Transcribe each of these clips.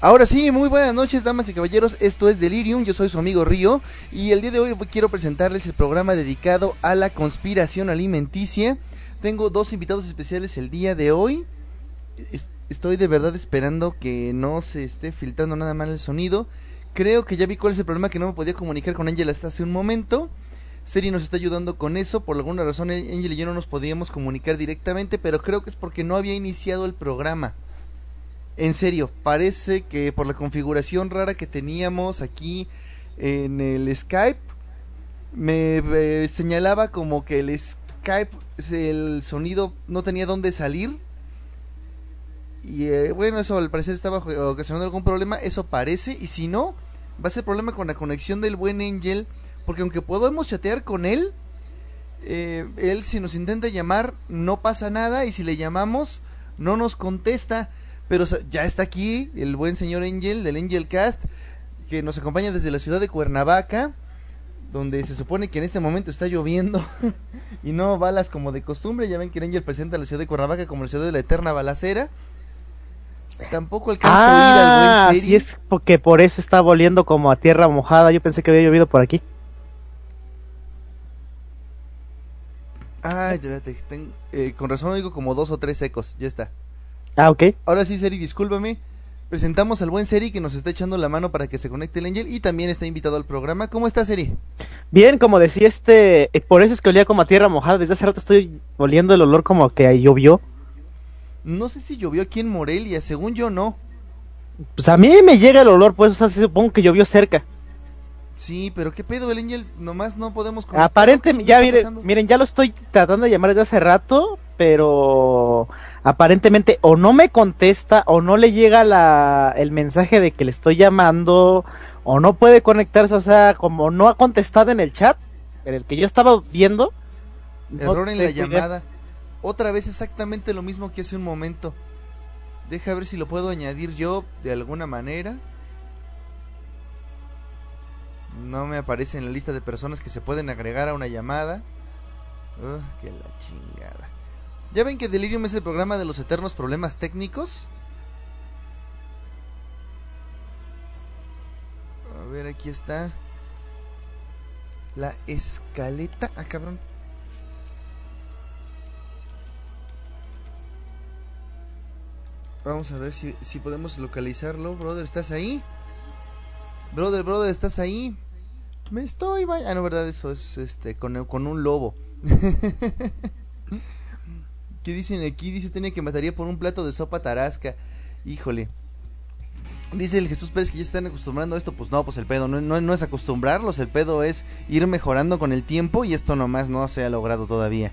Ahora sí, muy buenas noches, damas y caballeros. Esto es Delirium. Yo soy su amigo Río. Y el día de hoy quiero presentarles el programa dedicado a la conspiración alimenticia. Tengo dos invitados especiales el día de hoy. Estoy de verdad esperando que no se esté filtrando nada mal el sonido. Creo que ya vi cuál es el problema que no me podía comunicar con Angel hasta hace un momento. Seri nos está ayudando con eso. Por alguna razón, Angel y yo no nos podíamos comunicar directamente, pero creo que es porque no había iniciado el programa. En serio, parece que por la configuración rara que teníamos aquí en el Skype, me eh, señalaba como que el Skype, el sonido no tenía dónde salir. Y eh, bueno, eso al parecer estaba ocasionando algún problema, eso parece. Y si no, va a ser problema con la conexión del buen Angel, porque aunque podemos chatear con él, eh, él si nos intenta llamar no pasa nada y si le llamamos no nos contesta. Pero ya está aquí el buen señor Angel del Angel Cast, que nos acompaña desde la ciudad de Cuernavaca, donde se supone que en este momento está lloviendo y no balas como de costumbre. Ya ven que el Angel presenta la ciudad de Cuernavaca como la ciudad de la eterna balacera. Tampoco alcanzo a ir al buen ah, Seri. es porque por eso está volviendo como a tierra mojada. Yo pensé que había llovido por aquí. Ay, eh, con razón digo como dos o tres secos. Ya está. Ah, ok. Ahora sí, Seri, discúlpame. Presentamos al buen Seri que nos está echando la mano para que se conecte el Angel y también está invitado al programa. ¿Cómo está Seri? Bien, como decía este, eh, por eso es que olía como a tierra mojada. Desde hace rato estoy oliendo el olor como que llovió. No sé si llovió aquí en Morelia, según yo no. Pues a mí me llega el olor, pues, o sea, supongo que llovió cerca. Sí, pero qué pedo, el Angel, nomás no podemos... Aparentemente, ya miren, miren, ya lo estoy tratando de llamar desde hace rato, pero aparentemente o no me contesta o no le llega la, el mensaje de que le estoy llamando o no puede conectarse, o sea, como no ha contestado en el chat, en el que yo estaba viendo. Error en la llamada. Otra vez exactamente lo mismo que hace un momento. Deja ver si lo puedo añadir yo de alguna manera. No me aparece en la lista de personas que se pueden agregar a una llamada. Uh, que la chingada. ¿Ya ven que Delirium es el programa de los eternos problemas técnicos? A ver, aquí está. La escaleta. Ah, cabrón. Vamos a ver si, si podemos localizarlo. Brother, ¿estás ahí? Brother, brother, ¿estás ahí? Me estoy vaya. Ah, no, verdad, eso es este con, con un lobo. ¿Qué dicen aquí? Dice tenía que mataría por un plato de sopa tarasca. Híjole. Dice el Jesús Pérez que ya están acostumbrando a esto. Pues no, pues el pedo no, no, no es acostumbrarlos. El pedo es ir mejorando con el tiempo. Y esto nomás no se ha logrado todavía.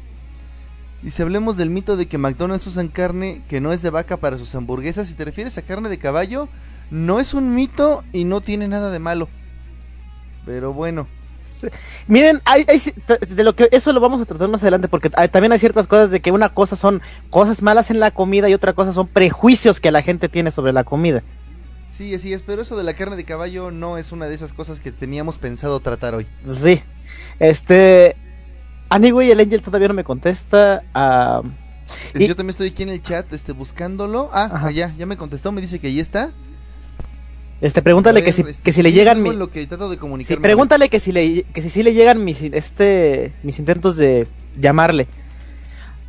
Dice, hablemos del mito de que McDonald's usan carne que no es de vaca para sus hamburguesas. Si te refieres a carne de caballo, no es un mito y no tiene nada de malo. Pero bueno. Miren, hay, de lo que eso lo vamos a tratar más adelante porque también hay ciertas cosas de que una cosa son cosas malas en la comida y otra cosa son prejuicios que la gente tiene sobre la comida. Sí, así es, pero eso de la carne de caballo no es una de esas cosas que teníamos pensado tratar hoy. Sí. Este Anyway, el Angel todavía no me contesta. Uh, y... Yo también estoy aquí en el chat este buscándolo. Ah, ya, ya me contestó, me dice que ahí está. Este, pregúntale que si, este, que si le llegan mi... lo que trato de sí, pregúntale que si le que si sí le llegan mis este mis intentos de llamarle.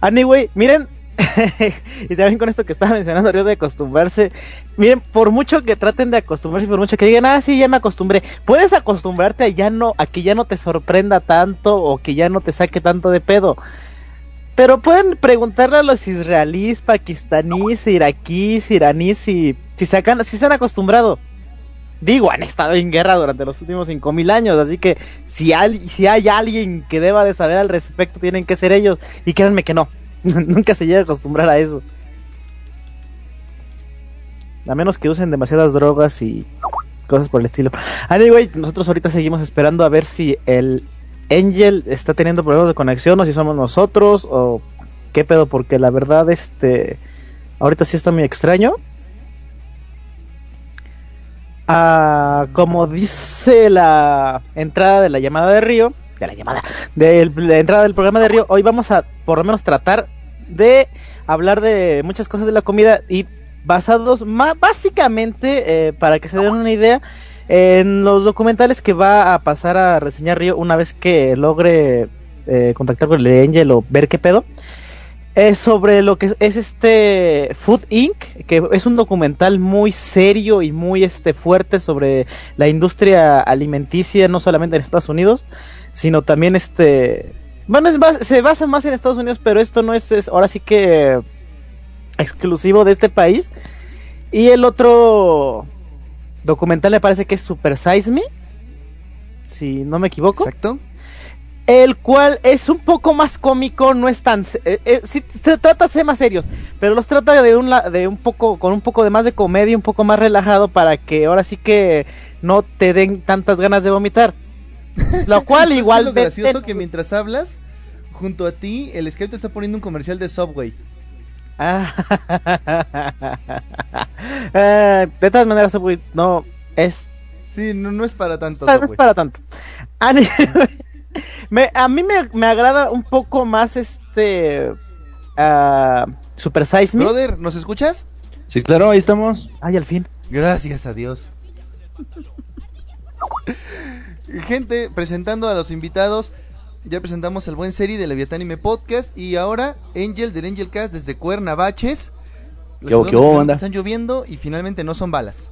Anyway, miren, y también con esto que estaba mencionando Río de acostumbrarse, miren, por mucho que traten de acostumbrarse, por mucho que digan, "Ah, sí, ya me acostumbré." Puedes acostumbrarte a ya no a que ya no te sorprenda tanto o que ya no te saque tanto de pedo. Pero pueden preguntarle a los israelíes, pakistaníes, iraquíes, iraníes si si se, si se han acostumbrado digo, han estado en guerra durante los últimos 5000 años, así que si hay, si hay alguien que deba de saber al respecto, tienen que ser ellos. Y créanme que no, nunca se llega a acostumbrar a eso. A menos que usen demasiadas drogas y cosas por el estilo. Anyway, nosotros ahorita seguimos esperando a ver si el Angel está teniendo problemas de conexión o si somos nosotros o qué pedo, porque la verdad, este, ahorita sí está muy extraño. Ah, como dice la entrada de la llamada de Río, de la llamada, de la entrada del programa de Río, hoy vamos a por lo menos tratar de hablar de muchas cosas de la comida y basados básicamente, eh, para que se den una idea, en los documentales que va a pasar a reseñar Río una vez que logre eh, contactar con el Angel o ver qué pedo. Es sobre lo que es este Food Inc., que es un documental muy serio y muy este fuerte sobre la industria alimenticia, no solamente en Estados Unidos, sino también este bueno, se basa más en Estados Unidos, pero esto no es, ahora sí que exclusivo de este país. Y el otro documental me parece que es Super Size Me, si no me equivoco. Exacto. El cual es un poco más cómico, no es tan... Eh, eh, se trata de temas serios, pero los trata de un, de un poco, con un poco de más de comedia, un poco más relajado para que ahora sí que no te den tantas ganas de vomitar. Lo cual igual... Es gracioso que mientras hablas, junto a ti, el Skype está poniendo un comercial de Subway. Ah. Eh, de todas maneras, Subway no es... Sí, no, es para tanto. No, es para tanto. A mí me, agrada un poco más este... Uh, Super Size Me. Brother, ¿nos escuchas? Sí, claro, ahí estamos. Ay, al fin. Gracias a Dios. Gente, presentando a los invitados. Ya presentamos el buen serie de Leviatánime Podcast. Y ahora Angel del Angel Cast desde Cuernavaches. ¿Qué, qué onda? Están lloviendo y finalmente no son balas.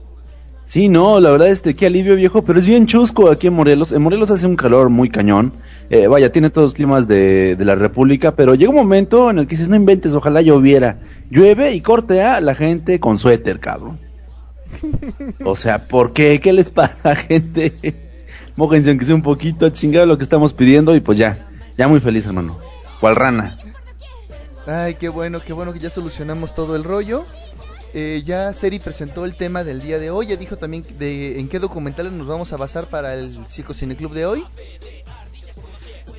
Sí, no, la verdad, este, qué alivio viejo, pero es bien chusco aquí en Morelos. En Morelos hace un calor muy cañón. Eh, vaya, tiene todos los climas de, la República, pero llega un momento en el que dices, no inventes, ojalá lloviera. Llueve y cortea a la gente con suéter, cabrón. o sea, ¿por qué? ¿Qué les pasa, gente? Mójense aunque sea un poquito, chingado lo que estamos pidiendo y pues ya, ya muy feliz, hermano. ¿Cuál rana? Ay, qué bueno, qué bueno que ya solucionamos todo el rollo. Eh, ya Seri presentó el tema del día de hoy, ya dijo también en qué documentales nos vamos a basar para el Cine Club de hoy.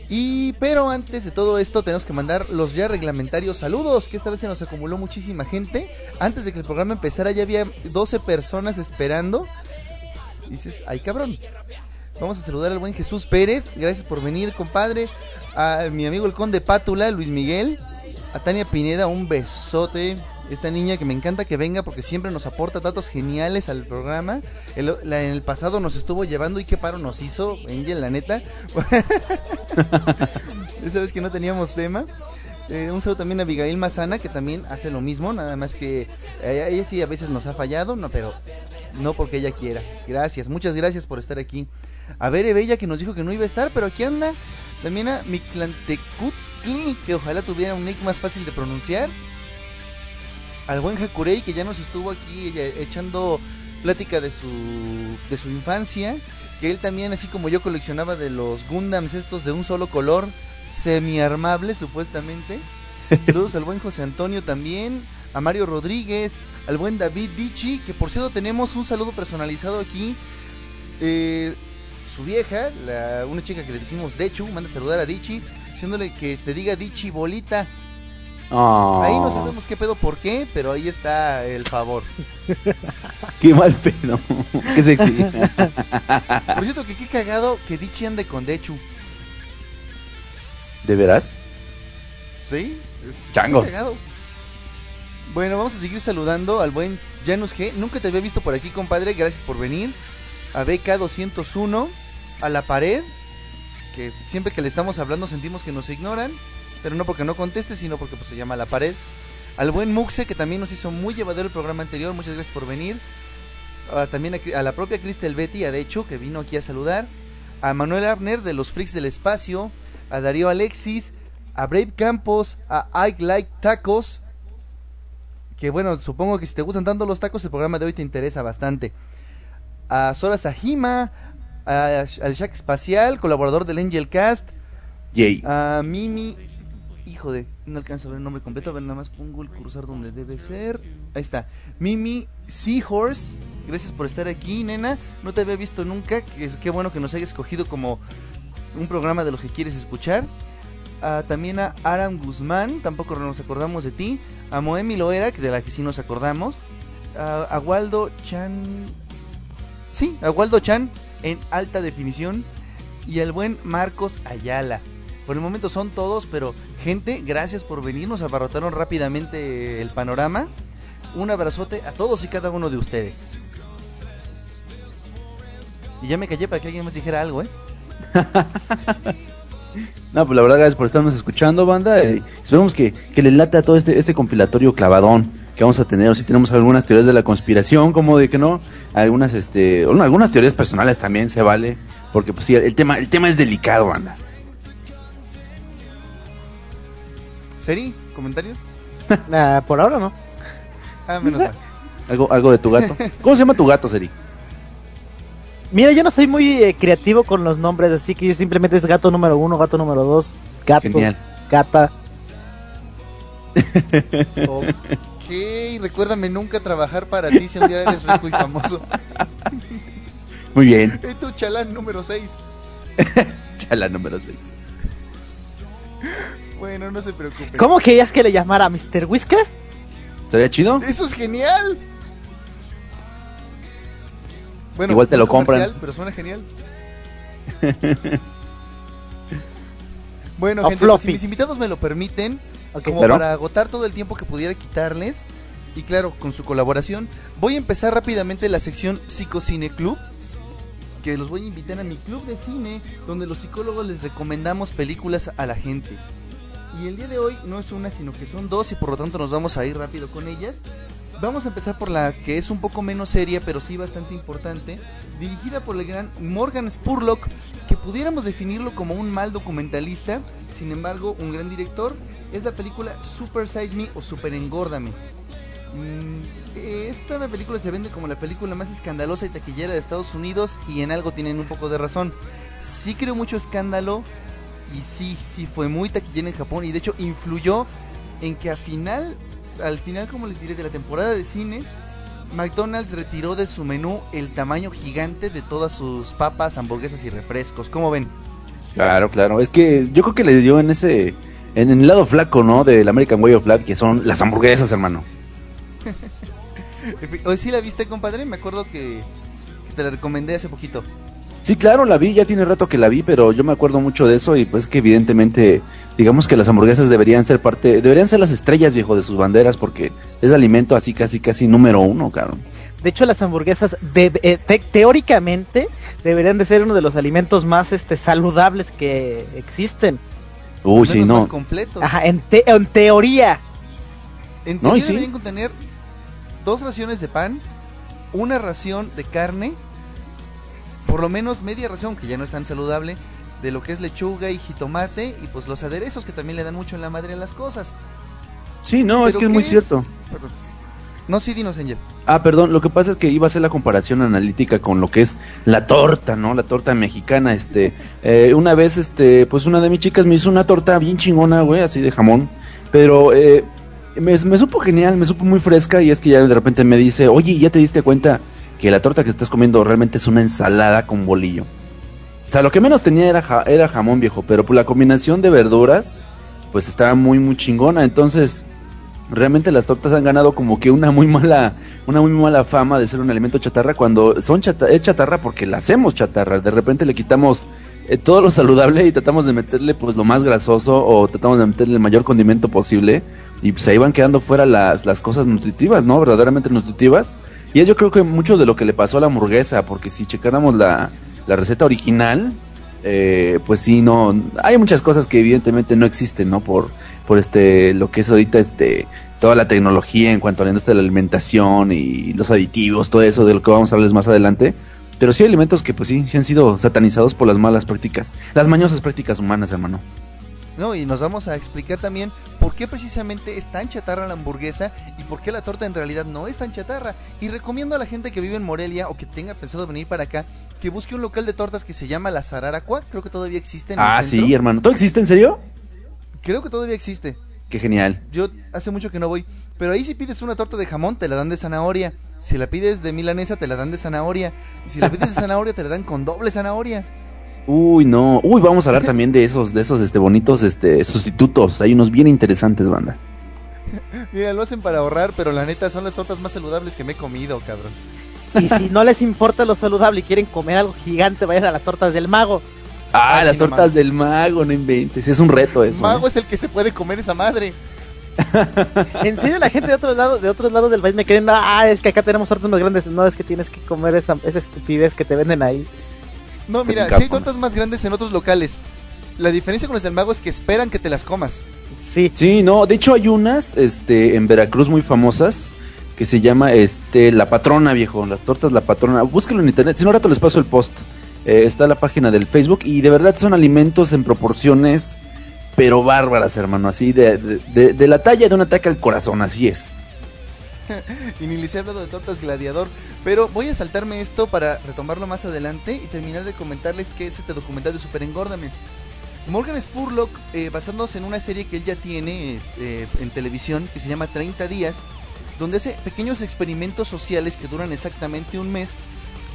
Y pero antes de todo esto tenemos que mandar los ya reglamentarios saludos, que esta vez se nos acumuló muchísima gente. Antes de que el programa empezara ya había 12 personas esperando. dices, ay cabrón. Vamos a saludar al buen Jesús Pérez, gracias por venir, compadre. A mi amigo el conde Pátula, Luis Miguel. A Tania Pineda, un besote esta niña que me encanta que venga porque siempre nos aporta datos geniales al programa. en el pasado nos estuvo llevando y qué paro nos hizo, Angel, la neta. Esa vez que no teníamos tema. Eh, un saludo también a Abigail Mazana, que también hace lo mismo, nada más que ella, ella, sí a veces nos ha fallado, no, pero no porque ella quiera. Gracias, muchas gracias por estar aquí. A ver, Bella que nos dijo que no iba a estar, pero aquí anda. También a Miklantecutli, que ojalá tuviera un nick más fácil de pronunciar al buen Hakurei que ya nos estuvo aquí echando plática de su, de su infancia, que él también, así como yo, coleccionaba de los Gundams estos de un solo color, semi-armable supuestamente. Saludos al buen José Antonio también, a Mario Rodríguez, al buen David Dichi, que por cierto tenemos un saludo personalizado aquí. Eh, su vieja, la, una chica que le decimos Dechu, manda a saludar a Dichi, diciéndole que te diga Dichi bolita. Ahí no ah. sabemos qué pedo por qué, pero ahí está el favor. qué mal pedo. qué sexy. por cierto, que qué cagado que Dichi ande con Dechu. ¿De veras? Sí. Chango. Bueno, vamos a seguir saludando al buen Janus G. Nunca te había visto por aquí, compadre. Gracias por venir. A BK201, a la pared. Que siempre que le estamos hablando sentimos que nos ignoran pero no porque no conteste, sino porque pues, se llama La Pared. Al buen Muxe, que también nos hizo muy llevadero el programa anterior, muchas gracias por venir. Ah, también a, la propia Cristel Betty, a Decho, que vino aquí a saludar. A Manuel Arner de los Freaks del Espacio. A Darío Alexis. A Brave Campos. A I Like Tacos. Que bueno, supongo que si te gustan tanto los tacos, el programa de hoy te interesa bastante. A Sora Sajima. A, al Shack Espacial, colaborador del Angel Cast. Yay. A Mimi hijo de, no alcanzo a ver el nombre completo, a ver, nada más pongo el cursor donde debe ser. Ahí está. Mimi Seahorse, gracias por estar aquí, nena. No te había visto nunca, qué bueno que nos hayas escogido como un programa de los que quieres escuchar. Ah, también a Aram Guzmán, tampoco nos acordamos de ti. A Moemi Loera, que de la que sí nos acordamos. a Waldo Chan. Sí, a Waldo Chan en alta definición. Y al buen Marcos Ayala. Por el momento son todos, pero gente, gracias por venir. Nos abarrotaron rápidamente el panorama. Un abrazote a todos y cada uno de ustedes. Y ya me callé para que alguien más dijera algo, ¿eh? No, pues la verdad, gracias por estarnos escuchando, banda. Eh, esperemos que, que le lata todo este, este compilatorio clavadón que vamos a tener. O si tenemos algunas teorías de la conspiración, como de que no, algunas, este, algunas teorías personales también se vale. Porque, pues sí, el tema, el tema es delicado, banda. ¿Seri? ¿Comentarios? Ah, por ahora no. Ah, menos mal. Algo, algo de tu gato. ¿Cómo se llama tu gato, Seri? Mira, yo no soy muy eh, creativo con los nombres, así que yo simplemente es gato número uno, gato número dos, gato, Genial. gata. Ok, recuérdame nunca trabajar para ti si un día eres rico y famoso. Muy bien. Es tu chalán número 6. Chala número 6. Bueno, no se preocupe. ¿Cómo querías que le llamara Mr. Whiskas? ¿Estaría chido? Eso es genial. Bueno, Igual te lo compran. Pero suena genial. bueno, O gente, pues, si mis invitados me lo permiten, como para agotar todo el tiempo que pudiera quitarles, y claro, con su colaboración, voy a empezar rápidamente la sección Psicocine Club, que los voy a invitar a mi club de cine, donde los psicólogos les recomendamos películas a la gente. Y el día de hoy no es una, sino que son dos, y por lo tanto nos vamos a ir rápido con ellas. Vamos a empezar por la que es un poco menos seria, pero sí bastante importante, dirigida por el gran Morgan Spurlock, que pudiéramos definirlo como un mal documentalista, sin embargo, un gran director, es la película Super Size Me o Super Engórdame. Mm, Esta película se vende como la película más escandalosa y taquillera de Estados Unidos y en algo tienen un poco de razón. Sí creó mucho escándalo y sí, sí fue muy taquillera en Japón y de hecho influyó en que al final, al final como les diré, de la temporada de cine, McDonald's retiró de su menú el tamaño gigante de todas sus papas, hamburguesas y refrescos. ¿Cómo ven? Claro, claro. Es que yo creo que le dio en ese. En el lado flaco, ¿no? Del American Way of Life, que son las hamburguesas, hermano. Hoy sí la viste, compadre. Me acuerdo que, que te la recomendé hace poquito. Sí, claro, la vi, ya tiene rato que la vi, pero yo me acuerdo mucho de eso y pues que evidentemente, digamos que las hamburguesas deberían ser parte, deberían ser las estrellas, viejo, de sus banderas porque es alimento así casi casi número uno, cabrón. De hecho, las hamburguesas de- eh, te- teóricamente deberían de ser uno de los alimentos más este, saludables que existen. Uy, sí, no. más completos. Ajá, en, te- en teoría. En No, teoría sí. deberían contener dos raciones de pan, una ración de carne, por lo menos media ración, que ya no es tan saludable, de lo que es lechuga y jitomate, y pues los aderezos que también le dan mucho en la madre a las cosas. Sí, no, es que es ¿qué muy cierto. Perdón. No, sí, dinos, Angel. Ah, perdón, lo que pasa es que iba a hacer la comparación analítica con lo que es la torta, ¿no? La torta mexicana, este, eh, una vez, este, pues una de mis chicas me hizo una torta bien chingona, güey, así de jamón, pero eh, me, me supo genial, me supo muy fresca y es que ya de repente me dice, oye, ¿ya te diste cuenta que la torta que estás comiendo realmente es una ensalada con bolillo? O sea, lo que menos tenía era, era jamón viejo, pero la combinación de verduras, pues estaba muy, muy chingona, entonces realmente las tortas han ganado como que una muy mala una muy mala fama de ser un alimento chatarra cuando son chata- es chatarra porque la hacemos chatarra. De repente le quitamos eh, todo lo saludable y tratamos de meterle pues lo más grasoso o tratamos de meterle el mayor condimento posible. Y pues ahí van quedando fuera las, las cosas nutritivas no verdaderamente nutritivas y es yo creo que mucho de lo que le pasó a la hamburguesa porque si checáramos la, la receta original eh, pues sí no hay muchas cosas que evidentemente no existen no por por este lo que es ahorita este toda la tecnología en cuanto a la industria de la alimentación y los aditivos, todo eso de lo que vamos a hablarles más adelante. Pero sí hay alimentos que pues sí, sí han sido satanizados por las malas prácticas, las mañosas prácticas humanas, hermano. No, y nos vamos a explicar también por qué precisamente es tan chatarra la hamburguesa y por qué la torta en realidad no es tan chatarra. Y recomiendo a la gente que vive en Morelia o que tenga pensado venir para acá que busque un local de tortas que se llama La Zararacua. Creo que todavía existe en el Ah, centro. sí, hermano. ¿Todo existe en serio? Creo que todavía existe. Qué genial. Yo hace mucho que no voy. Pero ahí si pides una torta de jamón, te la dan de zanahoria. Si la pides de milanesa, te la dan de zanahoria. Y si la pides de zanahoria, te la dan con doble zanahoria. Uy, no. Uy, vamos a hablar también de esos, de esos, este, bonitos, este, sustitutos. Hay unos bien interesantes, banda. Mira, lo hacen para ahorrar, pero la neta son las tortas más saludables que me he comido, cabrón. Y si no les importa lo saludable y quieren comer algo gigante, vayan a las tortas del mago. Ah, Ah, las tortas del mago, no inventes. Es un reto eso. Mago ¿eh? es el que se puede comer esa madre. en serio, la gente de otros lados, de otros lados del país me creen, ah, es que acá tenemos tortas más grandes. No, es que tienes que comer esa, esa estupidez que te venden ahí. No, mira, si hay tortas más grandes en otros locales. La diferencia con las del mago es que esperan que te las comas. Sí. Sí, no, de hecho hay unas este en Veracruz muy famosas que se llama este La Patrona, viejo, las tortas La Patrona. Búsquenlo en internet, si no rato les paso el post. Eh, está la página del Facebook y de verdad son alimentos en proporciones pero bárbaras, hermano, así de, de, de, la talla de un ataque al corazón, así es. y ni de tortas gladiador, pero voy a saltarme esto para retomarlo más adelante y terminar de comentarles qué es este documental de Super Engórdame. Morgan Spurlock, eh, basándose en una serie que él ya tiene eh, en televisión que se llama 30 días, donde hace pequeños experimentos sociales que duran exactamente un mes,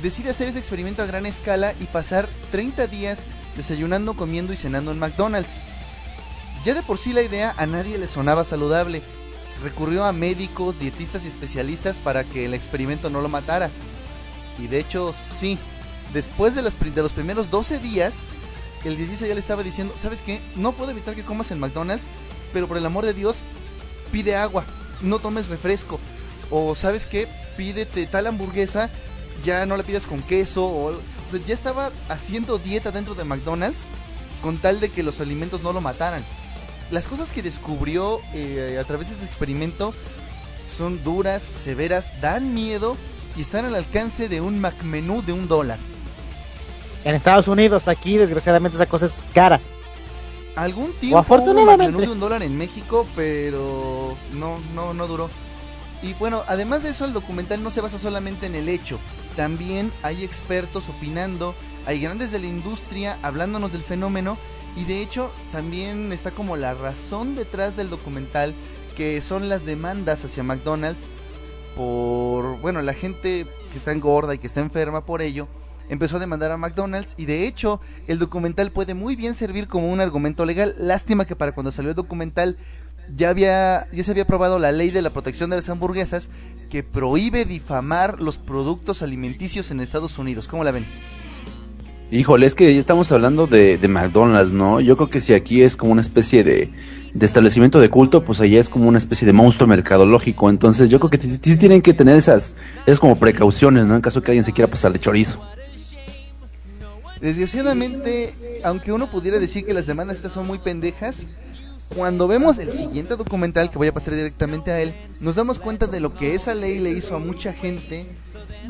decide hacer ese experimento a gran escala y pasar 30 días desayunando, comiendo y cenando en McDonald's. Ya de por sí la idea a nadie le sonaba saludable. Recurrió a médicos, dietistas y especialistas para que el experimento no lo matara. Y de hecho, sí. Después de, los primeros 12 días, el dietista ya le estaba diciendo, ¿sabes qué? No puedo evitar que comas en McDonald's, pero por el amor de Dios, pide agua, no tomes refresco. O ¿sabes qué? Pídete tal hamburguesa, ya no la pidas con queso. O, o sea, ya estaba haciendo dieta dentro de McDonald's con tal de que los alimentos no lo mataran las cosas que descubrió eh, a través de este experimento son duras, severas, dan miedo y están al alcance de un McMenú de un dólar. En Estados Unidos, aquí desgraciadamente esa cosa es cara. Algún tiempo afortunadamente. un de un dólar en México, pero no, no, no duró. Y bueno, además de eso, el documental no se basa solamente en el hecho. También hay expertos opinando, hay grandes de la industria hablándonos del fenómeno y de hecho, también está como la razón detrás del documental, que son las demandas hacia McDonald's por, bueno, la gente que está engorda y que está enferma por ello, empezó a demandar a McDonald's y de hecho el documental puede muy bien servir como un argumento legal. Lástima que para cuando salió el documental ya había ya se había aprobado la ley de la protección de las hamburguesas que prohíbe difamar los productos alimenticios en Estados Unidos. ¿Cómo la ven? Híjole, es que ya estamos hablando de, de, McDonald's, ¿no? Yo creo que si aquí es como una especie de, de, establecimiento de culto, pues allá es como una especie de monstruo mercadológico. Entonces yo creo que tienen que tener esas, esas como precauciones, ¿no? En caso que alguien se quiera pasar de chorizo. Desgraciadamente, aunque uno pudiera decir que las demandas estas son muy pendejas, cuando vemos el siguiente documental, que voy a pasar directamente a él, nos damos cuenta de lo que esa ley le hizo a mucha gente,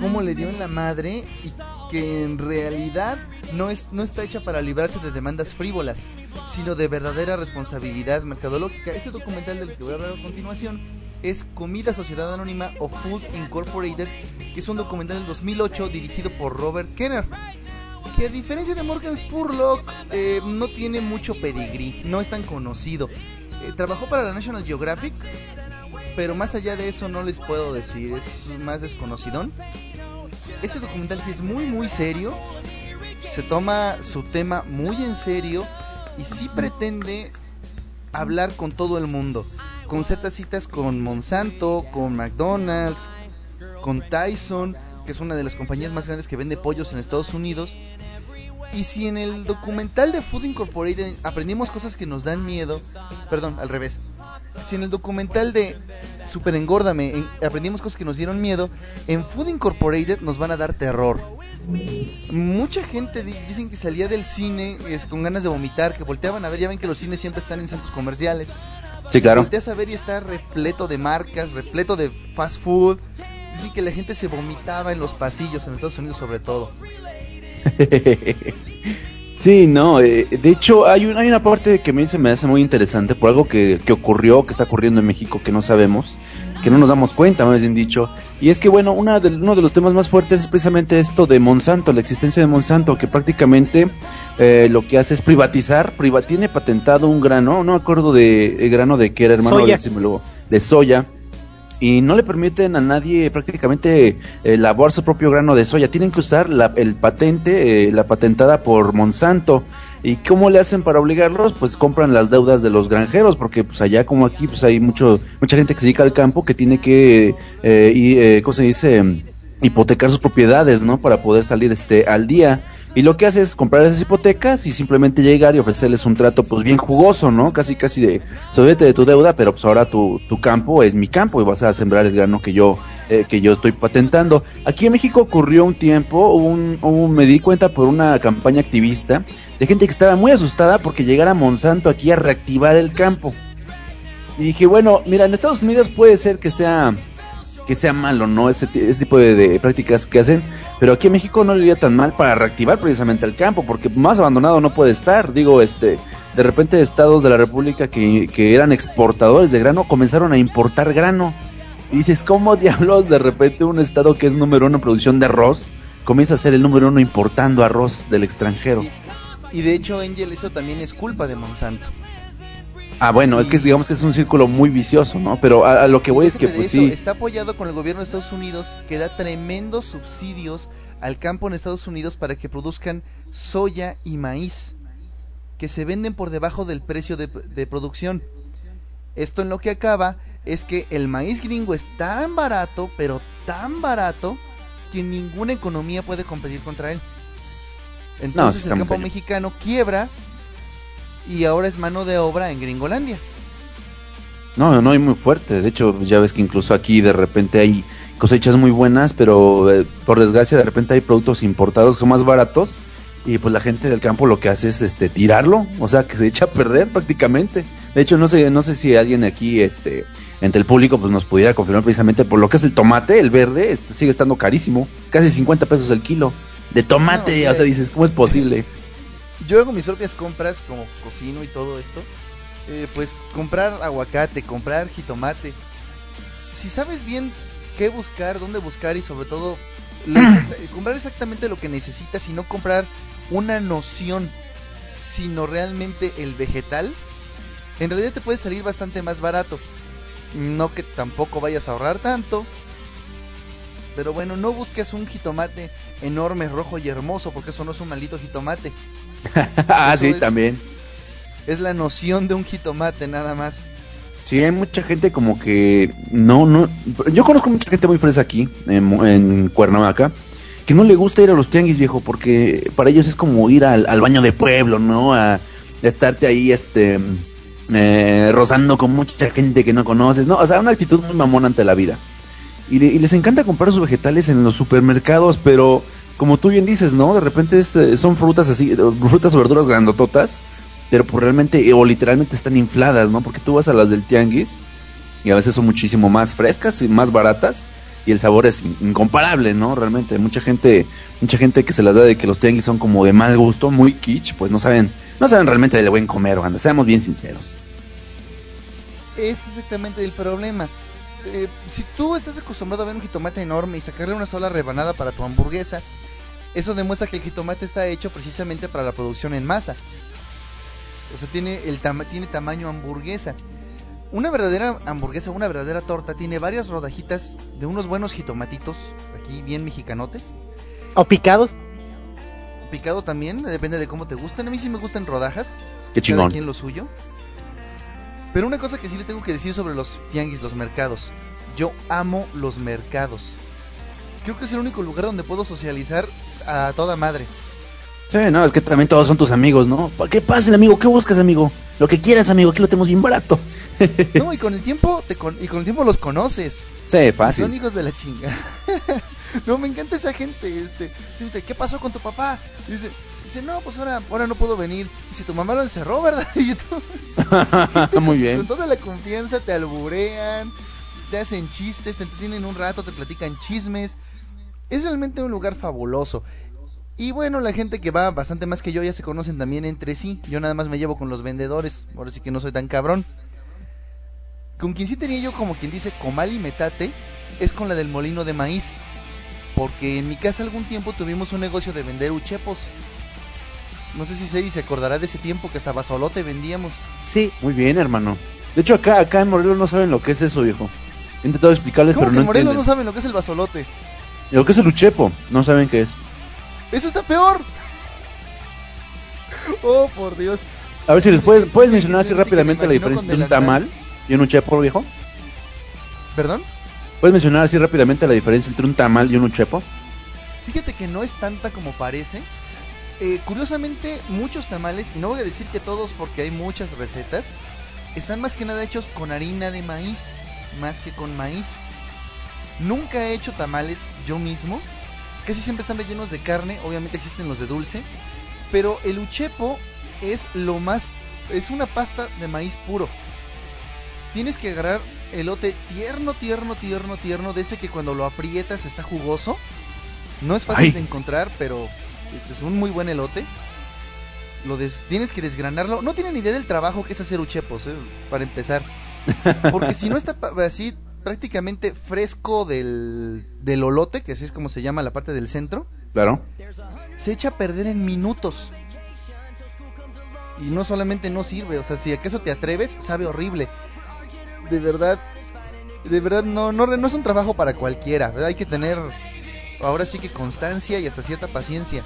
cómo le dio en la madre y que en realidad no, es, no está hecha para librarse de demandas frívolas, sino de verdadera responsabilidad mercadológica. Este documental del que voy a hablar a continuación es Comida Sociedad Anónima o Food Incorporated, que es un documental del 2008 dirigido por Robert Kenner. Que a diferencia de Morgan Spurlock, eh, no tiene mucho pedigrí, no es tan conocido. Eh, trabajó para la National Geographic, pero más allá de eso no les puedo decir, es más desconocidón este documental sí es muy muy serio, se toma su tema muy en serio y sí pretende hablar con todo el mundo, con ciertas citas con Monsanto, con McDonald's, con Tyson, que es una de las compañías más grandes que vende pollos en Estados Unidos. Y si en el documental de Food Incorporated aprendimos cosas que nos dan miedo, perdón, al revés, si en el documental de Super Engórdame aprendimos cosas que nos dieron miedo, en Food Incorporated nos van a dar terror. Mucha gente dicen que salía del cine es, con ganas de vomitar, que volteaban a ver, ya ven que los cines siempre están en centros comerciales. Sí, claro. Volteas a ver y está repleto de marcas, repleto de fast food. Dicen que la gente se vomitaba en los pasillos, en Estados Unidos sobre todo. Sí, no, eh, de hecho hay, hay una parte que a mí se me hace muy interesante por algo que, que, ocurrió, que está ocurriendo en México, que no sabemos, que no nos damos cuenta, más bien dicho, y es que bueno, una de, uno de los temas más fuertes es precisamente esto de Monsanto, la existencia de Monsanto, que prácticamente eh, lo que hace es privatizar, priva, tiene patentado un grano, no me acuerdo de, grano de qué era, hermano, soya. de soya, y no le permiten a nadie prácticamente eh, lavar su propio grano de soya. Tienen que usar la, el patente, eh, la patentada por Monsanto. ¿Y cómo le hacen para obligarlos? Pues compran las deudas de los granjeros, porque pues allá como aquí pues hay mucho mucha gente que se dedica al campo que tiene que, eh, y, ¿cómo se dice? Hipotecar sus propiedades, ¿no? Para poder salir este al día. Y lo que hace es comprar esas hipotecas y simplemente llegar y ofrecerles un trato pues bien jugoso, ¿no? Casi casi de, sobete de tu deuda, pero pues ahora tu, tu campo es mi campo y vas a sembrar el grano que yo, eh, que yo estoy patentando. Aquí en México ocurrió un tiempo, un, un- me di cuenta por una campaña activista de gente que estaba muy asustada porque llegara Monsanto aquí a reactivar el campo. Y dije, bueno, mira, en Estados Unidos puede ser que sea que sea malo, ¿no? Ese, ese tipo de, prácticas que hacen, pero aquí en México no le iría tan mal para reactivar precisamente el campo, porque más abandonado no puede estar. Digo, este, de repente estados de la República que, eran exportadores de grano comenzaron a importar grano. Y dices, ¿cómo diablos de repente un estado que es número uno en producción de arroz comienza a ser el número uno importando arroz del extranjero? Y de hecho, Angel, eso también es culpa de Monsanto. Ah, bueno, es que digamos que es un círculo muy vicioso, ¿no? Pero a, a lo que voy es que pues eso, sí. Está apoyado con el gobierno de Estados Unidos que da tremendos subsidios al campo en Estados Unidos para que produzcan soya y maíz que se venden por debajo del precio de, de producción. Esto en lo que acaba es que el maíz gringo es tan barato, pero tan barato, que ninguna economía puede competir contra él. Entonces el campo cañón. mexicano quiebra y ahora es mano de obra en Gringolandia. No, no, hay muy fuerte. De hecho, ya ves que incluso aquí de repente hay cosechas muy buenas, pero eh, por desgracia de repente hay productos importados que son más baratos y pues la gente del campo lo que hace es este tirarlo, o sea, que se echa a perder prácticamente. De hecho, no sé, no sé si alguien aquí este entre el público pues nos pudiera confirmar precisamente por lo que es el tomate, el verde, este, sigue estando carísimo, casi 50 pesos el kilo de tomate, No, o sea, dices, ¿cómo es posible? Yo hago mis propias compras como cocino y todo esto. eh, pues comprar aguacate, comprar jitomate. Si sabes bien qué buscar, dónde buscar y sobre todo comprar exactamente lo que necesitas y no comprar una noción, sino realmente el vegetal, en realidad te puede salir bastante más barato. No que tampoco vayas a ahorrar tanto. Pero bueno, no busques un jitomate enorme, rojo y hermoso, porque eso no es un maldito jitomate. ah, sí, es- también. Es la noción de un jitomate nada más. Sí, hay mucha gente como que no, no. Yo conozco mucha gente muy fresa aquí, en, Cuernavaca, que no le gusta ir a los tianguis, viejo, porque para ellos es como ir al, al baño de pueblo, ¿no? A estarte ahí, este, eh, rozando con mucha gente que no conoces, ¿no? O sea, una actitud muy mamona ante la vida. Y, le- y les encanta comprar sus vegetales en los supermercados, pero como tú bien dices, ¿no? De repente es, eh, son frutas así, eh, frutas o verduras grandototas, pero pues realmente o literalmente están infladas, ¿no? Porque tú vas a las del tianguis y a veces son muchísimo más frescas y más baratas y el sabor es in- incomparable, ¿no? Realmente mucha gente, mucha gente que se las da de que los tianguis son como de mal gusto, muy kitsch, pues no saben, no saben realmente del buen comer, seamos bien sinceros. Es exactamente el problema. Eh, si tú estás acostumbrado a ver un jitomate enorme y sacarle una sola rebanada para tu hamburguesa, eso demuestra que el jitomate está hecho precisamente para la producción en masa. O sea, tiene, el tama- tiene tamaño hamburguesa. Una verdadera hamburguesa, una verdadera torta, tiene varias rodajitas de unos buenos jitomatitos, aquí bien mexicanotes. O picados. Picado también, depende de cómo te gusten. A mí sí me gustan rodajas. Qué cada chingón. quien lo suyo. Pero una cosa que sí les tengo que decir sobre los tianguis, los mercados. Yo amo los mercados. Creo que es el único lugar donde puedo socializar a toda madre. Sí, no, es que también todos son tus amigos, ¿no? ¿Qué pasa, amigo? ¿Qué buscas, amigo? Lo que quieras, amigo, aquí lo tenemos bien barato. No, y con el tiempo te con- y con el tiempo los conoces. Sí, Son fácil. hijos de la chinga. no, me encanta esa gente, este, dice, ¿qué pasó con tu papá? Dice, dice, no, pues ahora, ahora no puedo venir. Dice, tu mamá lo encerró, ¿verdad? Y tú, Muy Con bien. toda la confianza te alburean, te hacen chistes, te entretienen un rato, te platican chismes. Es realmente un lugar fabuloso. Y bueno, la gente que va bastante más que yo ya se conocen también entre sí. Yo nada más me llevo con los vendedores. Ahora sí que no soy tan cabrón. Con quien sí tenía yo como quien dice comal y metate es con la del molino de maíz. Porque en mi casa algún tiempo tuvimos un negocio de vender uchepos. No sé si Seri se acordará de ese tiempo que hasta basolote vendíamos. Sí. Muy bien, hermano. De hecho, acá, acá en Morelos no saben lo que es eso, viejo. He intentado explicarles, ¿Cómo pero que no en Morelos entienden. no saben lo que es el basolote? Lo que es el uchepo, no saben qué es. Eso está peor. Oh, por Dios. A ver si les puedes, puedes mencionar sí, así sí, rápidamente la diferencia entre un tamal y un uchepo, viejo. ¿Perdón? ¿Puedes mencionar así rápidamente la diferencia entre un tamal y un uchepo? Fíjate que no es tanta como parece. eh, curiosamente, muchos tamales, y no voy a decir que todos porque hay muchas recetas, están más que nada hechos con harina de maíz, más que con maíz. Nunca he hecho tamales yo mismo. Casi siempre están rellenos de carne, obviamente existen los de dulce. Pero el uchepo es lo más... Es una pasta de maíz puro. Tienes que agarrar elote tierno, tierno, tierno, tierno, de ese que cuando lo aprietas está jugoso. No es fácil Ay. de encontrar, pero es, un muy buen elote. Lo des- tienes que desgranarlo. No tienen idea del trabajo que es hacer uchepos, eh, para empezar. Porque si no está así prácticamente fresco del, del olote, que así es como se llama la parte del centro, Claro. se echa a perder en minutos. Y no solamente no sirve, o sea, si acaso te atreves, sabe horrible. De verdad, de verdad no, no, no es un trabajo para cualquiera. Hay que tener ahora sí que constancia y hasta cierta paciencia.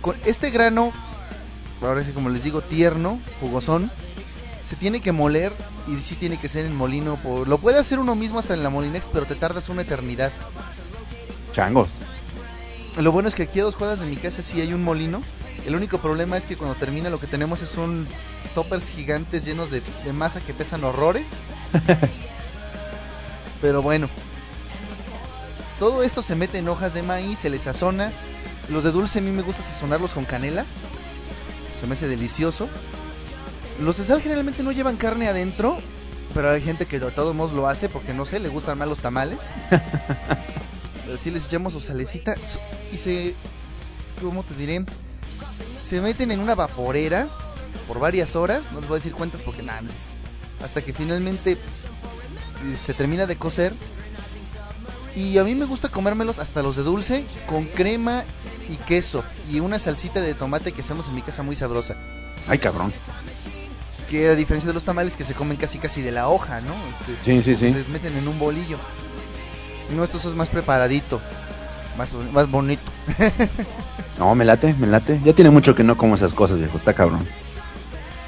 Con este grano, ahora sí como les digo, tierno, jugosón, se tiene que moler y sí tiene que ser en molino. Por, lo puede hacer uno mismo hasta en la Molinex, pero te tardas una eternidad. Changos. Lo bueno es que aquí a dos cuadras de mi casa sí hay un molino. El único problema es que cuando termina lo que tenemos es un toppers gigantes llenos de, de masa que pesan horrores. Pero bueno. Todo esto se mete en hojas de maíz, se les sazona. Los de dulce a mí me gusta sazonarlos con canela. Se me hace delicioso. Los de sal generalmente no llevan carne adentro. Pero hay gente que de todos modos lo hace porque no sé, le gustan más los tamales. Pero sí les echamos su salecita y se. ¿Cómo te diré? Se meten en una vaporera por varias horas. No les voy a decir cuántas porque nada. Hasta que finalmente eh, se termina de cocer. Y a mí me gusta comérmelos hasta los de dulce con crema y queso. Y una salsita de tomate que hacemos en mi casa muy sabrosa. Ay, cabrón. Que a diferencia de los tamales que se comen casi casi de la hoja, ¿no? Este, Sí, sí, sí. se meten en un bolillo. No, esto es más preparadito, más, más bonito. No, me late, me late. Ya tiene mucho que no como esas cosas, viejo. Está cabrón.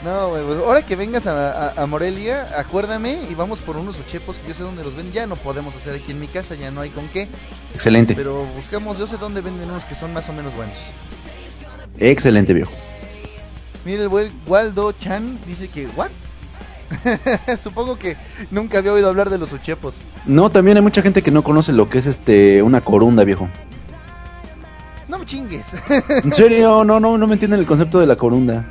No, güey, pues ahora que vengas a, a- a Morelia, acuérdame y vamos por unos uchepos que yo sé dónde los venden. Ya no podemos hacer aquí en mi casa, ya no hay con qué. Excelente. Pero buscamos, yo sé dónde venden unos que son más o menos buenos. Excelente, viejo. Mira, el buen Waldo Chan dice que, ¿what? Supongo que nunca había oído hablar de los uchepos. No, también hay mucha gente que no conoce lo que es este una corunda, viejo. No me chingues. En serio, no, no, no me entienden el concepto de la corunda.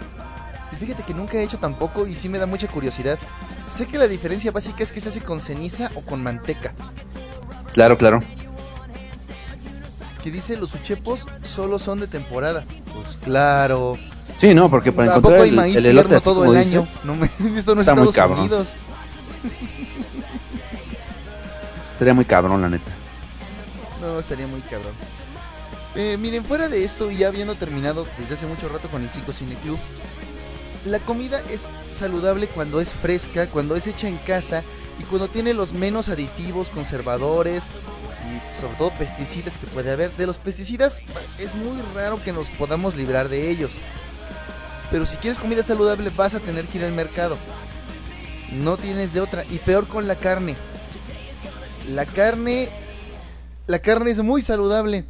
Y Fíjate que nunca he hecho tampoco y sí me da mucha curiosidad. Sé que la diferencia básica es que se hace con ceniza o con manteca. Claro, claro. Que dice los uchepos solo son de temporada. Pues claro. Sí, no, porque para ¿A poco encontrar el, maíz el elote así todo como el dices, año? No me, esto no es Está muy Estados cabrón. Unidos. Sería muy cabrón, la neta. No, estaría muy cabrón. Eh, miren, fuera de esto, y ya habiendo terminado desde hace mucho rato con el Cinco Cine Club, la comida es saludable cuando es fresca, cuando es hecha en casa y cuando tiene los menos aditivos, conservadores y sobre todo pesticidas que puede haber. De los pesticidas es muy raro que nos podamos librar de ellos. Pero si quieres comida saludable vas a tener que ir al mercado. No tienes de otra. Y peor con la carne. La carne la carne es muy saludable.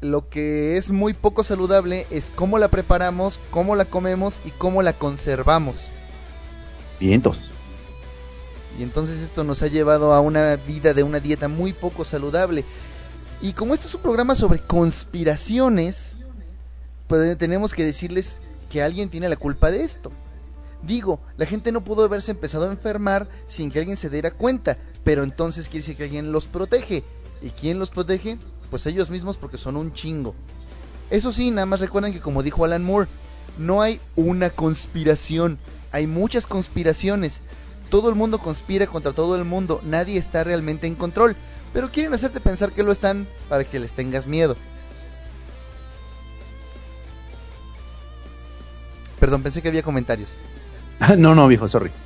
Lo que es muy poco saludable es cómo la preparamos, cómo la comemos y cómo la conservamos. Vientos. Y entonces esto nos ha llevado a una vida de una dieta muy poco saludable. Y como esto es un programa sobre conspiraciones, tenemos que decirles que alguien tiene la culpa de esto. Digo, la gente no pudo haberse empezado a enfermar sin que alguien se diera cuenta, pero entonces quiere decir que alguien los protege. ¿Y quién los protege? Pues ellos mismos porque son un chingo. Eso sí, nada más recuerden que como dijo Alan Moore, no hay una conspiración, hay muchas conspiraciones. Todo el mundo conspira contra todo el mundo, nadie está realmente en control, pero quieren hacerte pensar que lo están para que les tengas miedo. Perdón, pensé que había comentarios. no, no, viejo, sorry.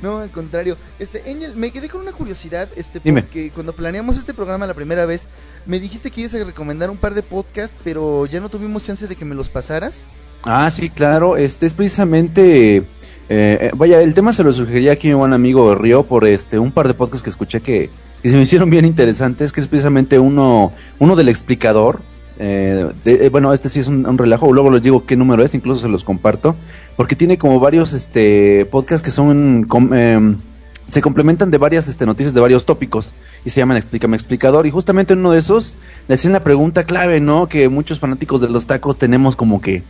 No, al contrario. Este, Angel, me quedé con una curiosidad, este, Dime. porque cuando planeamos este programa la primera vez, me dijiste que ibas a recomendar un par de podcasts, pero ya no tuvimos chance de que me los pasaras. Ah, sí, claro. Este es precisamente. eh, eh, vaya, el tema se lo sugería aquí mi buen amigo Río por este un par de podcasts que escuché que, que se me hicieron bien interesantes, que es precisamente uno, uno del explicador, Eh, de- eh, bueno, este sí es un, un relajo. Luego les digo qué número es, incluso se los comparto. Porque tiene como varios este, podcasts que son. com- em, se complementan de varias este, noticias de varios tópicos. Y se llaman Explícame Explicador. Y justamente en uno de esos le hacían la pregunta clave, ¿no? Que muchos fanáticos de los tacos tenemos como que.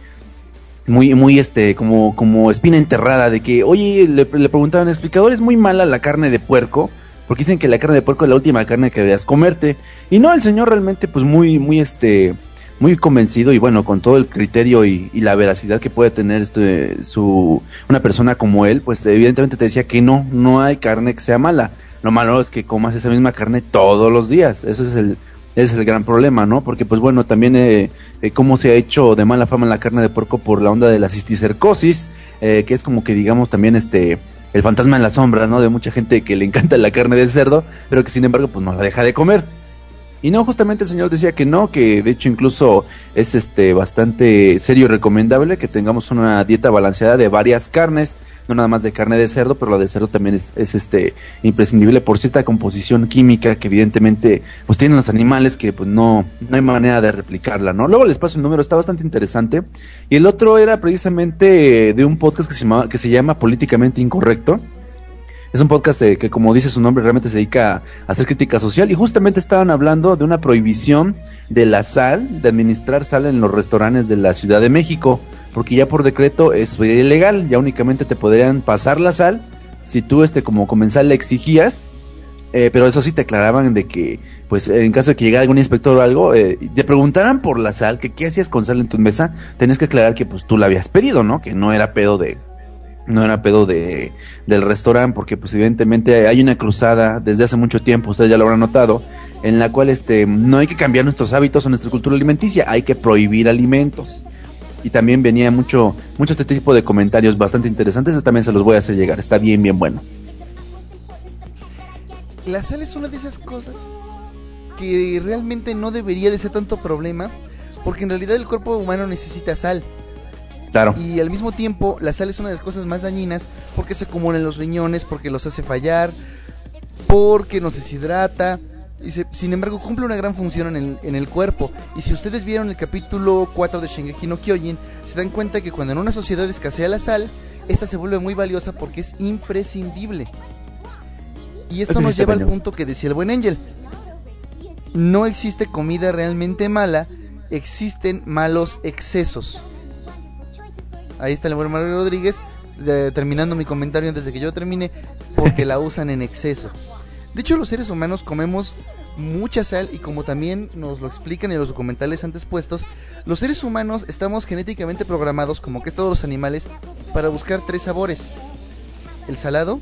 Muy, muy, este, como, como espina enterrada de que, oye, le, le preguntaban, explicador, es muy mala la carne de puerco, porque dicen que la carne de puerco es la última carne que deberías comerte. Y no, el señor realmente, pues muy, muy, este, muy convencido y bueno, con todo el criterio y, la veracidad que puede tener este, su, una persona como él, pues evidentemente te decía que no, no hay carne que sea mala. Lo malo es que comas esa misma carne todos los días. Eso es el, es el gran problema, ¿no? Porque pues bueno, también eh, eh, cómo se ha hecho de mala fama la carne de puerco por la onda de la cisticercosis, eh, que es como que digamos también este el fantasma en la sombra, ¿no? De mucha gente que le encanta la carne de cerdo, pero que sin embargo pues no la deja de comer. Y no, justamente el señor decía que no, que de hecho incluso es este bastante serio y recomendable que tengamos una dieta balanceada de varias carnes, no nada más de carne de cerdo, pero la de cerdo también es, es este imprescindible por cierta composición química que evidentemente pues tienen los animales que pues no, no hay manera de replicarla, ¿no? Luego les paso el número, está bastante interesante. Y el otro era precisamente de un podcast que se llama, que se llama Políticamente Incorrecto. Es un podcast de- que, como dice su nombre, realmente se dedica a hacer crítica social y justamente estaban hablando de una prohibición de la sal, de administrar sal en los restaurantes de la Ciudad de México, porque ya por decreto es ilegal, ya únicamente te podrían pasar la sal si tú este como comensal le exigías, eh, pero eso sí te aclaraban de que, pues en caso de que llegara algún inspector o algo, eh, te preguntaran por la sal, que qué hacías con sal en tu mesa, tenías que aclarar que pues tú la habías pedido, ¿no? Que no era pedo de, no era pedo de del restaurante porque pues evidentemente hay una cruzada desde hace mucho tiempo ustedes ya lo habrán notado en la cual este no hay que cambiar nuestros hábitos o nuestra cultura alimenticia hay que prohibir alimentos y también venía mucho mucho este tipo de comentarios bastante interesantes también se los voy a hacer llegar está bien bien bueno La sal es una de esas cosas que realmente no debería de ser tanto problema, porque en realidad el cuerpo humano necesita sal. Claro Y al mismo tiempo, la sal es una de las cosas más dañinas porque se acumula en los riñones, porque los hace fallar, porque nos deshidrata. Y se- sin embargo, cumple una gran función en el, en el cuerpo. Y si ustedes vieron el capítulo 4 de Shingeki no Kyojin, se dan cuenta que cuando en una sociedad escasea la sal, esta se vuelve muy valiosa porque es imprescindible. Y esto nos lleva al punto que decía el buen Angel. No existe comida realmente mala, existen malos excesos. Ahí está el Mario Rodríguez, terminando mi comentario antes de que yo termine, porque la usan en exceso. De hecho, los seres humanos comemos mucha sal y como también nos lo explican en los documentales antes puestos, los seres humanos estamos genéticamente programados, como que todos los animales, para buscar tres sabores. El salado,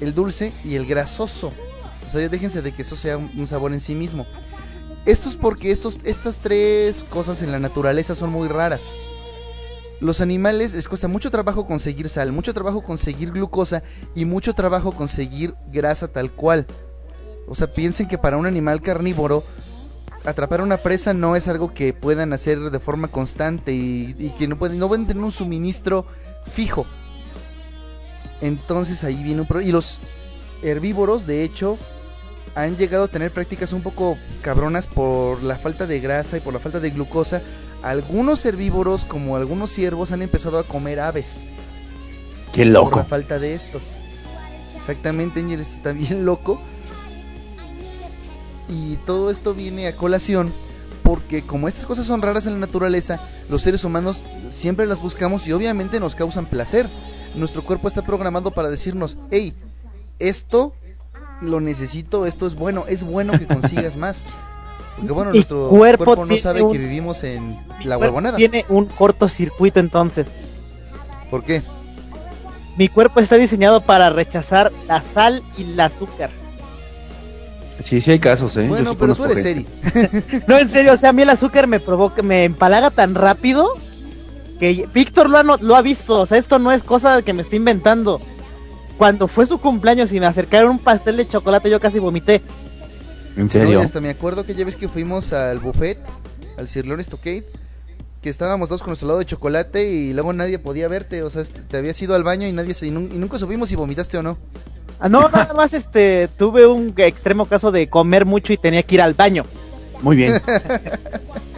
el dulce y el grasoso. O sea, déjense de que eso sea un sabor en sí mismo. Esto es porque estos, estas tres cosas en la naturaleza son muy raras. Los animales les cuesta mucho trabajo conseguir sal, mucho trabajo conseguir glucosa y mucho trabajo conseguir grasa tal cual. O sea, piensen que para un animal carnívoro atrapar una presa no es algo que puedan hacer de forma constante y, que no pueden, no pueden tener un suministro fijo. Entonces ahí viene un problema. Y los herbívoros, de hecho, han llegado a tener prácticas un poco cabronas por la falta de grasa y por la falta de glucosa. Algunos herbívoros, como algunos ciervos, han empezado a comer aves qué por loco la falta de esto. Exactamente, Ángeles está bien loco. Y todo esto viene a colación porque como estas cosas son raras en la naturaleza, los seres humanos siempre las buscamos y obviamente nos causan placer. Nuestro cuerpo está programado para decirnos, hey, esto lo necesito, esto es bueno, es bueno que consigas más. Porque bueno, Y nuestro cuerpo cuerpo, no tiene sabe un- que vivimos en la Mi huevonada. Tiene un cortocircuito entonces. ¿Por qué? Mi cuerpo está diseñado para rechazar la sal y el azúcar. sí sí hay casos eh Yo Bueno, sí pero tú conozco eres gente. seri. No, en serio, o sea, a mí el azúcar me provoca, me empalaga tan rápido que Víctor lo ha, lo ha visto. O sea, esto no es cosa que me esté inventando. Cuando fue su cumpleaños y me acercaron un pastel de chocolate, yo casi vomité. En No, serio y hasta me acuerdo que ya ves que fuimos al buffet, al Sirloin Stockade, que estábamos todos con nuestro lado de chocolate y luego nadie podía verte, o sea, este, te habías ido al baño y nadie se, y, nun- y nunca supimos si vomitaste o no. Ah, no, nada más este, tuve un extremo caso de comer mucho y tenía que ir al baño. muy bien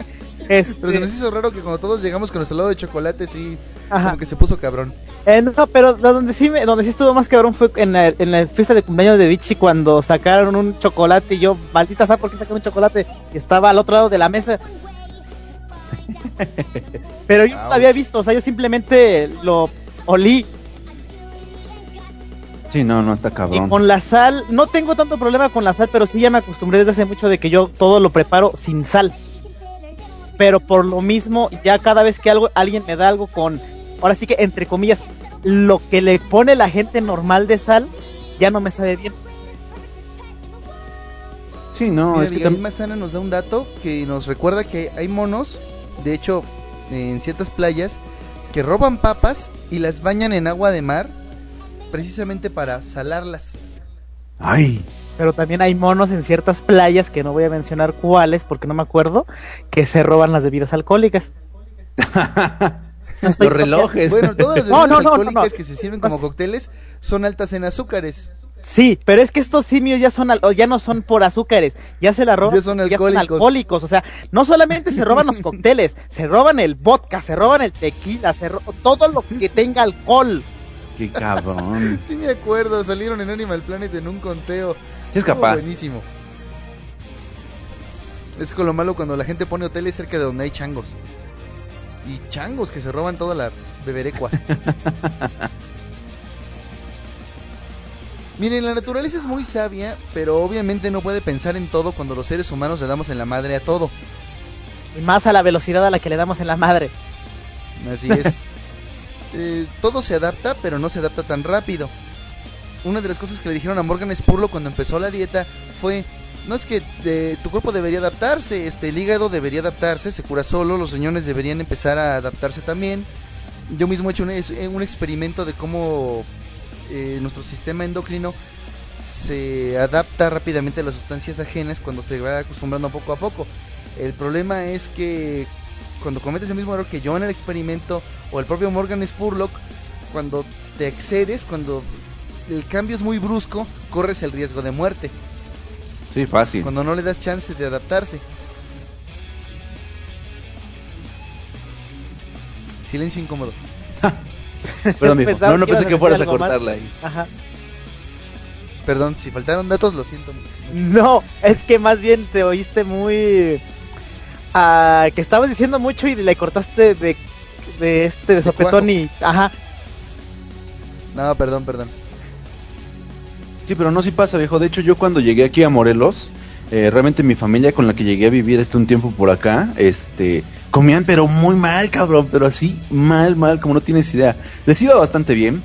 Este, Pero se nos hizo raro que cuando todos llegamos con nuestro helado de chocolate, sí, Ajá. como que se puso cabrón. Eh, no, pero donde sí, me- donde sí estuvo más cabrón fue en la, en la fiesta de cumpleaños de Dichi cuando sacaron un chocolate y yo, maldita ¿sabes por qué sacaron un chocolate? Y estaba al otro lado de la mesa. pero yo no lo había visto, o sea, yo simplemente lo olí. Sí, no, no está Y cabrón. con la sal, no tengo tanto problema con la sal, pero sí ya me acostumbré desde hace mucho de que yo todo lo preparo sin sal. Pero por lo mismo, ya cada vez que algo, alguien me da algo con, ahora sí que entre comillas, lo que le pone la gente normal de sal, ya no me sabe bien. Sí, no, Mira, es que Abigail tam- Mazana nos da un dato que nos recuerda que hay monos, de hecho, en ciertas playas, que roban papas y las bañan en agua de mar precisamente para salarlas. Ay, Pero también hay monos en ciertas playas, que no voy a mencionar cuáles porque no me acuerdo, que se roban las bebidas alcohólicas. No los relojes. Bueno, todas las No, bebidas no, no, no, alcohólicas no. que se sirven como cócteles son altas en azúcares. Sí, pero es que estos simios ya son al- o ya no son por azúcares, ya se la roban, Ya son alcohólicos. alcohólicos, o sea, no solamente se roban los cócteles, se roban el vodka, se roban el tequila, se ro- todo lo que tenga alcohol. Qué cabrón. Sí me acuerdo, salieron en Animal Planet en un conteo. Sí es Estuvo capaz. Buenísimo. Es con lo malo cuando la gente pone hoteles cerca de donde hay changos. Y changos que se roban toda la beberecua. Miren, la naturaleza es muy sabia, pero obviamente no puede pensar en todo cuando los seres humanos le damos en la madre a todo. Y más a la velocidad a la que le damos en la madre. Así es. Eh, todo se adapta, pero no se adapta tan rápido. Una de las cosas que le dijeron a Morgan Spurlock cuando empezó la dieta fue, no es que eh, tu cuerpo debería adaptarse, este, el hígado debería adaptarse, se cura solo, los riñones deberían empezar a adaptarse también. Yo mismo he hecho un, eh, experimento de cómo nuestro sistema endocrino se adapta rápidamente a las sustancias ajenas cuando se va acostumbrando poco a poco. El problema es que cuando cometes el mismo error que yo en el experimento o el propio Morgan Spurlock, cuando te excedes, cuando el cambio es muy brusco, corres el riesgo de muerte. Sí, fácil. Cuando no le das chance de adaptarse. Silencio incómodo. Perdón, mijo. No, no que pensé que fueras a más. cortarla ahí. Ajá. Perdón, si faltaron datos, lo siento. No, es que más bien te oíste muy... ah, que estabas diciendo mucho y le cortaste de, de este, de sopetón y... Ajá. No, perdón, perdón. Sí, pero no sí pasa, viejo. De hecho, yo cuando llegué aquí a Morelos, eh, realmente mi familia con la que llegué a vivir este un tiempo por acá, este, comían pero muy mal, cabrón, pero así mal, mal, como no tienes idea. Les iba bastante bien.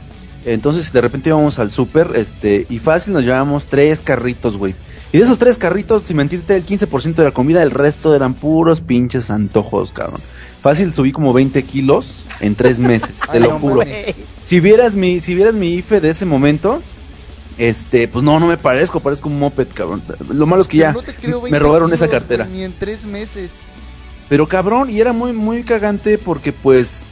Entonces, de repente íbamos al súper, este, y fácil nos llevábamos tres carritos, güey. Y de esos tres carritos, sin mentirte, el 15% de la comida, el resto eran puros pinches antojos, cabrón. Fácil subí como 20 kilos en tres meses, te Ay, lo no juro. mames. Si vieras mi, si vieras mi IFE de ese momento, este, pues no, no me parezco, parezco un moped, cabrón. Lo malo es que ya No te creo me 20 robaron esa cartera. Ni en tres meses. Pero cabrón, y era muy, muy cagante porque pues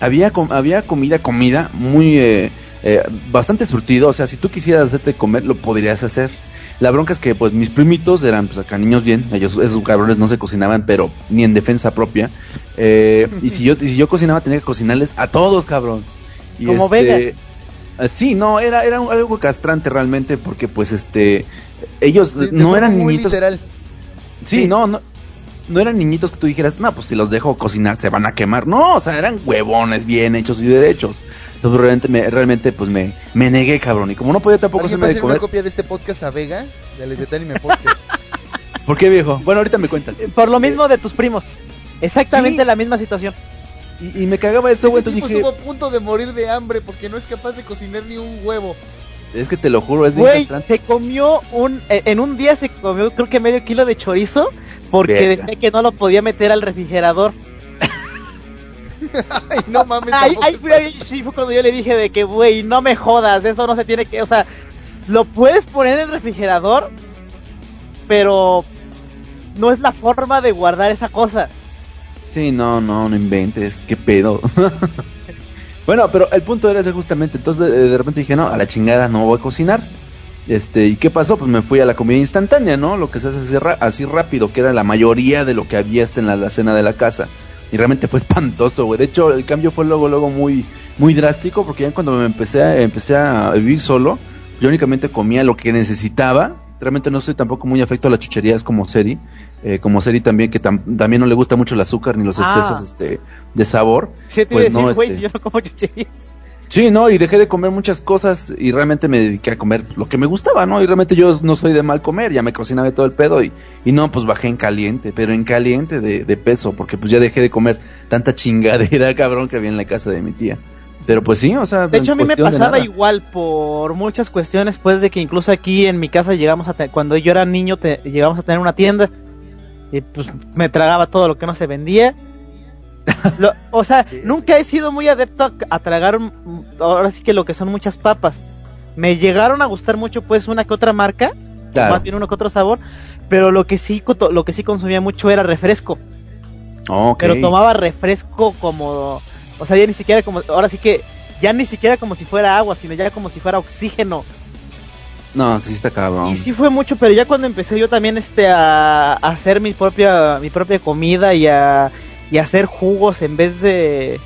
había, com- había comida, comida muy, eh, eh, bastante surtido. O sea, si tú quisieras hacerte comer, lo podrías hacer. La bronca es que pues mis primitos eran pues acá niños bien, ellos, esos cabrones no se cocinaban, pero ni en defensa propia. Eh, y si yo, si yo cocinaba tenía que cocinarles a todos, cabrón. Y Como este, Vega. eh, Sí, no, era, era algo castrante realmente porque pues este, ellos De- de no eran muy niñitos literal. Sí, Sí. no, no. No eran niñitos que tú dijeras, no, pues si los dejo cocinar se van a quemar. No, o sea, eran huevones bien hechos y derechos. Entonces realmente, me, realmente pues me, me negué, cabrón. Y como no podía tampoco ¿Alguien hacerme de hacer una comer. copia de este podcast a Vega? De Alex Anime Podcast. ¿Por qué, viejo? Bueno, ahorita me cuentas. Por lo mismo de tus primos. Exactamente Sí. la misma situación. Y, y me cagaba eso, güey. Entonces tipo dije, estuvo a punto de morir de hambre porque no es capaz de cocinar ni un huevo. es que te lo juro, es bien Güey, castrante. se comió un... eh, En un día se comió creo que medio kilo de chorizo porque Verga. decía que no lo podía meter al refrigerador. Ay, no mames. Ahí, ahí fue, ahí sí fue cuando yo le dije de que, güey, no me jodas, eso no se tiene que... O sea, lo puedes poner en el refrigerador, pero no es la forma de guardar esa cosa. Sí, no, no, no inventes. ¿Qué pedo? bueno, pero el punto era ese justamente. Entonces de, de repente dije, no, a la chingada no voy a cocinar. Este, ¿y qué pasó? Pues me fui a la comida instantánea, ¿no? Lo que se hace así, así rápido, que era la mayoría de lo que había hasta en la, la cena de la casa. Y realmente fue espantoso, güey. De hecho, el cambio fue luego, luego muy, muy drástico, porque ya cuando me empecé a, empecé a vivir solo, yo únicamente comía lo que necesitaba. Realmente no soy tampoco muy afecto a las chucherías como Seri. Eh, como Seri también, que también no le gusta mucho el azúcar ni los excesos ah. este, de sabor. Sí, te pues, no, güey, este si yo no como chucherías. Sí, no, y dejé de comer muchas cosas y realmente me dediqué a comer lo que me gustaba, ¿no? Y realmente yo no soy de mal comer, ya me cocinaba todo el pedo y, y no, pues bajé en caliente, pero en caliente de, de peso, porque pues ya dejé de comer tanta chingadera, cabrón, que había en la casa de mi tía. Pero pues sí, o sea. De hecho, a mí me pasaba igual por muchas cuestiones, pues de que incluso aquí en mi casa llegamos a cuando yo era niño, te, llegamos a tener una tienda y pues me tragaba todo lo que no se vendía. o sea, nunca he sido muy adepto a, tragar, ahora sí que lo que son muchas papas. Me llegaron a gustar mucho, pues, una que otra marca, más bien uno que otro sabor, pero lo que sí, lo que sí consumía mucho era refresco. Pero tomaba refresco como o sea, ya ni siquiera como, ahora sí que, ya ni siquiera como si fuera agua, sino ya como si fuera oxígeno. No, que sí está cabrón. Y sí fue mucho, pero ya cuando empecé yo también este a, hacer mi propia mi propia comida y a, y hacer jugos en vez de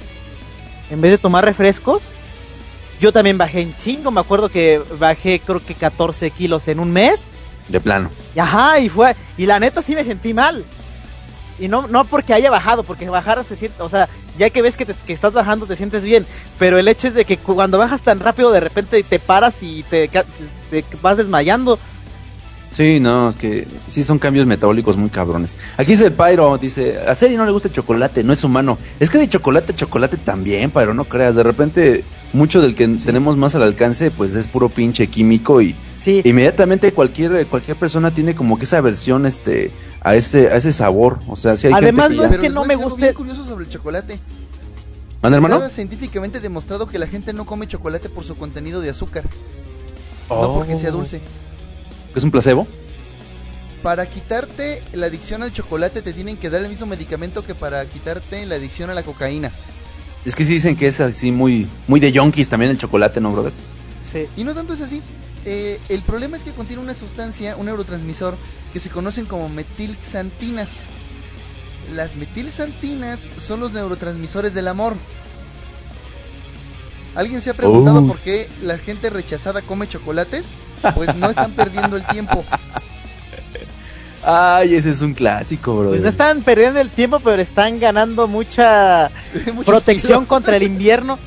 en vez de tomar refrescos, yo también bajé en chingo, me acuerdo que bajé creo que 14 kilos en un mes. De plano. ajá, y fue y la neta sí me sentí mal. Y no, no porque haya bajado, porque bajar se siente, o sea, ya que ves que, que, estás bajando te sientes bien, pero el hecho es de que cuando bajas tan rápido de repente te paras y te, te vas desmayando. Sí, no, es que sí son cambios metabólicos muy cabrones. Aquí dice el Pyro, dice, a Seri no le gusta el chocolate, no es humano. Es que de chocolate chocolate también, Pyro, no creas. De repente, mucho del que tenemos más al alcance, pues es puro pinche químico y sí. inmediatamente cualquier, cualquier persona tiene como que esa versión, este, a ese, a ese sabor. O sea, si hay Además, no es que no me guste. Bien curioso sobre el chocolate. ¿Manda, hermano? Está científicamente demostrado que la gente no come chocolate por su contenido de azúcar. No porque sea dulce. ¿Es un placebo? Para quitarte la adicción al chocolate te tienen que dar el mismo medicamento que para quitarte la adicción a la cocaína. Es que sí dicen que es así muy, muy de yonkis también el chocolate, ¿no, brother? Sí. Y no tanto es así. Eh, el problema es que contiene una sustancia, un neurotransmisor, que se conocen como metilxantinas. Las metilxantinas son los neurotransmisores del amor. ¿Alguien se ha preguntado oh. por qué la gente rechazada come chocolates? Pues no están perdiendo el tiempo. Ay, ese es un clásico, bro. Pues no están perdiendo el tiempo, pero están ganando mucha protección contra el invierno.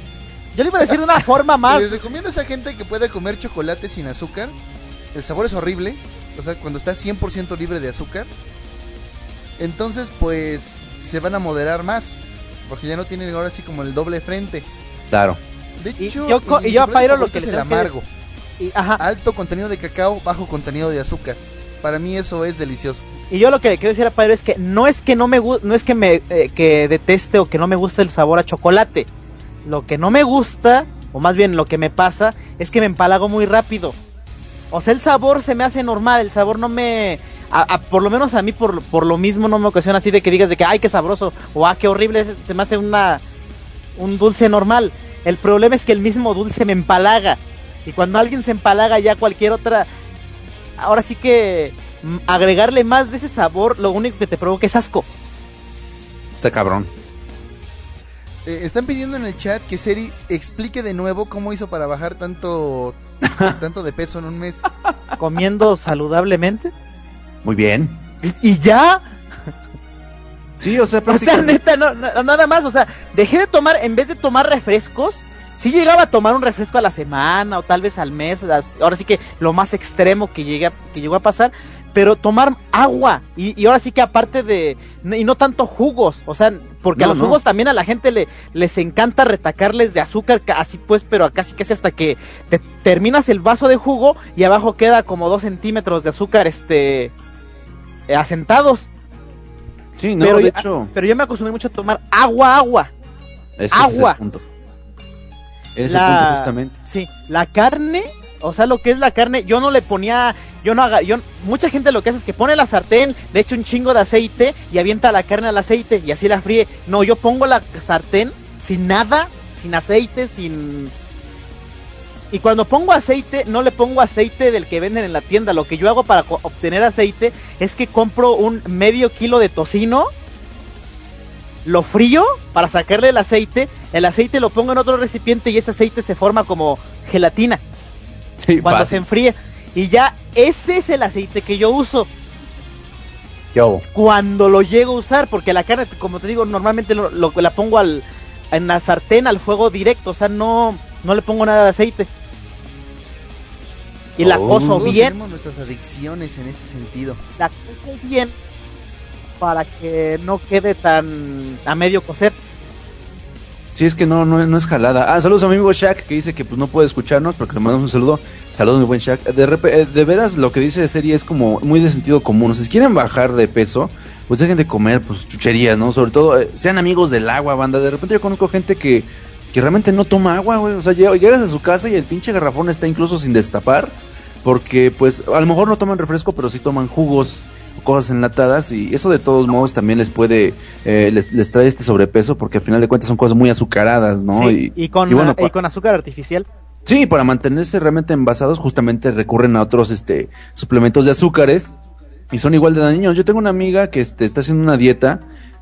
Yo le iba a decir de una forma más. Les recomiendo a esa gente que pueda comer chocolate sin azúcar. El sabor es horrible. O sea, cuando está 100% libre de azúcar. Entonces, pues se van a moderar más. Porque ya no tienen ahora así como el doble frente. Claro. De hecho, y yo, y yo a Pyro lo que es el amargo. Alto contenido de cacao, bajo contenido de azúcar. Para mí eso es delicioso. Y yo lo que quiero decir a Pyro es que no es que no me no es que me eh, que deteste o que no me guste el sabor a chocolate. Lo que no me gusta, o más bien lo que me pasa, es que me empalago muy rápido. O sea, el sabor se me hace normal, el sabor no me... por lo menos a mí por, por lo mismo no me ocasiona así de que digas de que, ay, qué sabroso, o ah, qué horrible, se me hace una, un dulce normal. El problema es que el mismo dulce me empalaga. Y cuando alguien se empalaga ya cualquier otra... Ahora sí que mm, agregarle más de ese sabor, lo único que te provoca es asco. Está cabrón. Eh, están pidiendo en el chat que Seri explique de nuevo cómo hizo para bajar tanto, tanto de peso en un mes. Comiendo saludablemente. Muy bien. ¿Y, ya? Sí, o sea, O sea, neta, no, nada más, o sea, dejé de tomar, en vez de tomar refrescos, sí llegaba a tomar un refresco a la semana o tal vez al mes, ahora sí que lo más extremo que, llegué que llegó a pasar, pero tomar agua y, ahora sí que aparte de, y no tanto jugos, o sea, porque a los jugos también a la gente le, les encanta retacarles de azúcar, así pues, pero casi casi hasta que te terminas el vaso de jugo y abajo queda como dos centímetros de azúcar, este, asentados. Sí, no, pero, de hecho. Pero yo me acostumbré mucho a tomar agua, agua. agua. Ese punto justamente. Sí, la carne o sea, lo que es la carne, yo no le ponía, yo no haga, yo, mucha gente lo que hace es que pone la sartén, le echa un chingo de aceite y avienta la carne al aceite y así la fríe. No, yo pongo la sartén sin nada, sin aceite, sin Y cuando pongo aceite, no le pongo aceite del que venden en la tienda. Lo que yo hago para obtener aceite es que compro un medio kilo de tocino, lo frío para sacarle el aceite, el aceite lo pongo en otro recipiente y ese aceite se forma como gelatina Sí, cuando fácil. se enfríe. Y ya ese es el aceite que yo uso ¿Qué hago? cuando lo llego a usar, porque la carne, como te digo, normalmente lo, lo- la pongo al, en la sartén al fuego directo, o sea, no, no le pongo nada de aceite. Y la Oh. coso bien, tenemos nuestras adicciones en ese sentido. la coso bien para que no quede tan a medio cocer. Sí, es que no, no, no es jalada. Ah, saludos a mi amigo Shaq que dice que pues no puede escucharnos porque le mandamos un saludo. Saludos, mi buen Shaq. De, eh, de veras, lo que dice de serie es como muy de sentido común. O sea, si quieren bajar de peso, pues dejen de comer pues chucherías, ¿no? Sobre todo, eh, sean amigos del agua, banda. De repente yo conozco gente que, que realmente no toma agua, güey. O sea, lleg- llegas a su casa y el pinche garrafón está incluso sin destapar. Porque, pues, a lo mejor no toman refresco, pero sí toman jugos, cosas enlatadas. Y eso de todos modos también les puede, eh, les, les trae este sobrepeso, porque al final de cuentas son cosas muy azucaradas, ¿no? Sí, y, con, y bueno, y con azúcar artificial. Sí, para mantenerse realmente envasados, justamente recurren a otros este suplementos de azúcares y son igual de dañinos. Yo tengo una amiga que este, está haciendo una dieta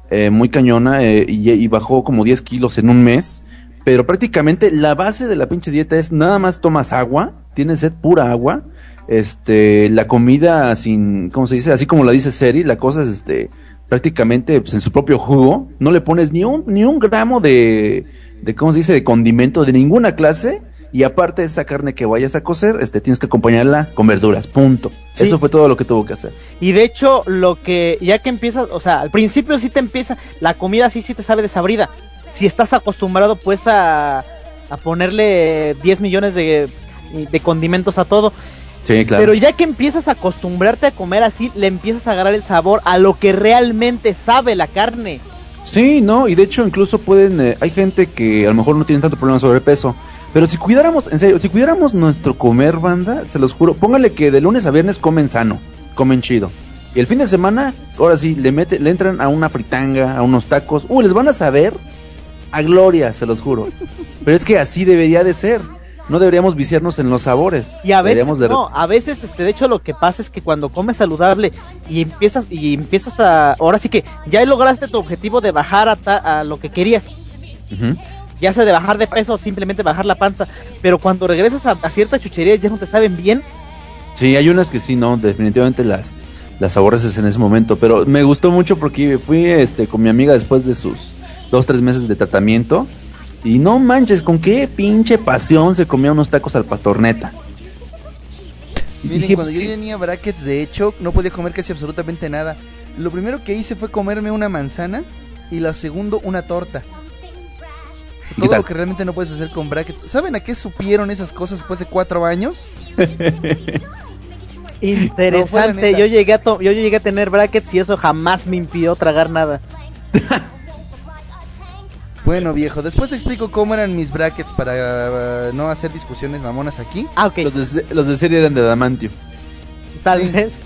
eh, muy cañona eh, y, y bajó como 10 kilos en un mes, pero prácticamente la base de la pinche dieta es nada más tomas agua, tienes sed pura agua, este, la comida sin, ¿cómo se dice? Así como la dice Seri, la cosa es este prácticamente pues, en su propio jugo, no le pones ni un ni un gramo de de cómo se dice de condimento de ninguna clase y aparte de esa carne que vayas a cocer, este tienes que acompañarla con verduras, punto. Sí. Eso fue todo lo que tuvo que hacer. Y de hecho, lo que ya que empiezas, o sea, al principio sí te empieza, la comida sí sí te sabe desabrida. Si estás acostumbrado pues a, a ponerle 10 millones de, de condimentos a todo. Sí, claro. Pero ya que empiezas a acostumbrarte a comer así, le empiezas a agarrar el sabor a lo que realmente sabe la carne. Sí, no, y de hecho incluso pueden, eh, hay gente que a lo mejor no tiene tanto problema de sobrepeso, pero si cuidáramos, en serio, si cuidáramos nuestro comer, banda, se los juro, póngale que de lunes a viernes comen sano, comen chido. Y el fin de semana, ahora sí, le mete, le entran a una fritanga, a unos tacos, uy, les van a saber a gloria, se los juro. Pero es que así debería de ser. No deberíamos viciarnos en los sabores. Y a veces de- no, a veces este de hecho lo que pasa es que cuando comes saludable y empiezas y empiezas a ahora sí que ya lograste tu objetivo de bajar a, ta- a lo que querías, ya sea de bajar de peso o simplemente bajar la panza, pero cuando regresas a, a ciertas chucherías ya no te saben bien. Sí, hay unas que sí, no, definitivamente las, las aborreces en ese momento, pero me gustó mucho porque fui este con mi amiga después de sus dos, tres meses de tratamiento y no manches, con qué pinche pasión se comía unos tacos al pastor neta. Y Miren, dije, cuando pues, yo tenía brackets, de hecho, no podía comer casi absolutamente nada. Lo primero que hice fue comerme una manzana y lo segundo una torta. O sea, ¿Y qué todo tal? lo que realmente no puedes hacer con brackets. ¿Saben a qué supieron esas cosas después de cuatro años? Interesante, yo llegué a to- yo llegué a tener brackets y eso jamás me impidió tragar nada. Bueno, viejo, después te explico cómo eran mis brackets para uh, no hacer discusiones mamonas aquí, Ah, ok, Los de, los de serie eran de adamantio. tal sí. vez.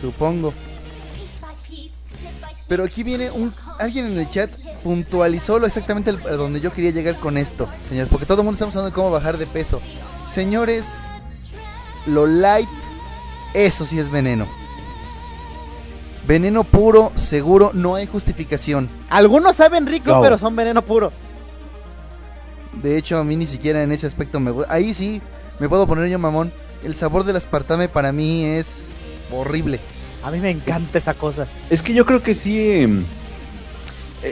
supongo. Pero aquí viene un alguien en el chat puntualizó lo exactamente el- a donde yo quería llegar con esto, señores, porque todo el mundo estamos hablando de cómo bajar de peso. Señores, lo light, eso sí es veneno. Veneno puro, seguro, no hay justificación. Algunos saben rico, pero son veneno puro. De hecho, a mí ni siquiera en ese aspecto me gusta. Ahí sí, me puedo poner yo mamón. El sabor del aspartame para mí es horrible. A mí me encanta esa cosa. Es que yo creo que sí. em,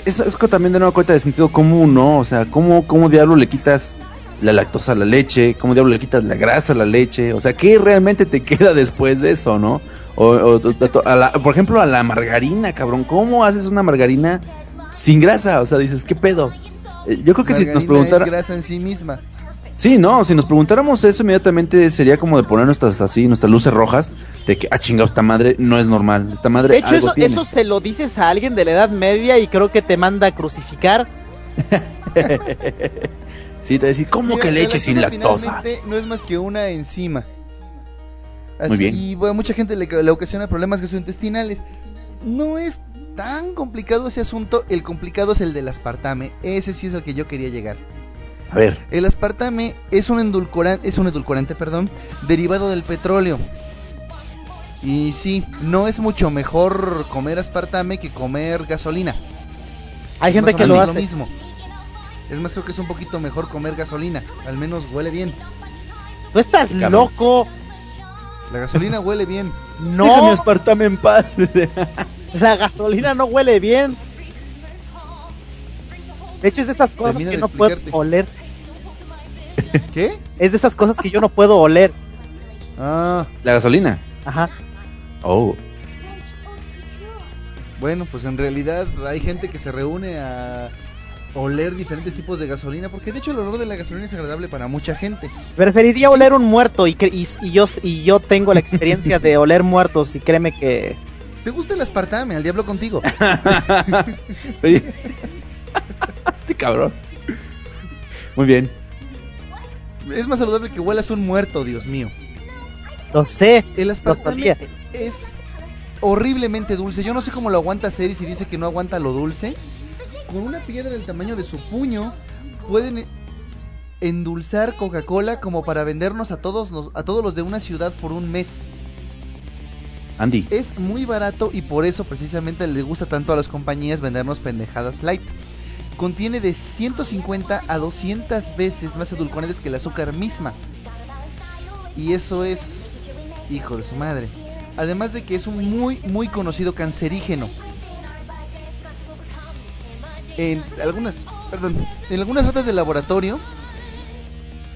Eso es que también de nueva cuenta de sentido común, ¿no? O sea, ¿cómo, cómo diablo le quitas la lactosa a la leche? ¿Cómo diablo le quitas la grasa a la leche? O sea, ¿qué realmente te queda después de eso, no? O, o- a la- por ejemplo, a la margarina, cabrón. ¿Cómo haces una margarina sin grasa? O sea, dices, ¿qué pedo? Eh, Yo creo que si nos Margarina preguntara... es grasa en sí misma. Sí, no, si nos preguntáramos eso inmediatamente sería como de poner nuestras así, nuestras luces rojas, de que, ah, chingado, esta madre no es normal, esta madre De hecho, algo eso, tiene. eso se lo dices a alguien de la Edad Media y creo que te manda a crucificar. Sí, te decir, ¿cómo Mira, que leche sin lactosa? No es más que una enzima. Así, Muy bien. Y bueno, mucha gente le, le ocasiona problemas gastrointestinales. No es tan complicado ese asunto. El complicado es el del aspartame. Ese sí es al que yo quería llegar. A ver. El aspartame es un endulcorante, es un edulcorante, perdón, derivado del petróleo. Y sí, no es mucho mejor comer aspartame que comer gasolina. Hay gente que lo hace. mismo. Es más, creo que es un poquito mejor comer gasolina. Al menos huele bien. Tú estás Cabrón. loco. La gasolina huele bien. Déjame No, aspartame en paz. la gasolina no huele bien. De hecho, es de esas cosas Termina que no puedo oler. ¿Qué? Es de esas cosas que yo no puedo oler. Ah, La gasolina. Ajá. Oh. bueno, pues en realidad hay gente que se reúne a oler diferentes tipos de gasolina. Porque de hecho el olor de la gasolina es agradable para mucha gente. Preferiría oler un muerto y, y, y yo, y yo tengo la experiencia de oler muertos y créeme que... ¿Te gusta el aspartame? Al diablo contigo. Este cabrón. Muy bien. Es más saludable que huelas un muerto, Dios mío. Lo sé. El aspartame es horriblemente dulce. Yo no sé cómo lo aguanta Ceres y dice que no aguanta lo dulce. Con una piedra del tamaño de su puño pueden endulzar Coca-Cola como para vendernos a todos los, a todos los de una ciudad por un mes. Andy. Es muy barato y por eso precisamente le gusta tanto a las compañías vendernos pendejadas light. Contiene de 150 a 200 veces más edulcorantes que el azúcar misma. Y eso es hijo de su madre. Además de que es un muy muy conocido cancerígeno. En algunas, perdón, en algunas ratas de laboratorio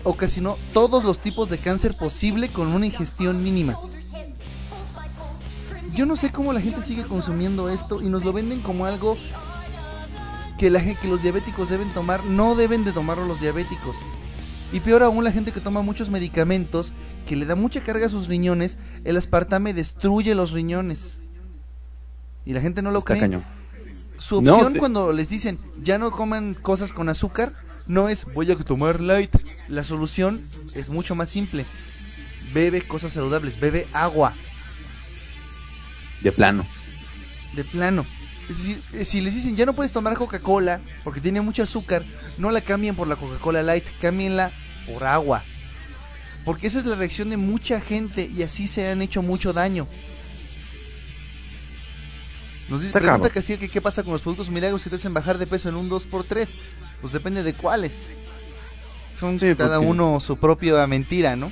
ocasionó todos los tipos de cáncer posible con una ingestión mínima. Yo no sé cómo la gente sigue consumiendo esto y nos lo venden como algo que, la, que los diabéticos deben tomar. No deben de tomarlo los diabéticos. Y peor aún la gente que toma muchos medicamentos, que le da mucha carga a sus riñones, el aspartame destruye los riñones. Y la gente no lo Está cree. cañón. Su No, opción te- cuando les dicen ya no coman cosas con azúcar, no es voy a tomar light. La solución es mucho más simple. Bebe cosas saludables, bebe agua. De plano. de plano. Es decir, eh, si les dicen ya no puedes tomar Coca-Cola porque tiene mucho azúcar, no la cambien por la Coca-Cola Light, cámbienla por agua. Porque esa es la reacción de mucha gente y así se han hecho mucho daño. Nos dice, pregunta. Casiel que qué pasa con los productos milagros que te hacen bajar de peso en un 2x3. Pues depende de cuáles. Son Sí, cada porque- uno su propia mentira, ¿no?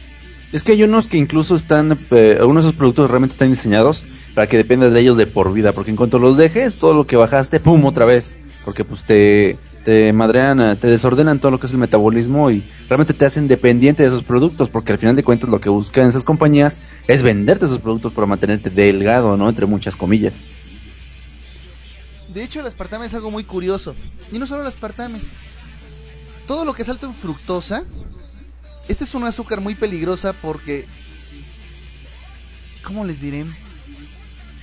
Es que hay unos que incluso están, eh, algunos de esos productos realmente están diseñados para que dependas de ellos de por vida, porque en cuanto los dejes, todo lo que bajaste, pum, otra vez, porque pues te, te madrean, te desordenan todo lo que es el metabolismo y realmente te hacen dependiente de esos productos, porque al final de cuentas lo que buscan esas compañías es venderte esos productos para mantenerte delgado, ¿no? Entre muchas comillas. De hecho, el aspartame es algo muy curioso. Y no solo el aspartame. Todo lo que es alto en fructosa. Este es un azúcar muy peligrosa porque. ¿Cómo les diré?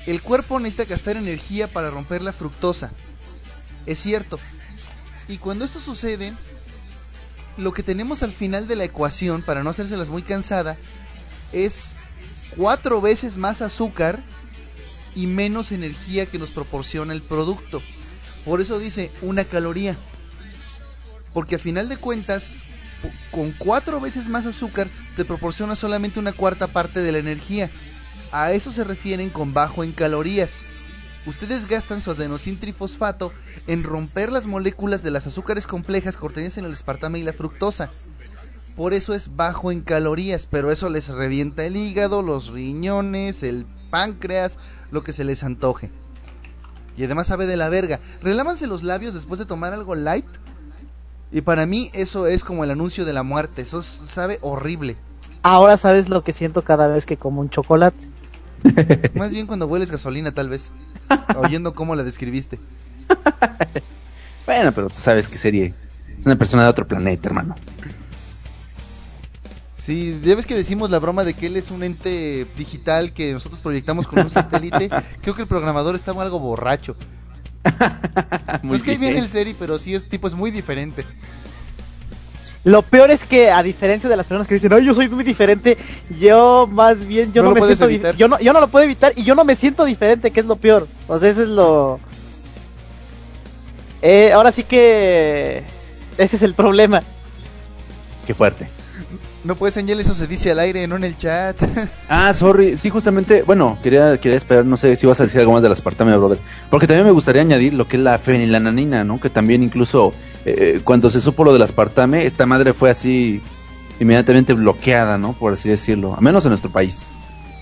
El cuerpo necesita gastar energía para romper la fructosa. Es cierto. Y cuando esto sucede, lo que tenemos al final de la ecuación, para no hacérselas muy cansada, es cuatro veces más azúcar y menos energía que nos proporciona el producto. Por eso dice una caloría. Porque a final de cuentas, con cuatro veces más azúcar te proporciona solamente una cuarta parte de la energía. A eso se refieren con bajo en calorías. Ustedes gastan su adenosín trifosfato en romper las moléculas de las azúcares complejas contenidas en el espartame y la fructosa. Por eso es bajo en calorías, pero eso les revienta el hígado, los riñones, el páncreas, lo que se les antoje. Y además sabe de la verga. Relámanse los labios después de tomar algo light. Y para mí eso es como el anuncio de la muerte. Eso es- sabe horrible. Ahora sabes lo que siento cada vez que como un chocolate. Más bien cuando hueles gasolina tal vez. Oyendo cómo la describiste. Bueno, pero tú sabes qué serie. Es una persona de otro planeta, hermano. Sí, ya ves que decimos la broma de que él es un ente digital que nosotros proyectamos con un satélite. Creo que el programador está algo borracho. Muy cae bien bien. el serie, pero sí es tipo es muy diferente. Lo peor es que a diferencia de las personas que dicen, "Ay, yo soy muy diferente", yo más bien yo No no, lo me siento evitar. yo no yo no lo puedo evitar y yo no me siento diferente, que es lo peor. O sea, eso es lo eh, ahora sí que ese es el problema. Qué fuerte. No puedes, Angel, eso se dice al aire, no en el chat. Ah, sorry. Sí, justamente, bueno, quería, quería esperar, no sé si vas a decir algo más de las aspartame, brother. Porque también me gustaría añadir lo que es la fenilananina, ¿no? Que también incluso eh, cuando se supo lo del aspartame, esta madre fue así inmediatamente bloqueada, ¿no? Por así decirlo. A menos en nuestro país.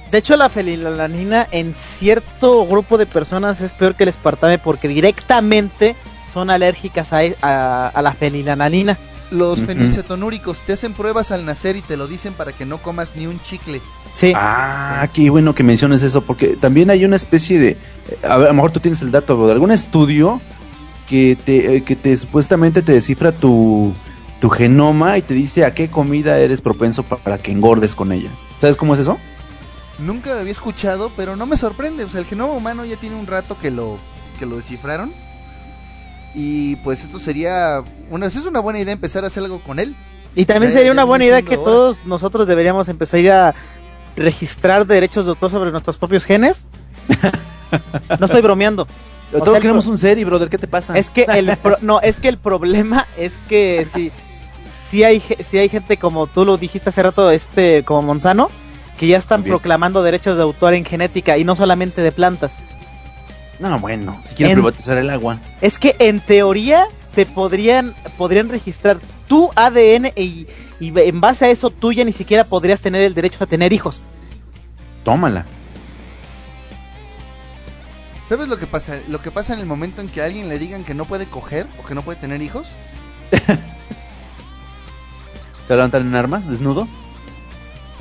De hecho, la fenilalanina en cierto grupo de personas es peor que el espartame porque directamente son alérgicas a, a, a la fenilalanina. Los Ujú. fenilcetonúricos te hacen pruebas al nacer y te lo dicen para que no comas ni un chicle. Sí. Ah, qué bueno que menciones eso, porque también hay una especie de, eh, a, ver, a lo mejor tú tienes el dato, bro, de algún estudio que te, eh, que te supuestamente te descifra tu, tu genoma y te dice a qué comida eres propenso pa- para que engordes con ella. ¿Sabes cómo es eso? Nunca lo había escuchado, pero no me sorprende. O sea, el genoma humano ya tiene un rato que lo, que lo descifraron. Y pues esto sería una, es una buena idea empezar a hacer algo con él. Y también sería una buena idea que todos nosotros deberíamos empezar a ir a registrar derechos de autor sobre nuestros propios genes. No estoy bromeando. O Todos sea, queremos un seri, brother, ¿qué te pasa? Es que el pro- no, es que el problema es que si si hay si hay gente como tú lo dijiste hace rato, este como Monsanto, que ya están Bien. proclamando derechos de autor en genética y no solamente de plantas. No, bueno, si quieren En- privatizar el agua. Es que en teoría te podrían podrían registrar tu ADN y, y en base a eso tú ya ni siquiera podrías tener el derecho a tener hijos. Tómala. ¿Sabes lo que pasa? Lo que pasa en el momento en que a alguien le digan que no puede coger o que no puede tener hijos. ¿Se levantan en armas, desnudo?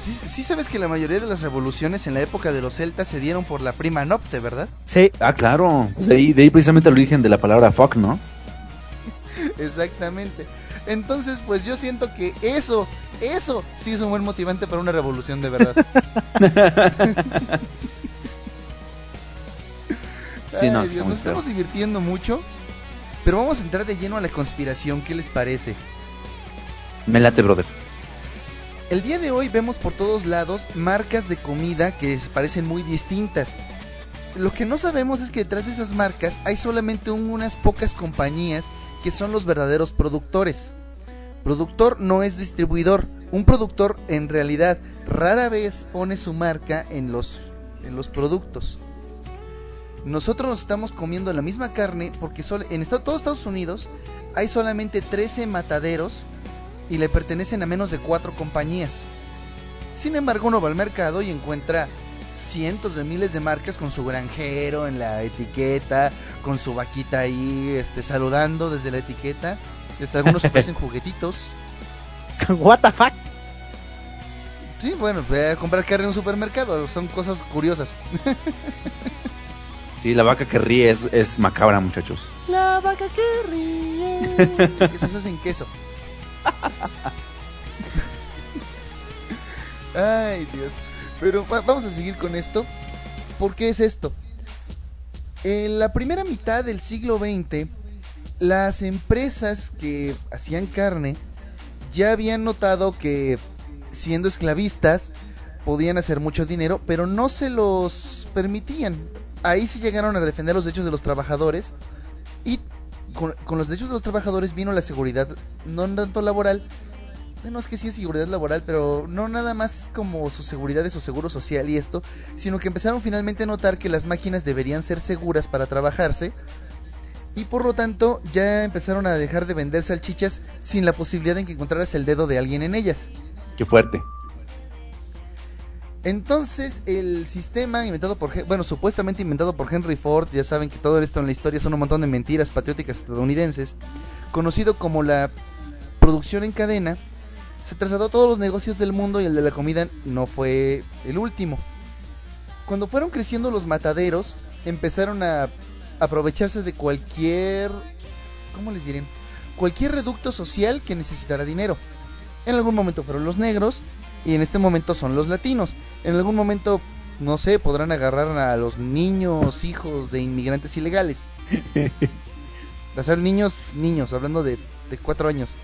Sí, sí sabes que la mayoría de las revoluciones en la época de los celtas se dieron por la prima nocte, ¿verdad? Sí, Ah, claro. Pues de, ahí, de ahí precisamente el origen de la palabra fuck, ¿no? Exactamente. Entonces, pues yo siento que eso, eso sí es un buen motivante para una revolución de verdad. Sí, no, Ay, Dios, nos estamos divirtiendo mucho, pero vamos a entrar de lleno a la conspiración. ¿Qué les parece? Me late, brother. El día de hoy vemos por todos lados marcas de comida que parecen muy distintas. Lo que no sabemos es que detrás de esas marcas hay solamente un- unas pocas compañías que son los verdaderos productores. Productor no es distribuidor. Un productor en realidad rara vez pone su marca en los, en los productos. Nosotros nos estamos comiendo la misma carne porque en todos Estados Unidos hay solamente 13 mataderos y le pertenecen a menos de cuatro compañías. Sin embargo, uno va al mercado y encuentra cientos de miles de marcas con su granjero en la etiqueta, con su vaquita ahí este, saludando desde la etiqueta. Este, algunos ofrecen juguetitos. what the fuck. Sí, bueno, ve a comprar carne en un supermercado, son cosas curiosas. Sí, la vaca que ríe es, es macabra, muchachos. La vaca que ríe. Eso se hace en queso. Ay, Dios. Pero va- vamos a seguir con esto. ¿Por qué es esto? En la primera mitad del siglo XX, las empresas que hacían carne ya habían notado que siendo esclavistas podían hacer mucho dinero, pero no se los permitían. Ahí sí llegaron a defender los derechos de los trabajadores y con, con los derechos de los trabajadores vino la seguridad, no tanto laboral, bueno, es que sí es seguridad laboral, pero no nada más como su seguridad de su seguro social y esto, sino que empezaron finalmente a notar que las máquinas deberían ser seguras para trabajarse y por lo tanto ya empezaron a dejar de vender salchichas sin la posibilidad de que encontraras el dedo de alguien en ellas. Qué fuerte. Entonces, el sistema inventado por, bueno, supuestamente inventado por Henry Ford, ya saben que todo esto en la historia son un montón de mentiras patrióticas estadounidenses, conocido como la producción en cadena, se trasladó a todos los negocios del mundo y el de la comida no fue el último. Cuando fueron creciendo los mataderos, empezaron a aprovecharse de cualquier, ¿cómo les diré? Cualquier reducto social que necesitara dinero. En algún momento fueron los negros y en este momento son los latinos. En algún momento, no sé, podrán agarrar a los niños, hijos de inmigrantes ilegales. O sea, niños, niños, hablando de, de cuatro años.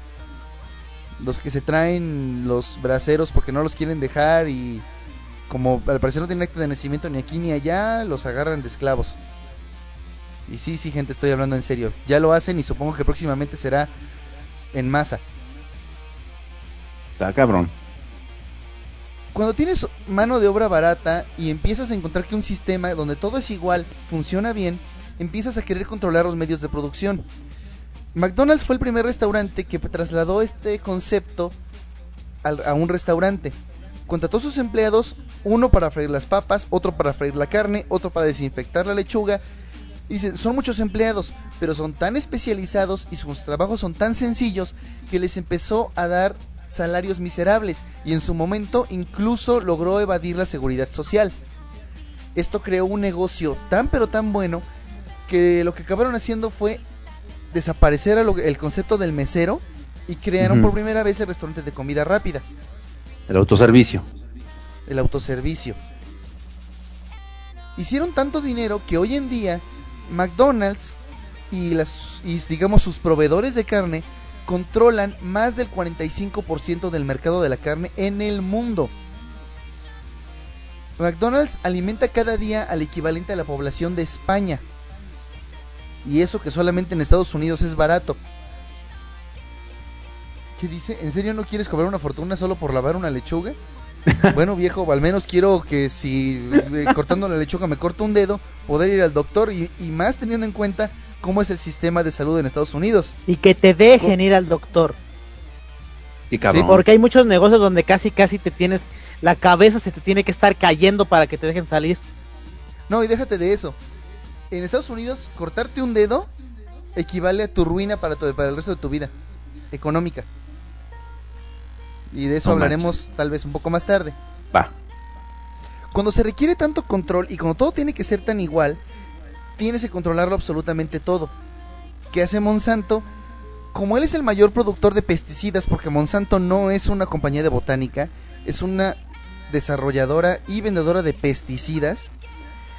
Los que se traen los braceros porque no los quieren dejar y como al parecer no tienen acta de nacimiento ni aquí ni allá, los agarran de esclavos. Y sí, sí, gente, estoy hablando en serio. Ya lo hacen y supongo que próximamente será en masa. Está cabrón. Cuando tienes mano de obra barata y empiezas a encontrar que un sistema donde todo es igual funciona bien, empiezas a querer controlar los medios de producción. McDonald's fue el primer restaurante que trasladó este concepto a un restaurante. Contrató a sus empleados, uno para freír las papas, otro para freír la carne, otro para desinfectar la lechuga. Dice, son muchos empleados, pero son tan especializados y sus trabajos son tan sencillos que les empezó a dar salarios miserables y en su momento incluso logró evadir la seguridad social. Esto creó un negocio tan pero tan bueno que lo que acabaron haciendo fue desaparecer el concepto del mesero y crearon por primera vez el restaurante de comida rápida, El autoservicio. el autoservicio. Hicieron tanto dinero que hoy en día McDonald's y las y digamos sus proveedores de carne controlan más del 45% del mercado de la carne en el mundo. McDonald's alimenta cada día al equivalente a la población de España. Y eso que solamente en Estados Unidos es barato. ¿Qué dice? ¿En serio no quieres cobrar una fortuna solo por lavar una lechuga? bueno, viejo, al menos quiero que si eh, cortando la lechuga me corto un dedo, poder ir al doctor y, y más teniendo en cuenta cómo es el sistema de salud en Estados Unidos. Y que te dejen ir al doctor. Qué cabrón. Porque hay muchos negocios donde casi casi te tienes, la cabeza se te tiene que estar cayendo para que te dejen salir. No, y déjate de eso. En Estados Unidos, cortarte un dedo equivale a tu ruina para, tu- para el resto de tu vida económica. Y de eso No hablaremos tal vez un poco más tarde. Va. Cuando se requiere tanto control y cuando todo tiene que ser tan igual, tienes que controlarlo absolutamente todo. ¿Qué hace Monsanto? Como él es el mayor productor de pesticidas, porque Monsanto no es una compañía de botánica, es una desarrolladora y vendedora de pesticidas,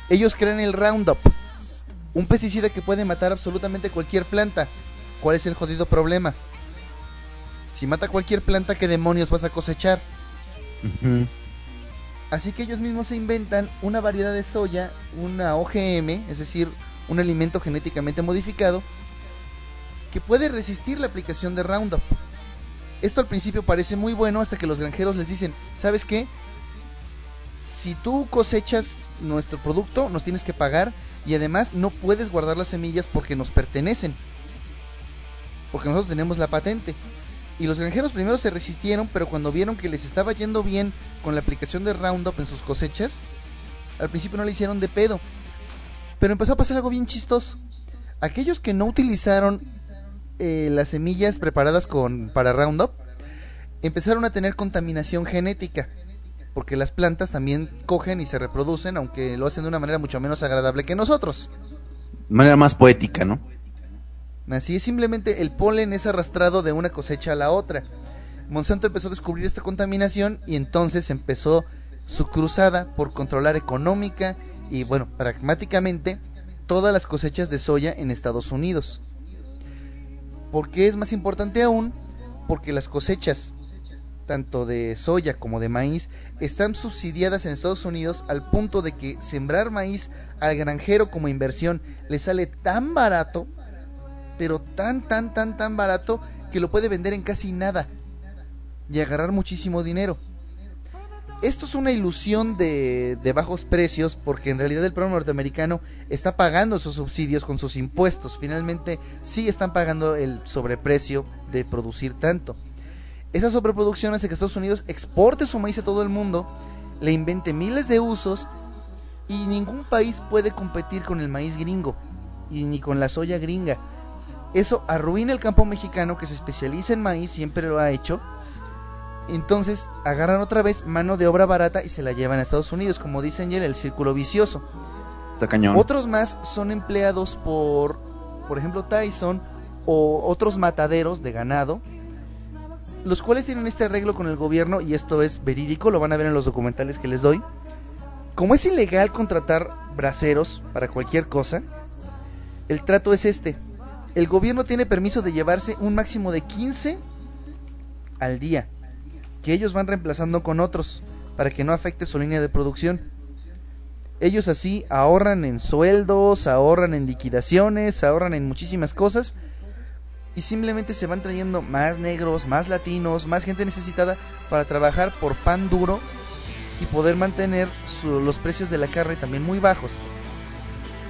ellos crean el Roundup, un pesticida que puede matar absolutamente cualquier planta. ¿Cuál es el jodido problema? Si mata cualquier planta, ¿qué demonios vas a cosechar? Así que ellos mismos se inventan una variedad de soya, una OGM, es decir, un alimento genéticamente modificado, que puede resistir la aplicación de Roundup. Esto al principio parece muy bueno hasta que los granjeros les dicen, ¿sabes qué? Si tú cosechas nuestro producto, nos tienes que pagar y además no puedes guardar las semillas porque nos pertenecen. Porque nosotros tenemos la patente. Y los granjeros primero se resistieron, pero cuando vieron que les estaba yendo bien con la aplicación de Roundup en sus cosechas, al principio no le hicieron de pedo. Pero empezó a pasar algo bien chistoso. Aquellos que no utilizaron eh, las semillas preparadas con para Roundup empezaron a tener contaminación genética. Porque las plantas también cogen y se reproducen, aunque lo hacen de una manera mucho menos agradable que nosotros. De manera más poética, ¿no? Así es, simplemente el polen es arrastrado de una cosecha a la otra. Monsanto empezó a descubrir esta contaminación y entonces empezó su cruzada por controlar económica y, bueno, pragmáticamente todas las cosechas de soya en Estados Unidos. ¿Por qué es más importante aún? Porque las cosechas, tanto de soya como de maíz, están subsidiadas en Estados Unidos al punto de que sembrar maíz al granjero como inversión le sale tan barato pero tan, tan, tan, tan barato que lo puede vender en casi nada y agarrar muchísimo dinero. Esto es una ilusión de, bajos precios porque en realidad el pueblo norteamericano está pagando esos subsidios con sus impuestos. Finalmente sí están pagando el sobreprecio de producir tanto. Esa sobreproducción hace que Estados Unidos exporte su maíz a todo el mundo, le invente miles de usos y ningún país puede competir con el maíz gringo y ni con la soya gringa. Eso arruina el campo mexicano que se especializa en maíz, siempre lo ha hecho. Entonces agarran otra vez mano de obra barata y se la llevan a Estados Unidos, como dice Angel, el círculo vicioso. Está cañón. Otros más son empleados por, por ejemplo, Tyson o otros mataderos de ganado, los cuales tienen este arreglo con el gobierno y esto es verídico, lo van a ver en los documentales que les doy. Como es ilegal contratar braceros para cualquier cosa, el trato es este. El gobierno tiene permiso de llevarse un máximo de 15 al día, que ellos van reemplazando con otros para que no afecte su línea de producción. Ellos así ahorran en sueldos, ahorran en liquidaciones, ahorran en muchísimas cosas, y simplemente se van trayendo más negros, más latinos, más gente necesitada para trabajar por pan duro y poder mantener su- los precios de la carne también muy bajos.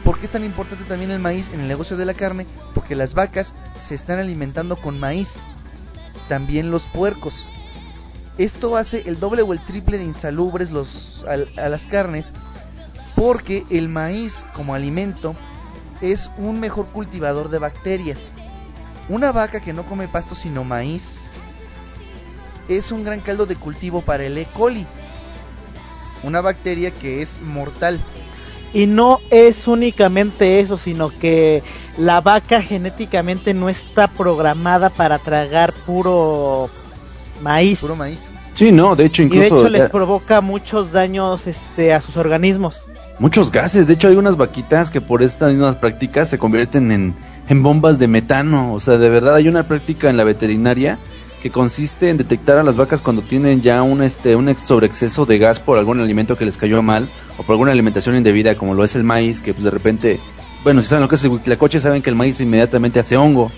¿Por qué es tan importante también el maíz en el negocio de la carne? Porque las vacas se están alimentando con maíz. También los puercos. Esto hace el doble o el triple de insalubres al- a, las carnes porque el maíz como alimento es un mejor cultivador de bacterias. Una vaca que no come pasto sino maíz es un gran caldo de cultivo para el E. coli, una bacteria que es mortal. Y no es únicamente eso, sino que la vaca genéticamente no está programada para tragar puro maíz. Puro maíz. Sí, no, de hecho y de incluso hecho les ya- provoca muchos daños este, a sus organismos. muchos gases. De hecho hay unas vaquitas que por estas mismas prácticas se convierten en, en bombas de metano. O sea, de verdad hay una práctica en la veterinaria que consiste en detectar a las vacas cuando tienen ya un este un ex- sobreexceso de gas por algún alimento que les cayó mal o por alguna alimentación indebida como lo es el maíz que pues de repente bueno si saben lo que es el huitlacoche saben que el maíz inmediatamente hace hongo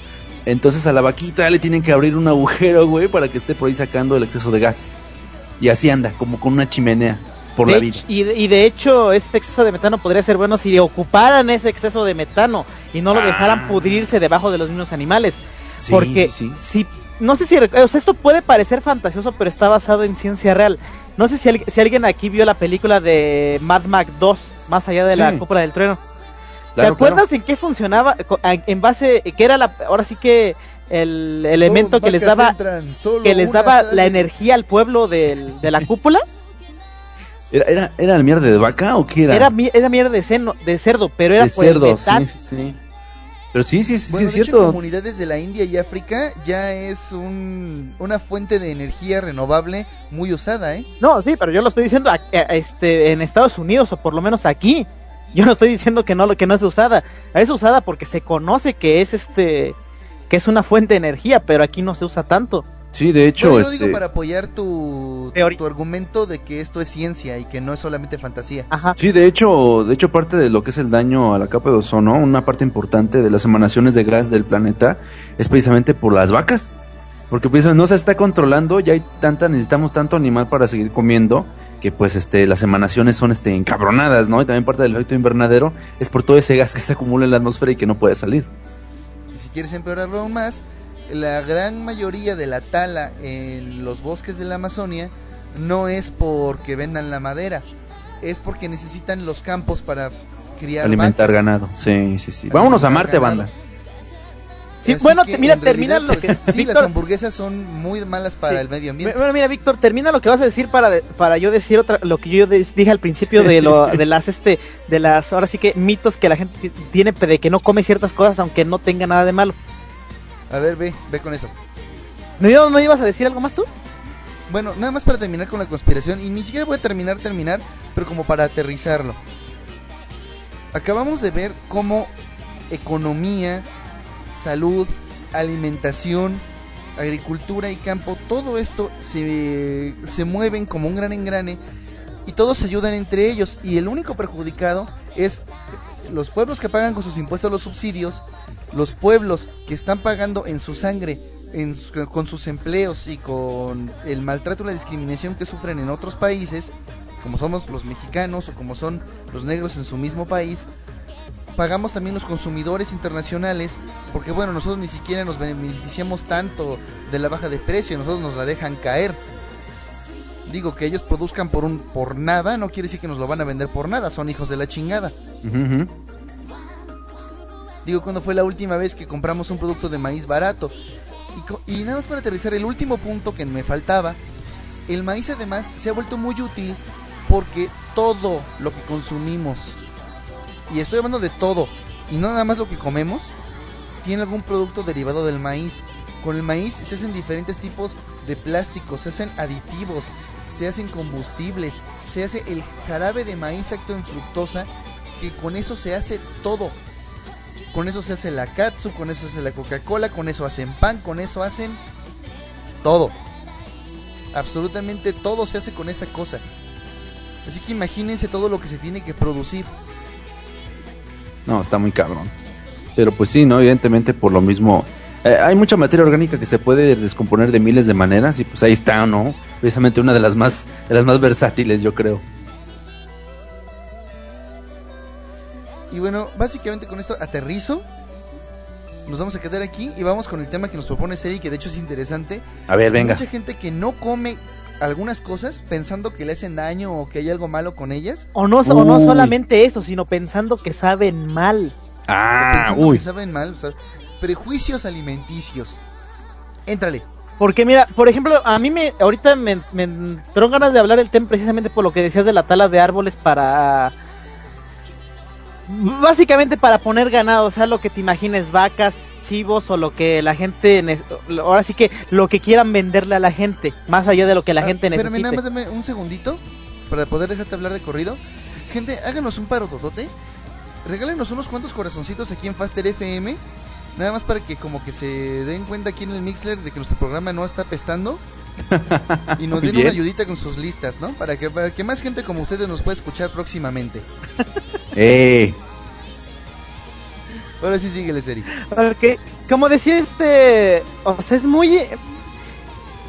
entonces a la vaquita le tienen que abrir un agujero güey para que esté por ahí sacando el exceso de gas y así anda como con una chimenea por De la vida y, de- y de hecho, este exceso de metano podría ser bueno si ocuparan ese exceso de metano y no lo Ah. dejaran pudrirse debajo de los mismos animales. Sí, porque sí. si no sé si o sea, esto puede parecer fantasioso, pero está basado en ciencia real. No sé si, al- si alguien aquí vio la película de Mad Max 2, más allá de la cúpula del trueno. Claro, ¿Te acuerdas en qué funcionaba? En base, que era la, ahora sí que el elemento que les daba, entran, que les daba sale. la energía al pueblo del- de la cúpula? ¿Era, era, era el mierda de vaca o qué era? Era, era mierda de, seno- de cerdo, pero era de por el cerdo, metal. sí, sí, sí. Pero sí, sí, sí, Bueno, sí de es hecho, en cierto. comunidades de la India y África ya es un, una fuente de energía renovable muy usada, ¿eh? No, sí, pero yo lo estoy diciendo a- a- este, en Estados Unidos, o por lo menos aquí. Yo no estoy diciendo que no, lo- que no es usada. Es usada porque se conoce que es este que es una fuente de energía, pero aquí no se usa tanto. Sí, de hecho, Bueno, yo este, digo para apoyar tu, Teoría. tu argumento de que esto es ciencia y que no es solamente fantasía. Ajá. sí, de hecho, de hecho parte de lo que es el daño a la capa de ozono, una parte importante de las emanaciones de gas del planeta es precisamente por las vacas. Porque precisamente no se está controlando, ya hay tanta, necesitamos tanto animal para seguir comiendo que pues este las emanaciones son este encabronadas, ¿no? Y también parte del efecto invernadero es por todo ese gas que se acumula en la atmósfera y que no puede salir. Y si quieres empeorarlo aún más, la gran mayoría de la tala en los bosques de la Amazonia no es porque vendan la madera, es porque necesitan los campos para criar alimentar vacas. ganado. Sí, sí, sí. Vámonos a Marte, ganado. banda. Sí, Así bueno, que, mira, termina realidad, lo que pues, Sí, las Víctor, hamburguesas son muy malas para Sí. el medio ambiente. Bueno, mira, Víctor, termina lo que vas a decir para, de- para yo decir otra, lo que yo dije al principio de lo, de las este, de las, ahora sí que mitos que la gente ti- tiene de que no come ciertas cosas aunque no tenga nada de malo. A ver, ve, ve con eso. ¿No, no ibas a decir algo más tú? Bueno, nada más para terminar con la conspiración, y ni siquiera voy a terminar, terminar, pero como para aterrizarlo. Acabamos de ver cómo economía, salud, alimentación, agricultura y campo, todo esto se, se mueven como un gran engrane y todos se ayudan entre ellos y el único perjudicado es los pueblos que pagan con sus impuestos los subsidios, los pueblos que están pagando en su sangre, en con sus empleos y con el maltrato y la discriminación que sufren en otros países, como somos los mexicanos o como son los negros en su mismo país, pagamos también los consumidores internacionales, porque bueno, nosotros ni siquiera nos beneficiamos tanto de la baja de precio, nosotros nos la dejan caer. Digo que ellos produzcan por un por nada, no quiere decir que nos lo van a vender por nada, son hijos de la chingada. Digo, cuando fue la última vez que compramos un producto de maíz barato. Y, y nada más para aterrizar, el último punto que me faltaba, el maíz además se ha vuelto muy útil porque todo lo que consumimos, y estoy hablando de todo, y no nada más lo que comemos, tiene algún producto derivado del maíz. Con el maíz se hacen diferentes tipos de plásticos, se hacen aditivos, se hacen combustibles, se hace el jarabe de maíz acto en fructosa, que con eso se hace todo. Con eso se hace la katsu, con eso se hace la Coca-Cola, con eso hacen pan, con eso hacen todo. Absolutamente todo se hace con esa cosa. Así que imagínense todo lo que se tiene que producir. No, está muy cabrón. Pero pues sí, ¿no? Evidentemente por lo mismo eh, hay mucha materia orgánica que se puede descomponer de miles de maneras y pues ahí está, ¿no? Precisamente una de las más, de las más versátiles, yo creo. Y bueno, básicamente con esto aterrizo. Nos vamos a quedar aquí y vamos con el tema que nos propone Seri, que de hecho es interesante. A ver, venga. Mucha gente que no come algunas cosas pensando que le hacen daño o que hay algo malo con ellas. O no, o no solamente eso, sino pensando que saben mal. Ah, pensando uy. que saben mal. o sea, prejuicios alimenticios. Éntrale. Porque mira, por ejemplo, a mí me ahorita me, me entró ganas de hablar el tema precisamente por lo que decías de la tala de árboles para básicamente para poner ganado, o sea, lo que te imagines, vacas, chivos o lo que la gente ahora sí que lo que quieran venderle a la gente, más allá de lo que la Ah, gente espérame, necesite. nada más dame un segundito para poder dejarte hablar de corrido. Gente, háganos un paro totote. Regálenos unos cuantos corazoncitos aquí en Faster FM. Nada más para que como que se den cuenta aquí en el Mixler de que nuestro programa no está pestando. y nos den bien. una ayudita con sus listas, ¿no? Para que, para que más gente como ustedes nos pueda escuchar próximamente. Eh, Ahora sí síguele, Seri. Ok, como decía este, o sea, es muy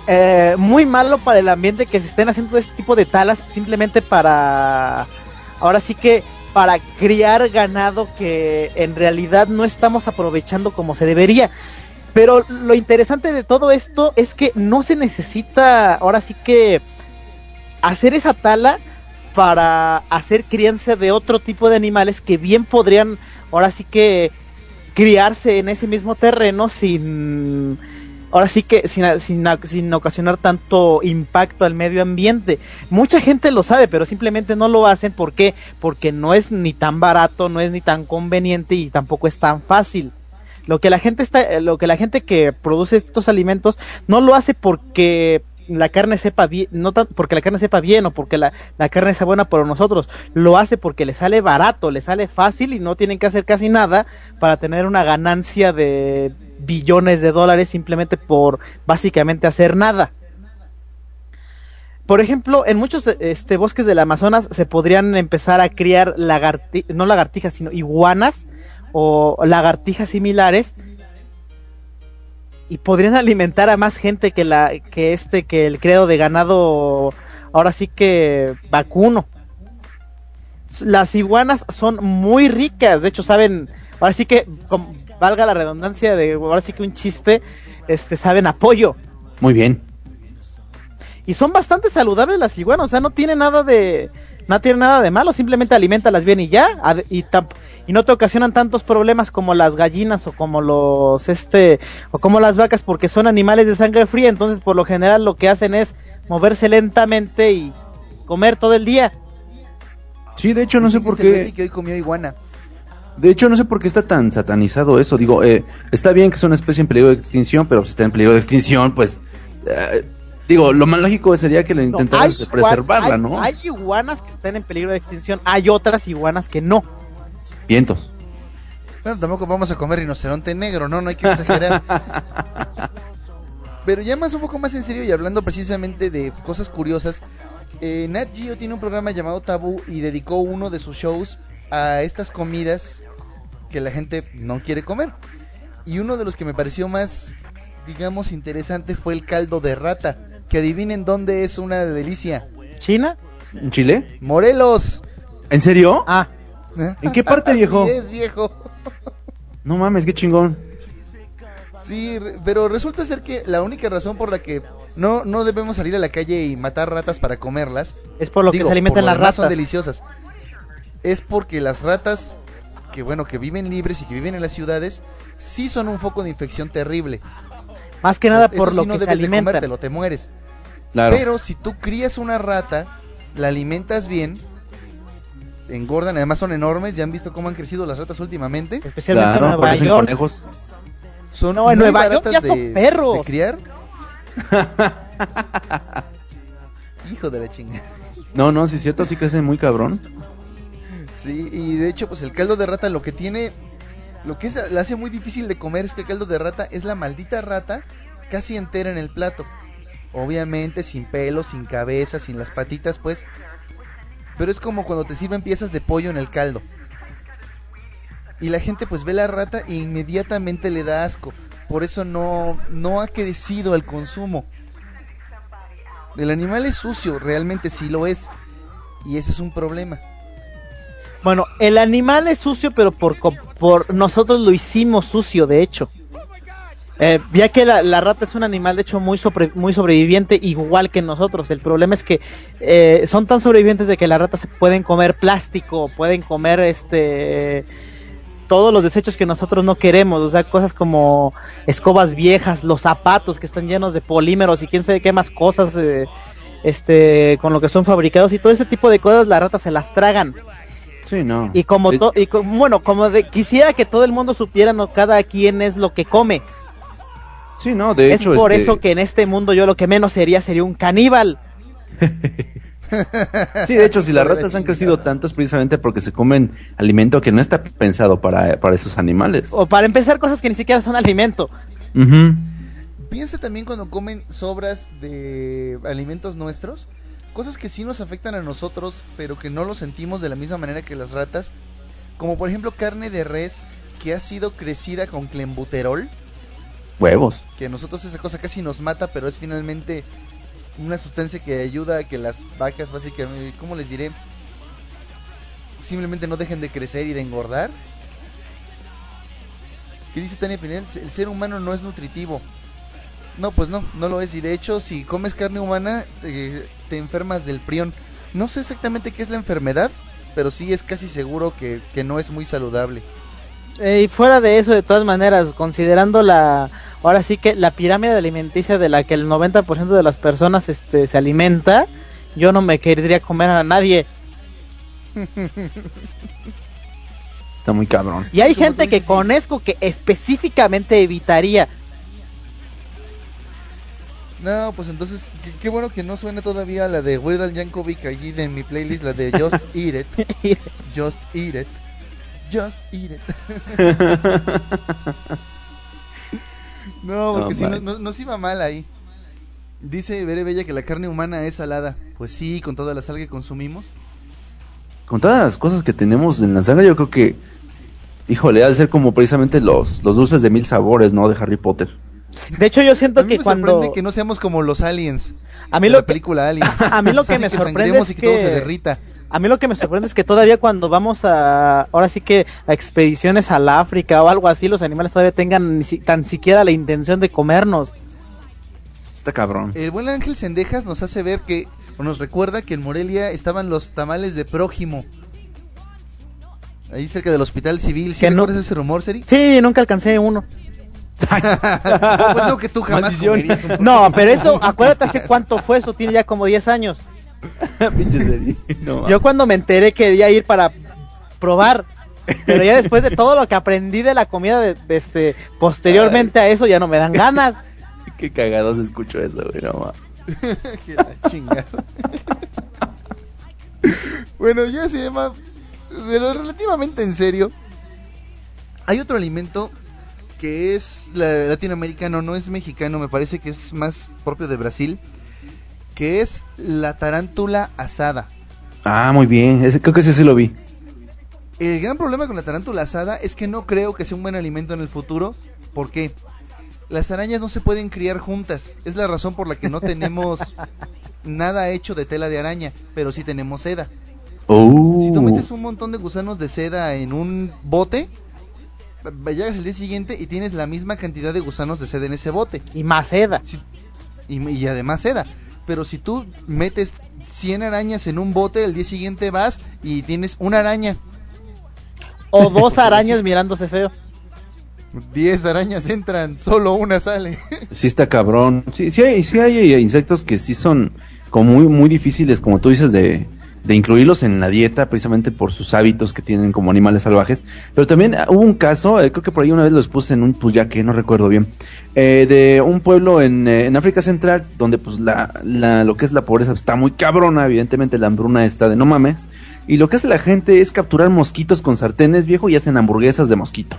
eh, muy malo para el ambiente que se estén haciendo este tipo de talas simplemente para ahora sí que para criar ganado que en realidad no estamos aprovechando como se debería. Pero lo interesante de todo esto es que no se necesita ahora sí que hacer esa tala para hacer crianza de otro tipo de animales que bien podrían ahora sí que criarse en ese mismo terreno sin ahora sí que sin, sin, sin ocasionar tanto impacto al medio ambiente. Mucha gente lo sabe, pero simplemente no lo hacen ¿por qué? porque no es ni tan barato, no es ni tan conveniente y tampoco es tan fácil. Lo que la gente está, lo que la gente que produce estos alimentos no lo hace porque la carne sepa bien, no porque la carne sepa bien o porque la, la carne sea buena para nosotros, lo hace porque le sale barato, le sale fácil y no tienen que hacer casi nada para tener una ganancia de billones de dólares simplemente por básicamente hacer nada. Por ejemplo, en muchos este, bosques del Amazonas se podrían empezar a criar lagartijas, no lagartijas, sino iguanas o lagartijas similares y podrían alimentar a más gente que la que este que el credo de ganado ahora sí que vacuno. Las iguanas son muy ricas, de hecho saben, ahora sí que valga la redundancia de ahora sí que un chiste, este saben apoyo. Muy bien. Y son bastante saludables las iguanas, o sea, no tiene nada de no tiene nada de malo, simplemente alimentalas bien y ya, y, y no te ocasionan tantos problemas como las gallinas o como los este o como las vacas porque son animales de sangre fría, entonces por lo general lo que hacen es moverse lentamente y comer todo el día. Sí, de hecho no sé por qué. que hoy comió iguana. De hecho, no sé por qué está tan satanizado eso. Digo, eh, está bien que es una especie en peligro de extinción, pero si está en peligro de extinción, pues. Eh, digo, lo más lógico sería que le intentaran no, preservarla, hay, ¿no? Hay iguanas que están en peligro de extinción, hay otras iguanas que no. Vientos. Bueno, tampoco vamos a comer rinoceronte negro, ¿no? No hay que exagerar. Pero ya más un poco más en serio y hablando precisamente de cosas curiosas, eh, Nat Geo tiene un programa llamado Tabú y dedicó uno de sus shows a estas comidas que la gente no quiere comer. Y uno de los que me pareció más, digamos, interesante fue el caldo de rata. Que adivinen dónde es una delicia. ¿China? ¿En Chile? Morelos. ¿En serio? Ah. ¿Eh? ¿En qué parte, viejo? Así es, viejo. No mames, qué chingón. Sí, pero resulta ser que la única razón por la que no, no debemos salir a la calle y matar ratas para comerlas es por lo digo, que se alimentan las ratas. Son deliciosas. Es porque las ratas, que bueno, que viven libres y que viven en las ciudades, sí son un foco de infección terrible. Más que nada por Eso lo sí no que se debes de alimentan. comértelo, te mueres. Claro. Pero si tú crías una rata, la alimentas bien, engordan, además son enormes, ya han visto cómo han crecido las ratas últimamente. Especialmente claro, en Nueva York. conejos. Son no, en Nueva York ya son de, perros. De criar. Hijo de la chinga. No, no, sí es cierto, sí crecen muy cabrón. Sí, y de hecho, pues el caldo de rata lo que tiene, lo que es, le hace muy difícil de comer es que el caldo de rata es la maldita rata casi entera en el plato. Obviamente sin pelo, sin cabeza, sin las patitas, pues. Pero es como cuando te sirven piezas de pollo en el caldo. Y la gente pues ve la rata e inmediatamente le da asco. por eso no, no ha crecido el consumo. El animal es sucio, realmente sí lo es. Y ese es un problema. Bueno, el animal es sucio, pero por, por nosotros lo hicimos sucio, de hecho. Eh, ya que la, la rata es un animal, de hecho, muy, sobre- muy sobreviviente, igual que nosotros. El problema es que eh, son tan sobrevivientes de que las ratas se pueden comer plástico, pueden comer este todos los desechos que nosotros no queremos, o sea, cosas como escobas viejas, los zapatos que están llenos de polímeros y quién sabe qué más cosas eh, este con lo que son fabricados y todo ese tipo de cosas las ratas se las tragan. Sí, no. Y como to- y co- bueno, como de, quisiera que todo el mundo supiera no cada quien es lo que come. Sí, no, de es hecho. por este, eso que en este mundo yo lo que menos sería sería un caníbal. Sí, de hecho, si las ratas han crecido tanto es precisamente porque se comen alimento que no está pensado para, para esos animales. O para empezar cosas que ni siquiera son alimento. Piensa también cuando comen sobras de alimentos nuestros, cosas que sí nos afectan a nosotros, pero que no lo sentimos de la misma manera que las ratas, como por ejemplo carne de res que ha sido crecida con clenbuterol, Huevos. que a nosotros esa cosa casi nos mata, pero es finalmente una sustancia que ayuda a que las vacas básicamente, ¿cómo les diré? Simplemente no dejen de crecer y de engordar. ¿Qué dice Tania Pinel? El ser humano no es nutritivo. No, pues no, no lo es. Y de hecho, si comes carne humana, eh, te enfermas del prión. No sé exactamente qué es la enfermedad, pero sí es casi seguro que, que no es muy saludable. Eh, y fuera de eso, de todas maneras, considerando la, ahora sí que la pirámide alimenticia de la que el 90% de las personas este, se alimenta, yo no me querría comer a nadie. Está muy cabrón. Y hay gente que conozco que específicamente evitaría. No, pues entonces, qué, qué bueno que no suena todavía la de Weird Al Yankovic allí de mi playlist, la de Just Eat It. Just Eat It. Just Eat It. no, porque No, si no, man. no- nos iba mal ahí. Dice Bere Bella que la carne humana es salada. Pues sí, con toda la sal que consumimos. Con todas las cosas que tenemos en la sangre, yo creo que. Híjole, ha de ser como precisamente los, los dulces de mil sabores, ¿no? De Harry Potter. De hecho, yo siento A mí que me cuando sorprende que no seamos como los aliens. a mí de lo la que película Aliens. a mí lo que Así me sorprende es y que todo se que derrita. A mí lo que me sorprende es que todavía cuando vamos a ahora sí que a expediciones al África o algo así, los animales todavía tengan ni si- tan siquiera la intención de comernos. Está cabrón. El buen Ángel Sendejas nos hace ver que, o nos recuerda que en Morelia estaban los tamales de prójimo. Ahí cerca del hospital civil. ¿Sí no- recuerdas ese rumor, Seri? Sí, nunca alcancé uno. No, pues no, que tú jamás un No, pero eso, acuérdate hace cuánto fue, eso tiene ya como 10 años. Pinche serie. No, Yo cuando me enteré quería ir para probar. Pero ya después de todo lo que aprendí de la comida de, de este posteriormente a eso ya no me dan ganas. Qué cagado se escuchó eso, güey. No, ma. Que la chingada. bueno, ya se llama. De lo relativamente en serio. Hay otro alimento que es la- latinoamericano, no es mexicano, me parece que es más propio de Brasil. Que es la tarántula asada. Ah, muy bien. Ese- creo que ese sí lo vi. El gran problema con la tarántula asada es que no creo que sea un buen alimento en el futuro. ¿Por qué? Las arañas no se pueden criar juntas. Es la razón por la que no tenemos nada hecho de tela de araña, pero sí tenemos seda. Oh. Si tú metes un montón de gusanos de seda en un bote, llegas el día siguiente y tienes la misma cantidad de gusanos de seda en ese bote. Y más seda. Si- y, y además seda. Pero si tú metes 100 arañas en un bote, el día siguiente vas y tienes una araña. O dos arañas mirándose feo. 10 arañas entran, solo una sale. Sí está cabrón. Sí, sí hay, sí hay insectos que sí son como muy, muy difíciles, como tú dices, de, de incluirlos en la dieta, precisamente por sus hábitos que tienen como animales salvajes. Pero también ah, hubo un caso, eh, creo que por ahí una vez los puse en un pues ya que no recuerdo bien, eh, de un pueblo en, eh, en África Central, donde pues la, la, lo que es la pobreza está muy cabrona, evidentemente la hambruna está de no mames. Y lo que hace la gente es capturar mosquitos con sartenes, viejo, y hacen hamburguesas de mosquito.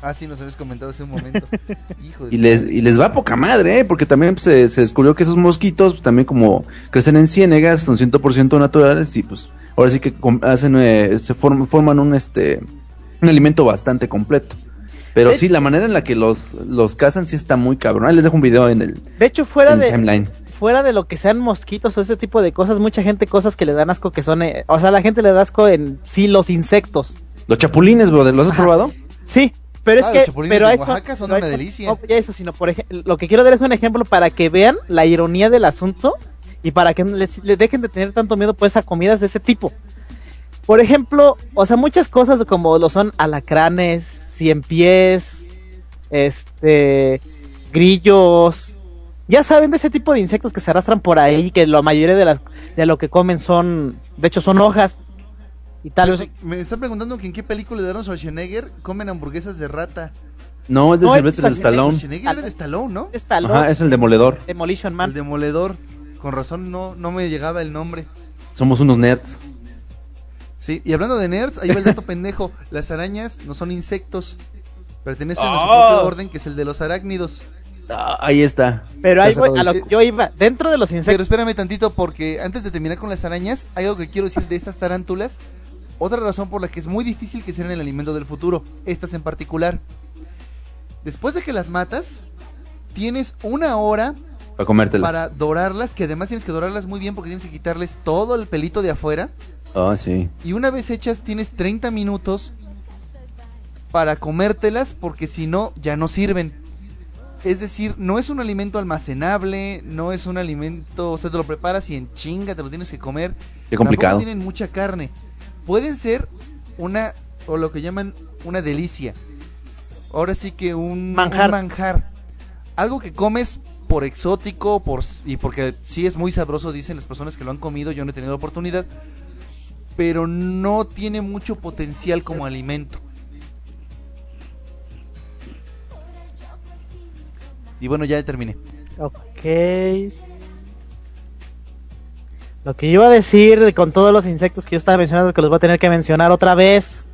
Ah, sí, nos habías comentado hace un momento. Hijo de Y les, y les va poca madre, ¿eh? porque también pues, se, se descubrió que esos mosquitos, pues, también como crecen en ciénegas, son 100% naturales y pues ahora sí que hacen, eh, se form- forman un, este, un alimento bastante completo. Pero De sí, la manera en la que los, los cazan sí está muy cabrón. Ahí les dejo un video en el, De hecho, fuera de, timeline. fuera de lo que sean mosquitos o ese tipo de cosas, mucha gente cosas que le dan asco que son, eh, o sea, la gente le da asco en sí los insectos. Los chapulines, brother, ¿los has Ajá. probado? Sí, pero Ah, es los que pero eso, Oaxaca son una eso- delicia. no, eso, sino por ejemplo, lo que quiero dar es un ejemplo para que vean la ironía del asunto y para que les, les dejen de tener tanto miedo pues a comidas de ese tipo. Por ejemplo, o sea, muchas cosas como lo son alacranes, cien pies, este, grillos, ya saben de ese tipo de insectos que se arrastran por ahí, que la mayoría de las de lo que comen son, de hecho son hojas y tal vez Me está preguntando que en qué película de Arnold Schwarzenegger comen hamburguesas de rata. No, es de No, es Sylvester de Stallone. Schwarzenegger era de Stallone, ¿no? Stallone, Ajá, es el demoledor. Demolition Man. El demoledor. Con razón no, no me llegaba el nombre. Somos unos nerds. Sí, y hablando de nerds, ahí va el dato pendejo. Las arañas no son insectos. Pertenecen a su Ah. propio orden, que es el de los arácnidos. Ah, ahí está. Pero ahí voy, a lo que yo iba, dentro de los Pero insectos, espérame tantito, porque antes de terminar con las arañas, hay algo que quiero decir de estas tarántulas. Otra razón por la que es muy difícil que sean el alimento del futuro, estas en particular. Después de que las matas, tienes una hora Para comértela. para dorarlas, que además tienes que dorarlas muy bien porque tienes que quitarles todo el pelito de afuera. Ah, sí. Y una vez hechas, tienes 30 minutos para comértelas porque si no, ya no sirven. Es decir, no es un alimento almacenable, no es un alimento, o sea, te lo preparas y en chinga te lo tienes que comer. Qué complicado. Tampoco tienen mucha carne. Pueden ser una, o lo que llaman una delicia. Ahora sí que un Manjar. un manjar. Algo que comes por exótico, por y porque sí es muy sabroso, dicen las personas que lo han comido, yo no he tenido la oportunidad, pero no tiene mucho potencial como alimento. Y bueno, ya terminé. ok. Lo que iba a decir de- con todos los insectos que yo estaba mencionando, que los voy a tener que mencionar otra vez,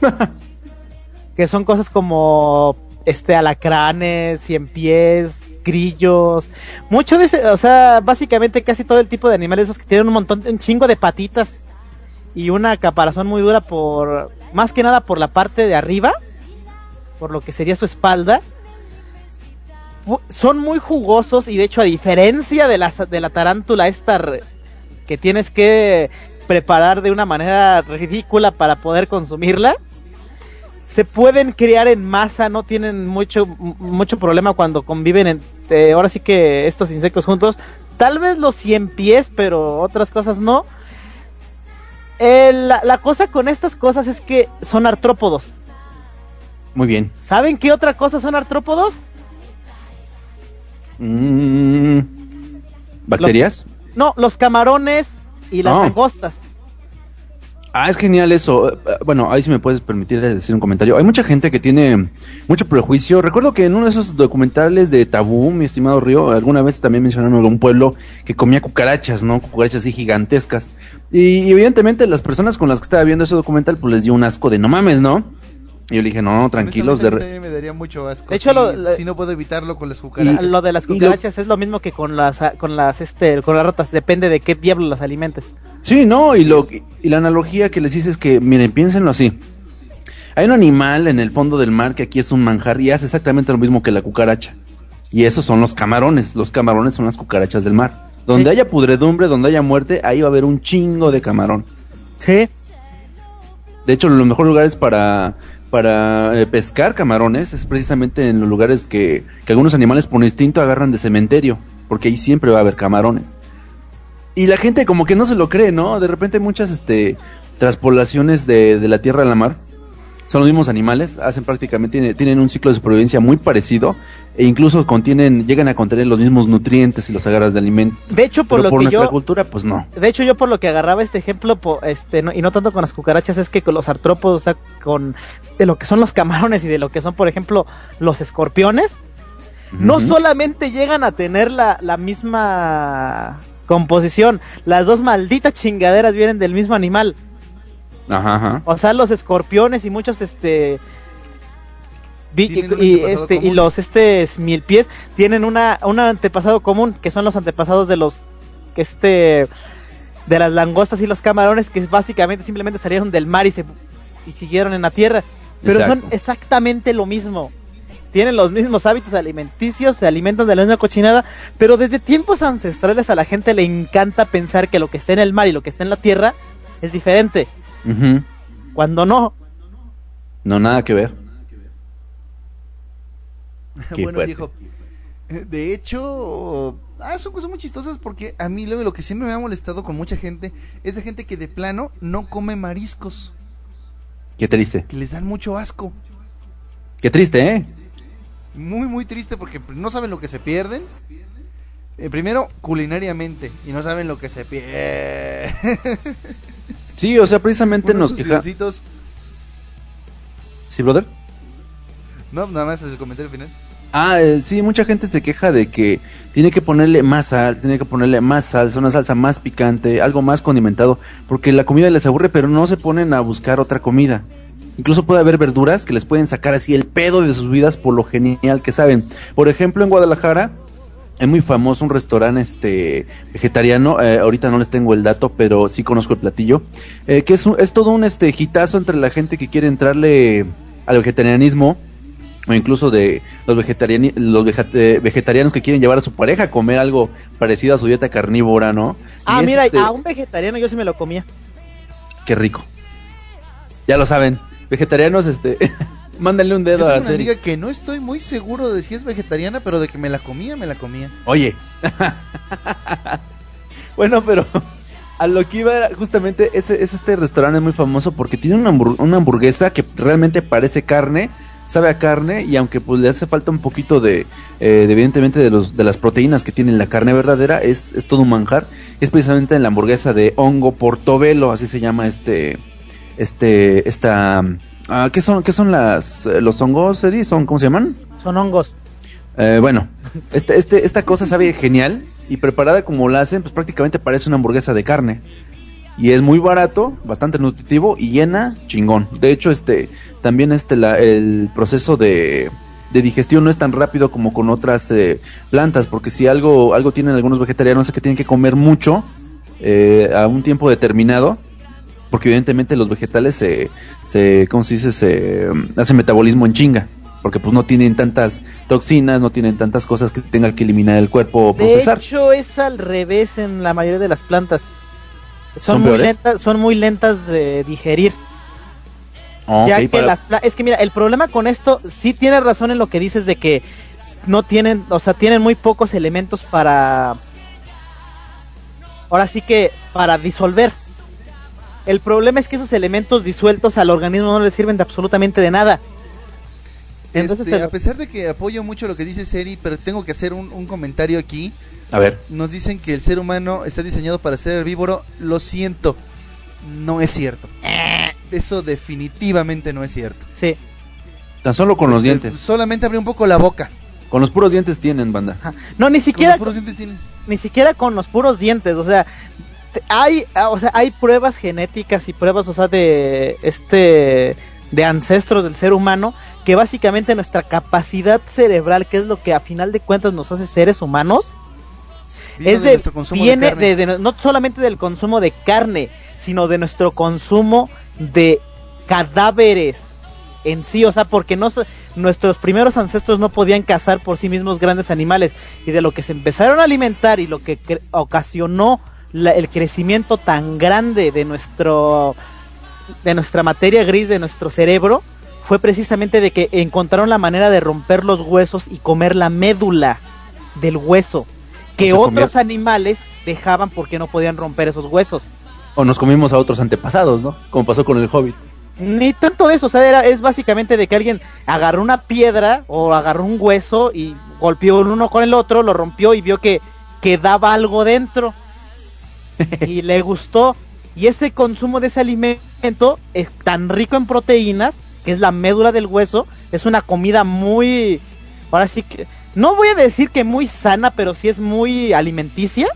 que son cosas como este alacranes, cien pies, grillos, mucho de ese, o sea, básicamente casi todo el tipo de animales esos que tienen un montón, un chingo de patitas y una caparazón muy dura por, más que nada por la parte de arriba, por lo que sería su espalda. Son muy jugosos y de hecho a diferencia de la, de la tarántula esta que tienes que preparar de una manera ridícula para poder consumirla, se pueden criar en masa, no tienen mucho, mucho problema cuando conviven en, eh, ahora sí que estos insectos juntos. Tal vez los cien pies, pero otras cosas no. Eh, la, la cosa con estas cosas es que son artrópodos. Muy bien. ¿Saben qué otra cosa son artrópodos? Mm, ¿Bacterias? No, los camarones y las Ah. langostas. Ah, es genial eso. Eh, Bueno, ahí si me puedes permitir decir un comentario. Hay mucha gente que tiene mucho prejuicio. Recuerdo que en uno de esos documentales de Tabú, mi estimado Río, alguna vez también mencionaron un pueblo que comía cucarachas, ¿no? Cucarachas así gigantescas. Y, y evidentemente las personas con las que estaba viendo ese documental, pues les dio un asco de no mames, ¿no? Y yo le dije, no, tranquilos. De Honestamente, a mí re- me daría mucho asco. De hecho, si, lo- lo- si no puedo evitarlo con las cucarachas. Lo de las lo- cucarachas es lo mismo que con las con las este con las ratas, depende de qué diablo las alimentes. Sí, no, y, lo, y la analogía que les hice es que, miren, piénsenlo así. Hay un animal en el fondo del mar que aquí es un manjar y hace exactamente lo mismo que la cucaracha. Y esos son los camarones. Los camarones son las cucarachas del mar. Donde Sí. haya pudredumbre, donde haya muerte, ahí va a haber un chingo de camarón. Sí. De hecho, los mejores lugares para, para eh, pescar camarones es precisamente en los lugares que, que algunos animales por instinto agarran de cementerio. Porque ahí siempre va a haber camarones. Y la gente como que no se lo cree, ¿no? De repente muchas este, traspolaciones de, de la tierra a la mar. Son los mismos animales, hacen prácticamente, tienen, tienen un ciclo de supervivencia muy parecido e incluso contienen, llegan a contener los mismos nutrientes si los agarras de alimento. De hecho, por Pero lo por que nuestra yo cultura, pues no. de hecho yo por lo que agarraba este ejemplo po- este no- y no tanto con las cucarachas es que con los artrópodos, o sea, con de lo que son los camarones y de lo que son, por ejemplo, los escorpiones, no solamente llegan a tener la, la misma composición, las dos malditas chingaderas vienen del mismo animal. Ajá, ajá. O sea, los escorpiones y muchos este vi- y este y los este mil pies tienen una un antepasado común que son los antepasados de los que este de las langostas y los camarones que básicamente simplemente salieron del mar y se y siguieron en la tierra. Pero son exactamente lo mismo. Tienen los mismos hábitos alimenticios, se alimentan de la misma cochinada, pero desde tiempos ancestrales a la gente le encanta pensar que lo que está en el mar y lo que está en la tierra es diferente, Cuando no. No, nada que ver. Qué bueno, fuerte. viejo. De hecho, ah, son cosas muy chistosas porque a mí luego lo que siempre me ha molestado con mucha gente es de gente que de plano no come mariscos, Qué triste. que les dan mucho asco. Qué triste, ¿eh? Muy, muy triste porque no saben lo que se pierden. Eh, primero, culinariamente, y no saben lo que se pierde. Sí, o sea, precisamente nos queja. ¿Sí, brother? No, nada más el comentario final. Ah, eh, sí, mucha gente se queja de que tiene que ponerle más sal, tiene que ponerle más salsa, una salsa más picante, algo más condimentado, porque la comida les aburre, pero no se ponen a buscar otra comida. Incluso puede haber verduras que les pueden sacar así el pedo de sus vidas por lo genial que saben. Por ejemplo, en Guadalajara es muy famoso un restaurante este vegetariano, eh, ahorita no les tengo el dato, pero sí conozco el platillo, eh, que es, un- es todo un este hitazo entre la gente que quiere entrarle al vegetarianismo o incluso de los, vegetariani los eh, vegetarianos que quieren llevar a su pareja a comer algo parecido a su dieta carnívora, ¿no? Ah, Y mira, este, a un vegetariano yo sí me lo comía. Qué rico. Ya lo saben, vegetarianos, este, mándenle un Yo dedo tengo a la una serie. amiga que no estoy muy seguro de si es vegetariana, pero de que me la comía, me la comía. Oye. bueno, pero a lo que iba era justamente ese, es este restaurante muy famoso porque tiene una, hambur- una hamburguesa que realmente parece carne, sabe a carne y aunque pues le hace falta un poquito de, eh, de, evidentemente de los de las proteínas que tiene la carne verdadera, es, es todo un manjar. Es precisamente en la hamburguesa de hongo portobelo, así se llama este este esta ah, ¿qué son qué son las eh, los hongos, Eri? ¿Son cómo se llaman? Son hongos. Eh, bueno, este, este, esta cosa sabe genial y preparada como la hacen, pues prácticamente parece una hamburguesa de carne. Y es muy barato, bastante nutritivo y llena chingón. De hecho, este, también este, la, el proceso de, de digestión no es tan rápido como con otras eh, plantas, porque si algo, algo tienen algunos vegetarianos es que tienen que comer mucho eh, a un tiempo determinado, porque evidentemente los vegetales se, se ¿cómo se dice? Se hacen metabolismo en chinga. Porque pues no tienen tantas toxinas, no tienen tantas cosas que tenga que eliminar el cuerpo o De procesar. hecho, es al revés en la mayoría de las plantas. Son, ¿Son muy lentas, son muy lentas de digerir. Ah, ya que para- las es que mira, el problema con esto sí tienes razón en lo que dices de que no tienen, o sea, tienen muy pocos elementos para ahora sí que para disolver. El problema es que esos elementos disueltos al organismo no le sirven de absolutamente de nada. Entonces, Este, el- a pesar de que apoyo mucho lo que dice Seri, pero tengo que hacer un, un comentario aquí. A ver, Nos dicen que el ser humano está diseñado para ser herbívoro. Lo siento, no es cierto. Eso definitivamente no es cierto. sí. tan solo con los Este, dientes. Solamente abre un poco la boca. Con los puros dientes tienen, banda. No, ni Con siquiera los puros dientes tienen. ni siquiera con los puros dientes, o sea, hay, ah, o sea, hay pruebas genéticas y pruebas, o sea, de este de ancestros del ser humano que básicamente nuestra capacidad cerebral, que es lo que a final de cuentas nos hace seres humanos, Vino es de de, nuestro consumo de viene carne. de, de- no solamente del consumo de carne, sino de nuestro consumo de cadáveres en sí, o sea, porque no nuestros primeros ancestros no podían cazar por sí mismos grandes animales y de lo que se empezaron a alimentar y lo que ocasionó la- el crecimiento tan grande de nuestro de nuestra materia gris de nuestro cerebro fue precisamente de que encontraron la manera de romper los huesos y comer la médula del hueso que otros animales dejaban porque no podían romper esos huesos. O nos comimos a otros antepasados, ¿no? Como pasó con el Hobbit. Ni tanto de eso, o sea, era, es básicamente de que alguien agarró una piedra o agarró un hueso y golpeó el uno con el otro, lo rompió y vio que quedaba algo dentro. y le gustó. Y ese consumo de ese alimento es tan rico en proteínas, que es la médula del hueso, es una comida muy... Ahora sí que... No voy a decir que muy sana, pero sí es muy alimenticia.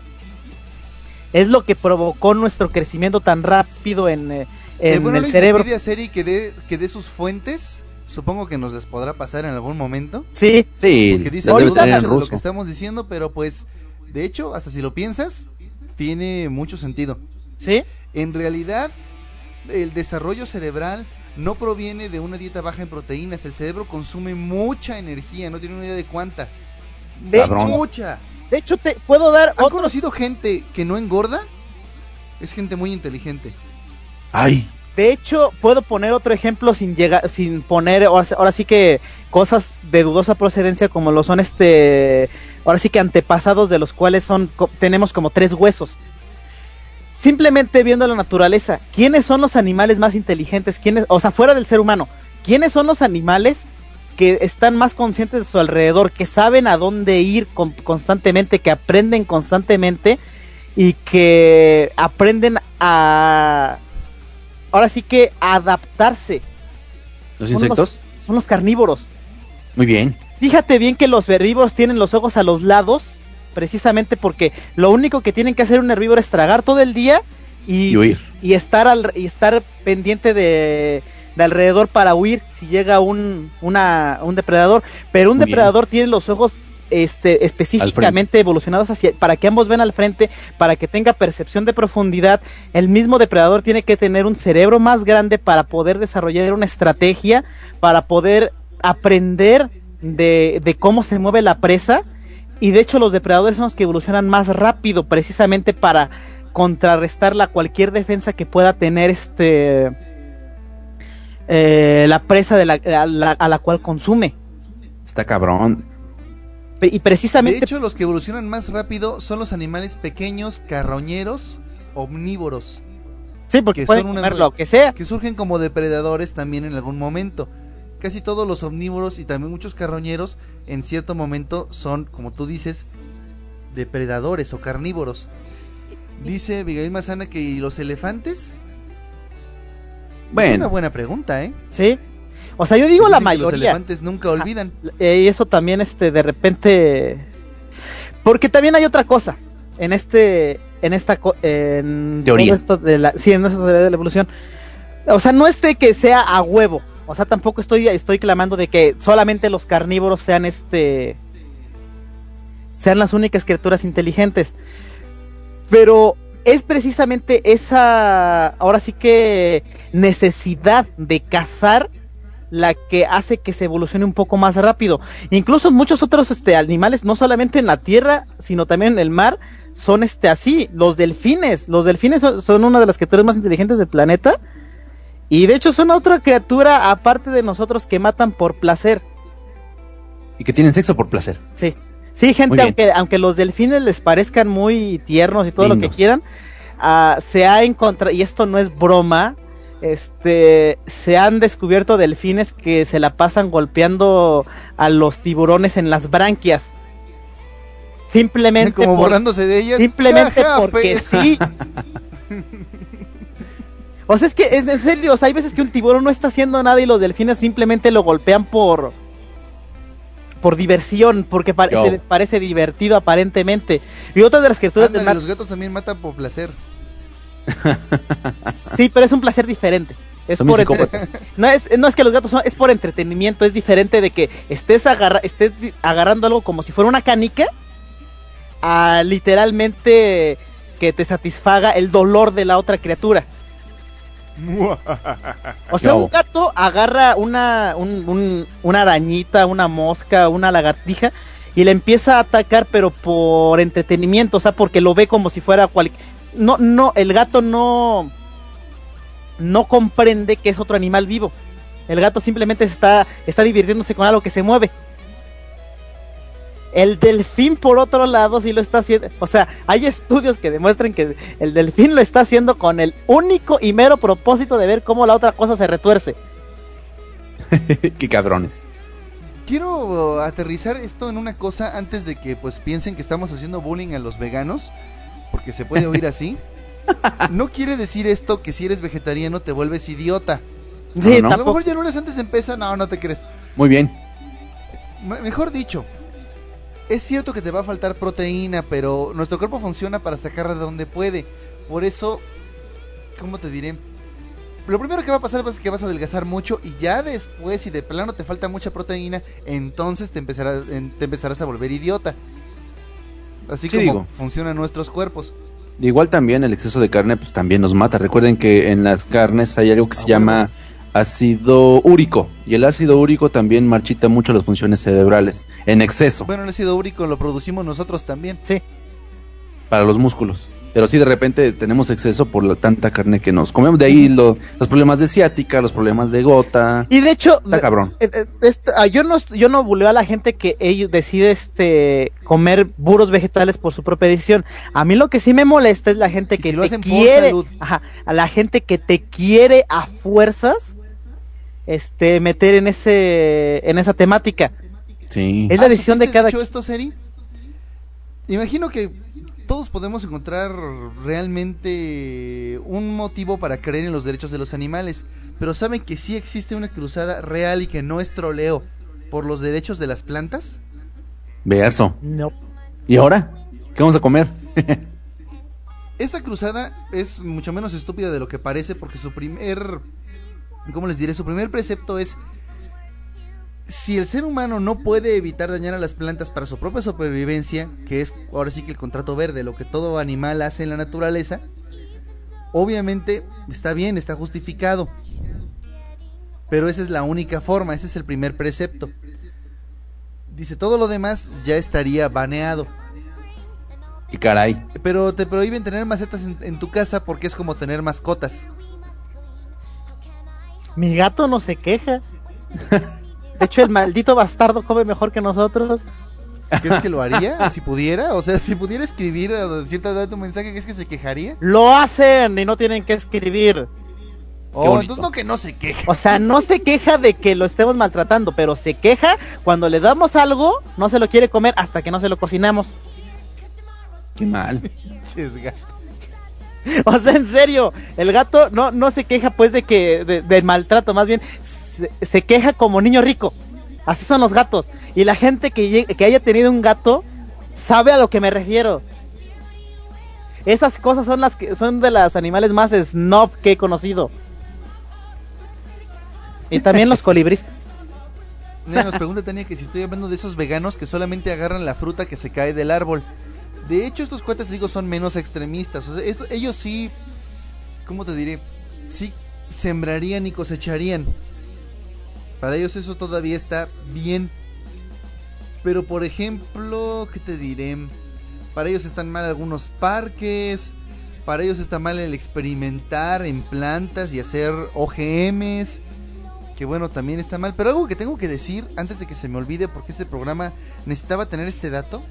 Es lo que provocó nuestro crecimiento tan rápido en, eh, Eh, en bueno, el cerebro. pide a Seri que dé que dé sus fuentes. Supongo que nos las podrá pasar en algún momento. Sí, Sí, Porque dice mucho de lo que estamos diciendo, pero pues, de hecho, hasta si lo piensas, tiene mucho sentido. sí. En realidad, el desarrollo cerebral no proviene de una dieta baja en proteínas. El cerebro consume mucha energía, no tiene una idea de cuánta. De Cabrón. hecho, Mucha. de hecho, te puedo dar ¿Han otro. conocido gente que no engorda? Es gente muy inteligente. Ay, De hecho, puedo poner otro ejemplo sin llegar, sin poner, ahora, sí que cosas de dudosa procedencia como lo son este, ahora sí que antepasados de los cuales son, tenemos como tres huesos. Simplemente viendo la naturaleza, ¿quiénes son los animales más inteligentes? ¿Quiénes, o sea, fuera del ser humano, ¿quiénes son los animales que están más conscientes de su alrededor, que saben a dónde ir con- constantemente, que aprenden constantemente y que aprenden a ahora sí que adaptarse. los Son insectos. Son los carnívoros. Muy bien. Fíjate bien que los herbívoros tienen los ojos a los lados, precisamente porque lo único que tienen que hacer un herbívoro es tragar todo el día y, Y huir. y estar al, y estar pendiente de, de alrededor para huir si llega un, una, un depredador. Pero un Muy bien. depredador tiene los ojos este, específicamente evolucionados hacia, para que ambos ven al frente, para que tenga percepción de profundidad. El mismo depredador tiene que tener un cerebro más grande para poder desarrollar una estrategia, para poder aprender de, de cómo se mueve la presa. Y de hecho los depredadores son los que evolucionan más rápido, precisamente para contrarrestar la cualquier defensa que pueda tener este eh, la presa de la, a, la, a la cual consume. Está cabrón. Y De precisamente hecho, los que evolucionan más rápido son los animales pequeños, carroñeros, omnívoros, sí, porque que pueden son una- comer lo que sea. que surgen como depredadores también en algún momento. Casi todos los omnívoros y también muchos carroñeros en cierto momento son, como tú dices, depredadores o carnívoros. Dice Abigail Mazana que ¿y los elefantes? Es una Bueno, buena pregunta, ¿eh? Sí. O sea, yo digo la que Los mayoría. elefantes nunca olvidan. Eh, y eso también, este, de repente. Porque también hay otra cosa. En este. En esta. En Teoría. todo esto de la, sí, en esta teoría de la evolución. O sea, no es de que sea a huevo. O sea, tampoco estoy, estoy clamando de que solamente los carnívoros sean este. Sean las únicas criaturas inteligentes. Pero es precisamente esa. Ahora sí que. Necesidad de cazar la que hace que se evolucione un poco más rápido. Incluso muchos otros este, animales, no solamente en la tierra, sino también en el mar, son este así. Los delfines, los delfines son, son una de las criaturas más inteligentes del planeta. Y de hecho son otra criatura aparte de nosotros que matan por placer. y que tienen sexo por placer. Sí. Sí, gente, aunque, aunque los delfines les parezcan muy tiernos y todo lo que quieran, ah, se ha encontrado, y esto no es broma, este, se han descubierto delfines que se la pasan golpeando a los tiburones en las branquias. Simplemente, Como por- burlándose de ellas. simplemente porque pues. sí. O sea, es que es en serio, o sea, hay veces que un tiburón no está haciendo nada y los delfines simplemente lo golpean por por diversión, porque pare- se les parece divertido aparentemente. Y otras de las criaturas del Ándale, mar, los gatos también matan por placer. sí, pero es un placer diferente. Es Son por mis entre- psicópatas. no es no es que los gatos son, es por entretenimiento, es diferente de que estés agarra, estés agarrando algo como si fuera una canica a literalmente que te satisfaga el dolor de la otra criatura. O sea, un gato agarra una, un- un- una arañita, una mosca, una lagartija y le empieza a atacar, pero por entretenimiento, o sea, porque lo ve como si fuera cual... No, no, el gato no, no comprende que es otro animal vivo. El gato simplemente se está, está divirtiéndose con algo que se mueve. El delfín, por otro lado, sí lo está haciendo. O sea, hay estudios que demuestran que el delfín lo está haciendo con el único y mero propósito de ver cómo la otra cosa se retuerce. Qué cabrones. Quiero aterrizar esto en una cosa antes de que pues piensen que estamos haciendo bullying a los veganos, porque se puede oír así. No quiere decir esto que si eres vegetariano te vuelves idiota. Sí, no. A lo mejor ya lo eres antes de empezar, no, no te crees. Muy bien. Me- mejor dicho, es cierto que te va a faltar proteína, pero nuestro cuerpo funciona para sacarla de donde puede. Por eso, ¿cómo te diré? Lo primero que va a pasar es que vas a adelgazar mucho y ya después, si de plano te falta mucha proteína, entonces te, empezará- en- te empezarás a volver idiota. Así Sí, como digo. funcionan nuestros cuerpos. Igual también el exceso de carne pues también nos mata. Recuerden que en las carnes hay algo que se Ah, llama ácido úrico. Y el ácido úrico también marchita mucho las funciones cerebrales, en exceso, Bueno, el ácido úrico lo producimos nosotros también. Sí. para los músculos. Pero sí, de repente tenemos exceso por la tanta carne que nos comemos. De ahí lo- los problemas de ciática, los problemas de gota. Y de hecho, Está cabrón. eh, eh, esto- ah, yo no yo no buleo a la gente que ellos decide este comer puros vegetales por su propia decisión. A mí lo que sí me molesta es la gente que si lo te quiere, salud. ajá, a la gente que te quiere a fuerzas este meter en ese en esa temática. Sí. Es la Ah, decisión de ¿supiste, cada hecho esto, Seri? Imagino que todos podemos encontrar realmente un motivo para creer en los derechos de los animales, pero ¿saben que sí existe una cruzada real y que no es troleo por los derechos de las plantas? Verso. No. ¿Y ahora? ¿Qué vamos a comer? Esta cruzada es mucho menos estúpida de lo que parece porque su primer, ¿cómo les diré? Su primer precepto es, si el ser humano no puede evitar dañar a las plantas para su propia supervivencia, que es ahora sí que el contrato verde, lo que todo animal hace en la naturaleza, obviamente está bien, está justificado. Pero esa es la única forma, ese es el primer precepto. Dice, todo lo demás ya estaría baneado. Y caray. Pero te prohíben tener macetas en, en tu casa porque es como tener mascotas. Mi gato no se queja. De hecho, el maldito bastardo come mejor que nosotros. ¿Crees que lo haría? si pudiera, o sea, si pudiera escribir a cierta edad tu mensaje, ¿crees que se quejaría? Lo hacen y no tienen que escribir. Oh, entonces no que no se queje. O sea, no se queja de que lo estemos maltratando, pero se queja cuando le damos algo, no se lo quiere comer hasta que no se lo cocinamos. Qué mal. O sea, en serio, el gato no, no se queja pues de que de- del maltrato, más bien se, se queja como niño rico. Así son los gatos. Y la gente que, que haya tenido un gato sabe a lo que me refiero. Esas cosas son las que son de los animales más snob que he conocido. Y también los colibríes. Mira, nos pregunta Tania que si estoy hablando de esos veganos que solamente agarran la fruta que se cae del árbol. De hecho, estos cuates, digo, son menos extremistas. O sea, esto- ellos sí, ¿cómo te diré? Sí sembrarían y cosecharían. Para ellos eso todavía está bien. Pero, por ejemplo, ¿qué te diré? Para ellos están mal algunos parques. Para ellos está mal el experimentar en plantas y hacer OGMs que bueno, también está mal. Pero algo que tengo que decir antes de que se me olvide, porque este programa necesitaba tener este dato.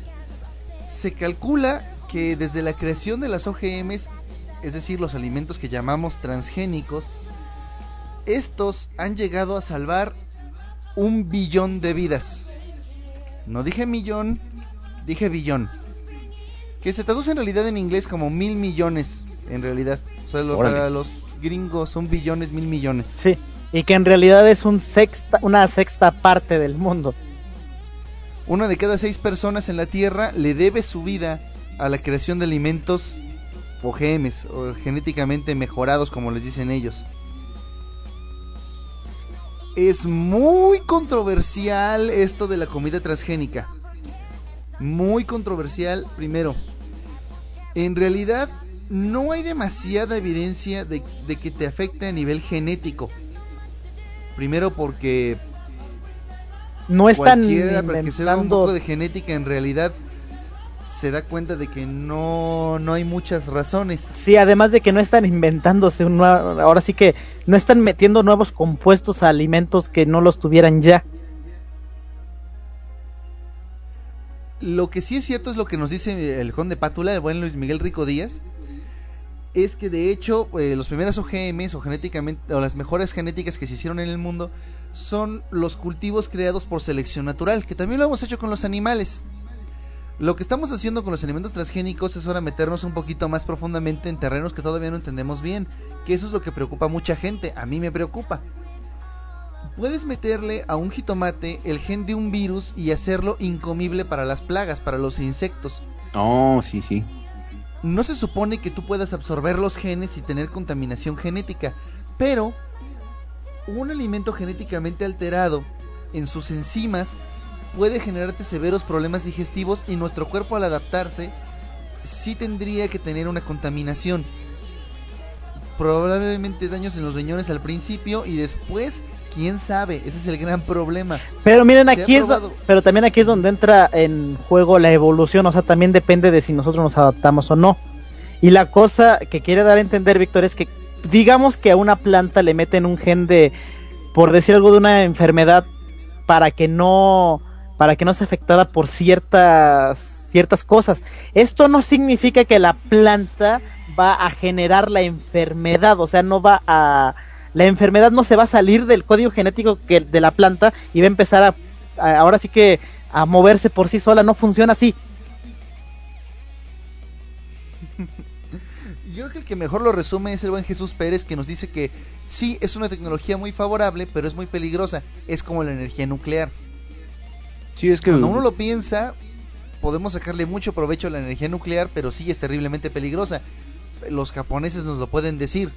Se calcula que desde la creación de las OGMs, es decir, los alimentos que llamamos transgénicos, estos han llegado a salvar un billón de vidas. No dije millón, dije billón. Que se traduce en realidad en inglés como mil millones, en realidad. O sea, lo- para los gringos son billones, mil millones. Sí. Y que en realidad es un sexta, una sexta parte del mundo. Una de cada seis personas en la Tierra le debe su vida a la creación de alimentos OGMs, o genéticamente mejorados como les dicen ellos. Es muy controversial esto de la comida transgénica. Muy controversial, primero. En realidad no hay demasiada evidencia de, de que te afecte a nivel genético. Primero porque No están cualquiera para que se vea un inventando poco de genética en realidad se da cuenta de que no, no hay muchas razones. Sí, además de que no están inventándose un nuevo, ahora sí que no están metiendo nuevos compuestos a alimentos que no los tuvieran ya. Lo que sí es cierto es lo que nos dice el conde Pátula, el buen Luis Miguel Rico Díaz, es que de hecho eh, los primeros OGMs o genéticamente o las mejores genéticas que se hicieron en el mundo son los cultivos creados por selección natural, que también lo hemos hecho con los animales. Lo que estamos haciendo con los alimentos transgénicos es ahora meternos un poquito más profundamente en terrenos que todavía no entendemos bien, que eso es lo que preocupa a mucha gente, a mí me preocupa. Puedes meterle a un jitomate el gen de un virus y hacerlo incomible para las plagas, para los insectos. Oh, sí, sí. No se supone que tú puedas absorber los genes y tener contaminación genética, pero un alimento genéticamente alterado en sus enzimas puede generarte severos problemas digestivos y nuestro cuerpo al adaptarse sí tendría que tener una contaminación. probablemente daños en los riñones al principio y después, quién sabe, ese es el gran problema. Pero miren, aquí es, pero también aquí es donde entra en juego la evolución, o sea, también depende de si nosotros nos adaptamos o no. Y la cosa que quiere dar a entender Víctor es que digamos que a una planta le meten un gen de por decir algo de una enfermedad para que no para que no sea afectada por ciertas ciertas cosas. Esto no significa que la planta va a generar la enfermedad, o sea, no va a la enfermedad no se va a salir del código genético que, de la planta y va a empezar a, a- ahora sí que a moverse por sí sola, no funciona así. Yo creo que el que mejor lo resume es el buen Jesús Pérez que nos dice que sí es una tecnología muy favorable, pero es muy peligrosa. Es como la energía nuclear. Sí, es que... Cuando uno lo piensa, podemos sacarle mucho provecho a la energía nuclear, pero sí es terriblemente peligrosa. Los japoneses nos lo pueden decir.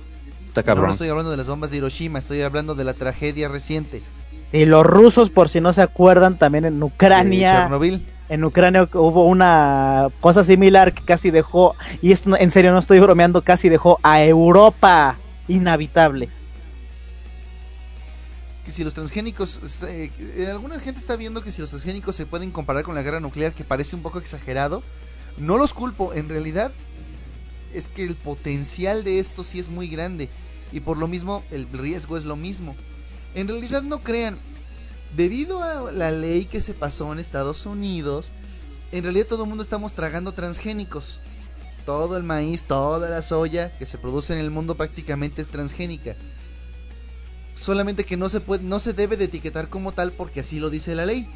Está No, cabrón. no estoy hablando de las bombas de Hiroshima, estoy hablando de la tragedia reciente Y los rusos, por si no se acuerdan, también en Ucrania, Chernobyl. en Ucrania hubo una cosa similar que casi dejó, y esto no- en serio no estoy bromeando, casi dejó a Europa inhabitable. Que si los transgénicos, eh, alguna gente está viendo que si los transgénicos se pueden comparar con la guerra nuclear, que parece un poco exagerado. No los culpo, en realidad es que el potencial de esto sí es muy grande y por lo mismo el riesgo es lo mismo. En realidad no crean, debido a la ley que se pasó en Estados Unidos, en realidad todo el mundo estamos tragando transgénicos. Todo el maíz, toda la soya que se produce en el mundo prácticamente es transgénica. Solamente que no se puede, no se debe de etiquetar como tal porque así lo dice la ley.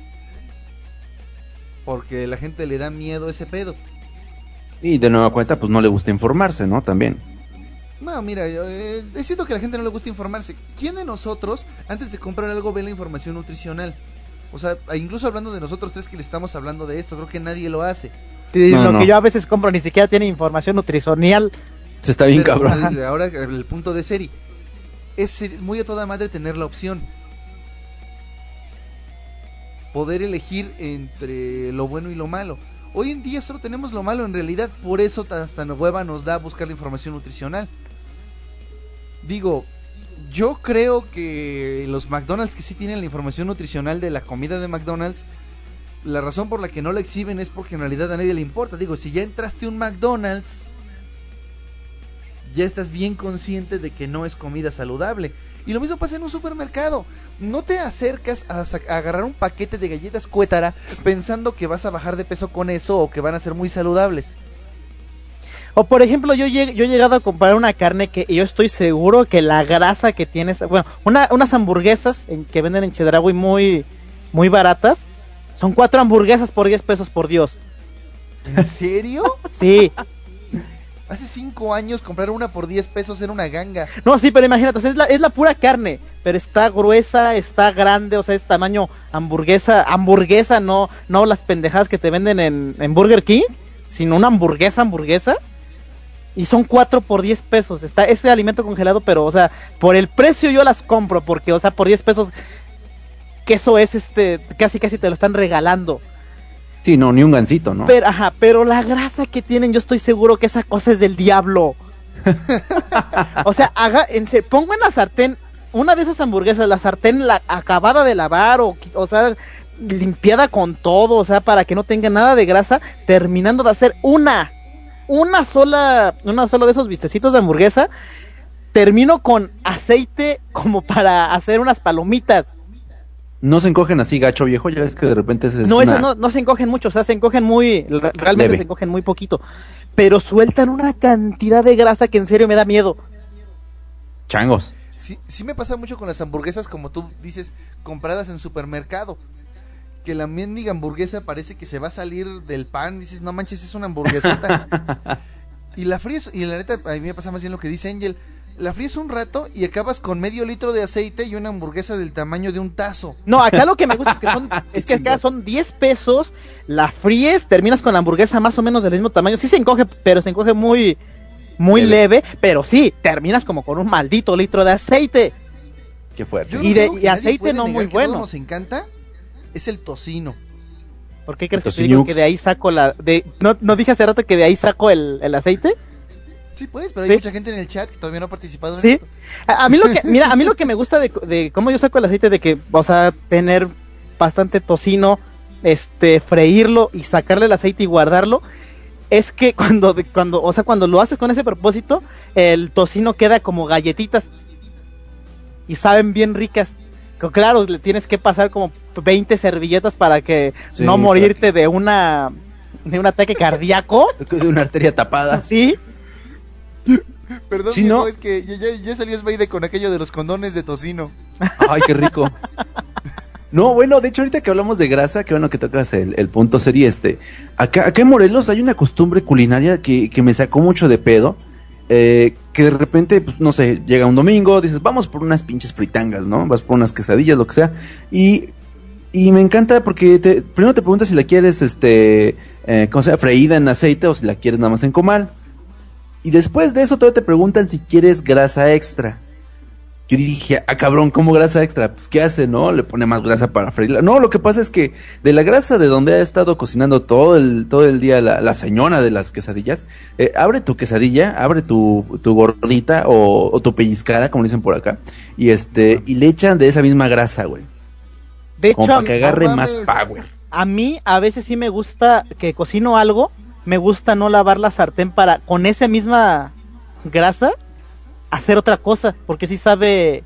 Porque la gente le da miedo a ese pedo. Y de nueva cuenta, pues no le gusta informarse, ¿no? También. No, mira, yo, eh, es cierto que a la gente no le gusta informarse. ¿Quién de nosotros, antes de comprar algo, ve la información nutricional? O sea, incluso hablando de nosotros tres que le estamos hablando de esto, creo que nadie lo hace. No, lo no. que yo a veces compro ni siquiera tiene información nutricional. Se está bien Pero, cabrón. desde Ahora el punto de serie. Es muy a toda madre tener la opción. Poder elegir entre lo bueno y lo malo. Hoy en día solo tenemos lo malo en realidad, por eso hasta hueva nos da buscar la información nutricional. Digo, yo creo que los McDonald's que sí tienen la información nutricional de la comida de McDonald's, la razón por la que no la exhiben es porque en realidad a nadie le importa. Digo, si ya entraste un McDonald's, ya estás bien consciente de que no es comida saludable. Y lo mismo pasa en un supermercado. No te acercas a, agarrar un paquete de galletas cuétara pensando que vas a bajar de peso con eso o que van a ser muy saludables. O por ejemplo, yo, lleg- yo he llegado a comprar una carne que yo estoy seguro que la grasa que tienes, bueno, una, unas hamburguesas en- que venden en Chedraui muy, muy baratas, son cuatro hamburguesas por 10 pesos, por Dios. ¿En serio? Sí, Hace cinco años comprar una por 10 pesos era una ganga. no, sí, pero imagínate, o sea, es, la, es la pura carne, pero está gruesa, está grande, o sea, es tamaño hamburguesa, hamburguesa, no, no las pendejadas que te venden en, Burger King, sino una hamburguesa, hamburguesa. Y son 4 por 10 pesos. Está ese alimento congelado, pero, o sea, por el precio yo las compro. Porque, o sea, por 10 pesos, que eso es este, casi casi te lo están regalando. Sí, no, ni un gancito, ¿no? Pero, ajá, pero la grasa que tienen, yo estoy seguro que esa cosa es del diablo. o sea, haga, en se- pongo en la sartén una de esas hamburguesas, la sartén la acabada de lavar, o, o sea, limpiada con todo, o sea, para que no tenga nada de grasa, terminando de hacer una, una sola, una sola de esos vistecitos de hamburguesa, termino con aceite como para hacer unas palomitas. No se encogen así, gacho viejo. Ya ves que de repente es No, una- esas no, no se encogen mucho, o sea, se encogen muy, re- realmente Leve. se encogen muy poquito, pero sueltan una cantidad de grasa que en serio me da miedo. changos. Sí, sí me pasa mucho con las hamburguesas, como tú dices, compradas en supermercado. Que la mendiga hamburguesa parece que se va a salir del pan. Dices, no manches, es una hamburguesota. y la fríes, y la neta, a mí me pasa más bien lo que dice Angel. La fríes un rato y acabas con medio litro de aceite y una hamburguesa del tamaño de un tazo. No, acá lo que me gusta es que son, es que acá son 10 pesos, la fríes, terminas con la hamburguesa más o menos del mismo tamaño, sí se encoge, pero se encoge muy, muy Leve. leve, pero sí, terminas como con un maldito litro de aceite. Qué fuerte. Yo Y de- y aceite no muy bueno. nos encanta es el tocino. ¿Por qué crees que te digo que de ahí saco la, de, no, no dije hace rato que de ahí saco el, el aceite? Sí, pues, pero hay mucha gente en el chat que todavía no ha participado en Sí. esto. A, a mí lo que, mira, a mí lo que me gusta de, de cómo yo saco el aceite de que, o sea, tener bastante tocino, este, freírlo y sacarle el aceite y guardarlo, es que cuando, de- cuando, o sea, cuando lo haces con ese propósito, el tocino queda como galletitas y saben bien ricas. Claro, le tienes que pasar como 20 servilletas para que Sí, no morirte de una de un ataque cardíaco. De una arteria tapada. Sí, Perdón, Sí, ¿no? es que ya, ya, ya salió Sbaide con aquello de los condones de tocino. Ay, qué rico. No, bueno, de hecho, ahorita que hablamos de grasa, qué bueno que tocas el, el punto sería este. Acá, acá en Morelos hay una costumbre culinaria que, que me sacó mucho de pedo. eh, que de repente, pues, no sé, llega un domingo, dices, vamos por unas pinches fritangas, ¿no? Vas por unas quesadillas, lo que sea. Y, y me encanta porque te, primero te preguntas si la quieres, este, eh, ¿cómo se llama? Freída en aceite o si la quieres nada más en comal. Y después de eso todavía te preguntan si quieres grasa extra. Yo dije, ah, cabrón, ¿cómo grasa extra? Pues, ¿qué hace, no? Le pone más grasa para freírla. No, lo que pasa es que de la grasa de donde ha estado cocinando todo el, todo el día la, la señora de las quesadillas, eh, abre tu quesadilla, abre tu, tu gordita o, o tu pellizcada, como dicen por acá, y este, y le echan de esa misma grasa, güey. de Como hecho, para que agarre no más power. A mí a veces sí me gusta que cocino algo, me gusta no lavar la sartén para con esa misma grasa hacer otra cosa, porque sí sabe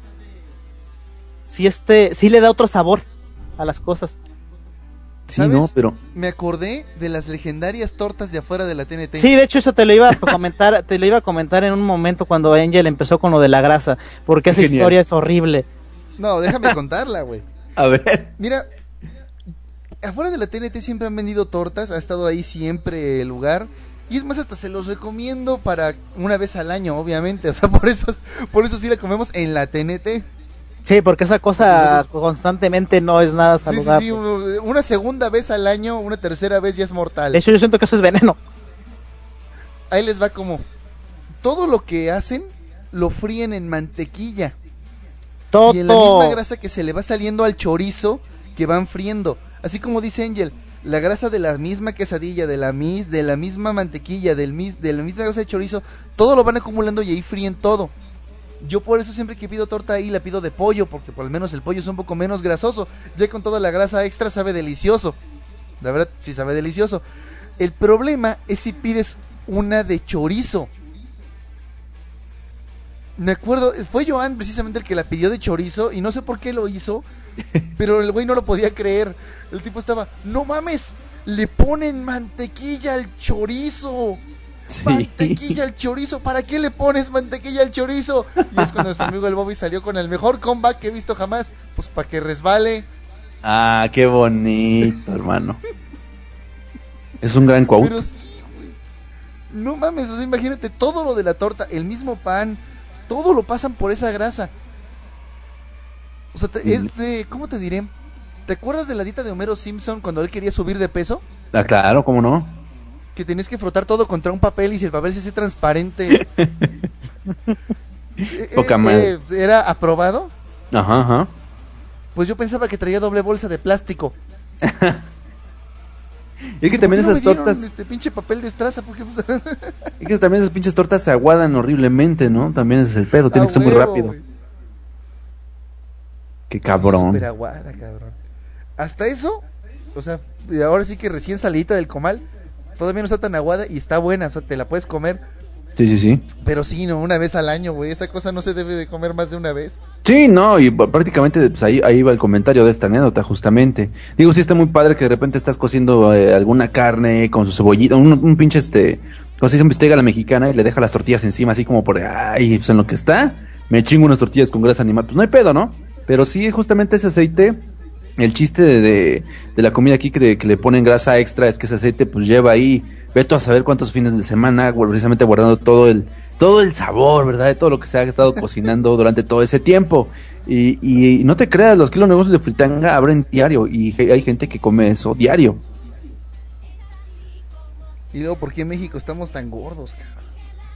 si este sí le da otro sabor a las cosas. Sí, ¿Sabes? no, pero... Me acordé de las legendarias tortas de afuera de la TNT. Sí, de hecho eso te lo iba a comentar, te lo iba a comentar en un momento cuando Angel empezó con lo de la grasa, porque esa Genial. historia es horrible. No, déjame contarla, güey. A ver. Mira, afuera de la TNT siempre han vendido tortas, ha estado ahí siempre el lugar. Y es más, hasta se los recomiendo para una vez al año, obviamente. O sea, por eso, por eso sí la comemos en la TNT. Sí, porque esa cosa constantemente no es nada Sí, sí, saludable. sí, u- una segunda vez al año, una tercera vez ya es mortal. De hecho yo siento que eso es veneno. Ahí les va como todo lo que hacen lo fríen en mantequilla. Todo Y en la misma grasa que se le va saliendo al chorizo que van friendo. Así como dice Angel, la grasa de la misma quesadilla, de la, mis, de la misma mantequilla, del mis, de la misma grasa de chorizo, todo lo van acumulando y ahí fríen todo. Yo por eso siempre que pido torta ahí la pido de pollo, porque por lo menos el pollo es un poco menos grasoso. Ya con toda la grasa extra sabe delicioso. La verdad, sí sabe delicioso. El problema es si pides una de chorizo. Me acuerdo, fue Joan precisamente el que la pidió de chorizo y no sé por qué lo hizo, pero el güey no lo podía creer. El tipo estaba, no mames, le ponen mantequilla al chorizo. Mantequilla al chorizo, ¿para qué le pones mantequilla al chorizo? Y es cuando nuestro amigo el Bobby salió con el mejor comeback que he visto jamás, pues para que resbale. Ah, qué bonito, hermano. Es un gran quote. Pero sí, güey. No mames, o sea, imagínate todo lo de la torta, el mismo pan, todo lo pasan por esa grasa. O sea, te- es de, ¿cómo te diré? ¿Te acuerdas de la dieta de Homero Simpson cuando él quería subir de peso? Ah, claro, ¿cómo no? Que tenías que frotar todo contra un papel y si el papel se hace transparente. eh, Poca eh, madre. eh, ¿Era aprobado? Ajá, ajá. Pues yo pensaba que traía doble bolsa de plástico. Y es que ¿Por también no esas tortas, Este pinche papel de estraza, porque es que también esas pinches tortas se aguadan horriblemente, ¿no? También ese es el pedo, tiene a que ser muy rápido. Qué cabrón. súper aguada, cabrón. Hasta eso, o sea, ahora sí que recién salidita del comal, todavía no está tan aguada y está buena, o sea, te la puedes comer, Sí, sí, sí. pero sí, no, una vez al año, güey, esa cosa no se debe de comer más de una vez. Sí, no, y prácticamente pues, ahí, ahí va el comentario de esta anécdota, justamente. Digo, sí está muy padre que de repente estás cociendo eh, alguna carne con su cebollita, un, un pinche este, como se dice un bistec a la mexicana y le deja las tortillas encima, así como por, ay, pues en lo que está, me chingo unas tortillas con grasa animal, pues no hay pedo, ¿no? Pero sí, justamente ese aceite, el chiste de, de, de la comida aquí que, de- que le ponen grasa extra es que ese aceite pues lleva ahí, veto a saber cuántos fines de semana, precisamente guardando todo el, todo el sabor, ¿verdad? De todo lo que se ha estado cocinando durante todo ese tiempo. Y, y, no te creas, los kilos negocios de fritanga abren diario y hay gente que come eso diario. Y luego, ¿por qué en México estamos tan gordos, cabrón?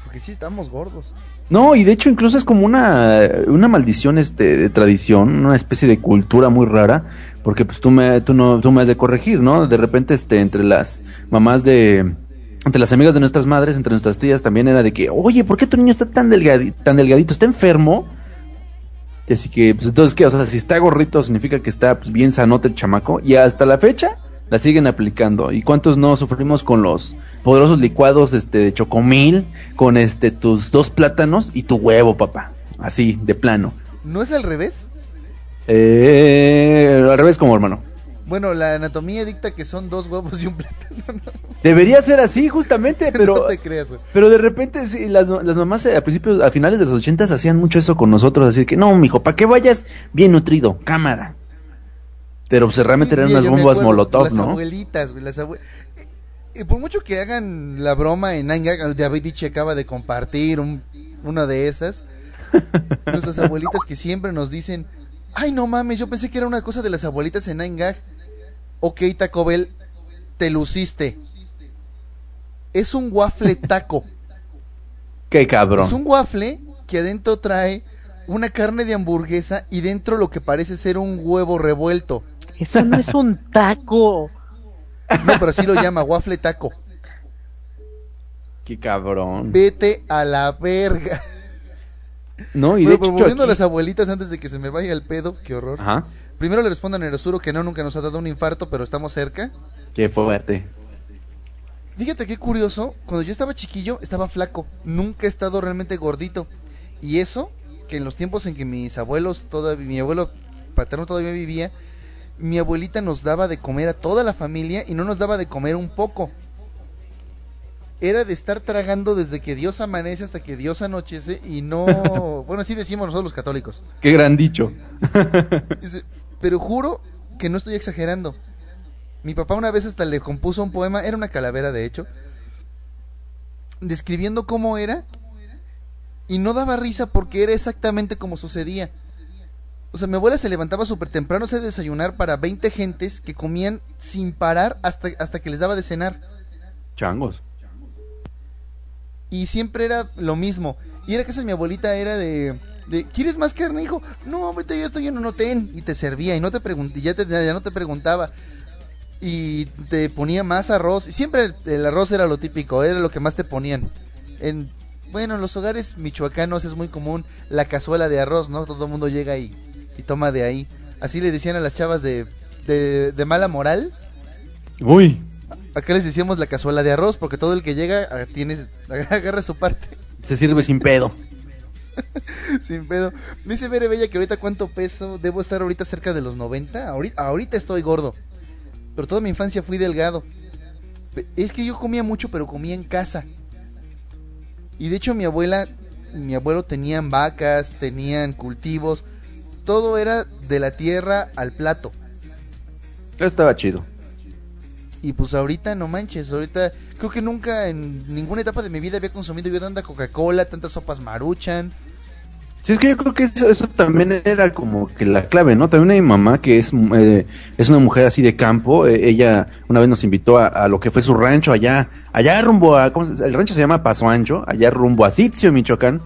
Porque sí estamos gordos. No, y de hecho incluso es como una, una maldición este de tradición, una especie de cultura muy rara, porque pues tú me, tú no, tú me has de corregir, ¿no? De repente este, entre las mamás de, entre las amigas de nuestras madres, entre nuestras tías, también era de que, oye, ¿por qué tu niño está tan, delgadi- tan delgadito? ¿Está enfermo? Así que, pues entonces, ¿qué? O sea, si está gorrito, significa que está pues, bien sanote el chamaco. Y hasta la fecha, la siguen aplicando. ¿Y cuántos no sufrimos con los poderosos licuados este, de chocomil, con este tus dos plátanos y tu huevo, papá? Así, de plano. ¿No es al revés? Eh, al revés como hermano. Bueno, la anatomía dicta que son dos huevos y un plátano. Debería ser así, justamente, pero... no te creas, güey. Pero de repente sí, las, las mamás eh, a principios, a finales de los ochentas hacían mucho eso con nosotros, así que no, mijo, para que vayas bien nutrido, cámara. Pero pues realmente Sí, eran unas bombas molotov, las ¿no? abuelitas, güey, las abue- eh, eh, por mucho que hagan la broma en Nine David Dichi acaba de compartir un- una de esas. nuestras abuelitas que siempre nos dicen, ay no mames, yo pensé que era una cosa de las abuelitas en Nine Gag. Ok, Taco Bell, te luciste. Es un waffle taco. Qué cabrón. Es un waffle que adentro trae una carne de hamburguesa y dentro lo que parece ser un huevo revuelto. Eso no es un taco. No, pero así lo llama, waffle taco. Qué cabrón. Vete a la verga. No, y Bueno, de hecho volviendo a aquí- las abuelitas antes de que se me vaya el pedo, qué horror. Ajá. Primero le respondo a Nerosuro que no, nunca nos ha dado un infarto, pero estamos cerca. Qué fuerte. Fíjate qué curioso, cuando yo estaba chiquillo estaba flaco, nunca he estado realmente gordito. Y eso, que en los tiempos en que mis abuelos, todavía, mi abuelo paterno todavía vivía, mi abuelita nos daba de comer a toda la familia y no nos daba de comer un poco. Era de estar tragando desde que Dios amanece hasta que Dios anochece y no... bueno, así decimos nosotros los católicos. Qué gran dicho. Pero juro que no estoy exagerando. Mi papá una vez hasta le compuso un poema, era una calavera de hecho, describiendo cómo era y no daba risa porque era exactamente como sucedía. O sea, mi abuela se levantaba súper temprano a desayunar para 20 gentes que comían sin parar hasta, hasta que les daba de cenar. Changos. Y siempre era lo mismo. Y era que esa mi abuelita era de, de ¿quieres más carne, hijo? No, ahorita ya estoy lleno, no ten. Y te servía y no te preguntaba, ya, te- ya no te preguntaba. Y te ponía más arroz. Y siempre el, el arroz era lo típico, era lo que más te ponían. En, bueno, en los hogares michoacanos es muy común la cazuela de arroz, ¿no? Todo el mundo llega y, y toma de ahí. Así le decían a las chavas de, de, de mala moral. Uy. Acá les decíamos la cazuela de arroz porque todo el que llega ah, tiene, agarra su parte. Se sirve sin pedo. Sin pedo. Me dice Bere Bella que ahorita cuánto peso. Debo estar ahorita cerca de los 90. Ahorita, ahorita estoy gordo. Pero toda mi infancia fui delgado. Es que yo comía mucho, pero comía en casa. Y de hecho mi abuela, mi abuelo tenían vacas, tenían cultivos. Todo era de la tierra al plato. Estaba chido. Y pues ahorita no manches, ahorita creo que nunca en ninguna etapa de mi vida había consumido yo tanta Coca-Cola, tantas sopas maruchan. Sí, es que yo creo que eso, eso también era como que la clave, ¿no? También hay mi mamá que es, eh, es una mujer así de campo. eh, ella una vez nos invitó a, a lo que fue su rancho allá, allá rumbo a, ¿cómo se- el rancho se llama Paso Ancho, allá rumbo a Sitio, Michoacán.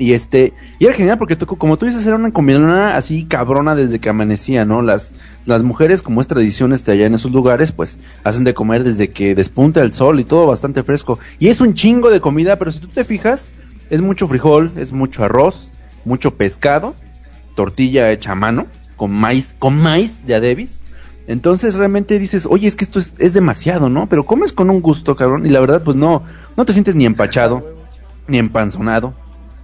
Y este, y era genial porque como tú dices, era una combinada así cabrona desde que amanecía, ¿no? Las, las mujeres, como es tradición este allá en esos lugares, pues hacen de comer desde que despunta el sol y todo bastante fresco. Y es un chingo de comida, pero si tú te fijas, es mucho frijol, es mucho arroz, mucho pescado, tortilla hecha a mano, con maíz, con maíz de adebis. Entonces realmente dices, oye, es que esto es, es demasiado, ¿no? Pero comes con un gusto, cabrón, y la verdad, pues no, no te sientes ni empachado, ni empanzonado.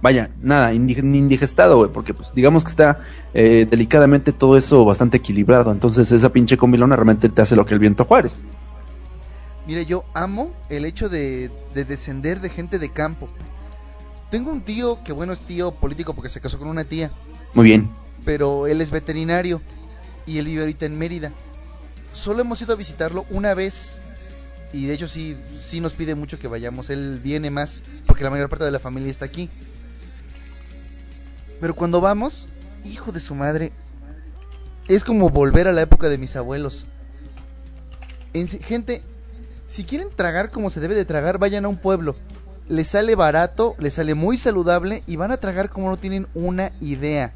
Vaya, nada, indigestado, güey, porque pues digamos que está eh, delicadamente todo eso bastante equilibrado. Entonces esa pinche comilona realmente te hace lo que el viento Juárez. Mire, yo amo el hecho de, de descender de gente de campo. Tengo un tío que, bueno, es tío político porque se casó con una tía, Muy bien. pero él es veterinario y él vive ahorita en Mérida. Solo hemos ido a visitarlo una vez y de hecho sí, sí nos pide mucho que vayamos. Él viene más porque la mayor parte de la familia está aquí. Pero cuando vamos, hijo de su madre, es como volver a la época de mis abuelos. En gente, si quieren tragar como se debe de tragar, vayan a un pueblo. Les sale barato, les sale muy saludable y van a tragar como no tienen una idea.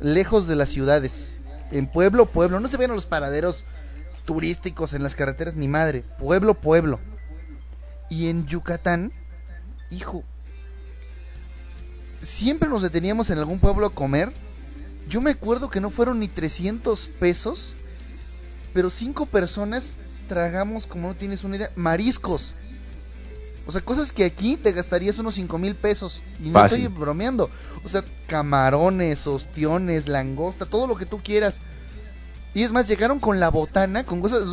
Lejos de las ciudades. En pueblo, pueblo. No se ven a los paraderos turísticos en las carreteras ni madre. Pueblo, pueblo. Y en Yucatán, hijo, siempre nos deteníamos en algún pueblo a comer. Yo me acuerdo que no fueron ni 300 pesos, pero cinco personas tragamos, como no tienes una idea, mariscos. O sea, cosas que aquí te gastarías unos 5 mil pesos. Y no estoy bromeando. O sea, camarones, ostiones, langosta, todo lo que tú quieras. Y es más, llegaron con la botana, con cosas.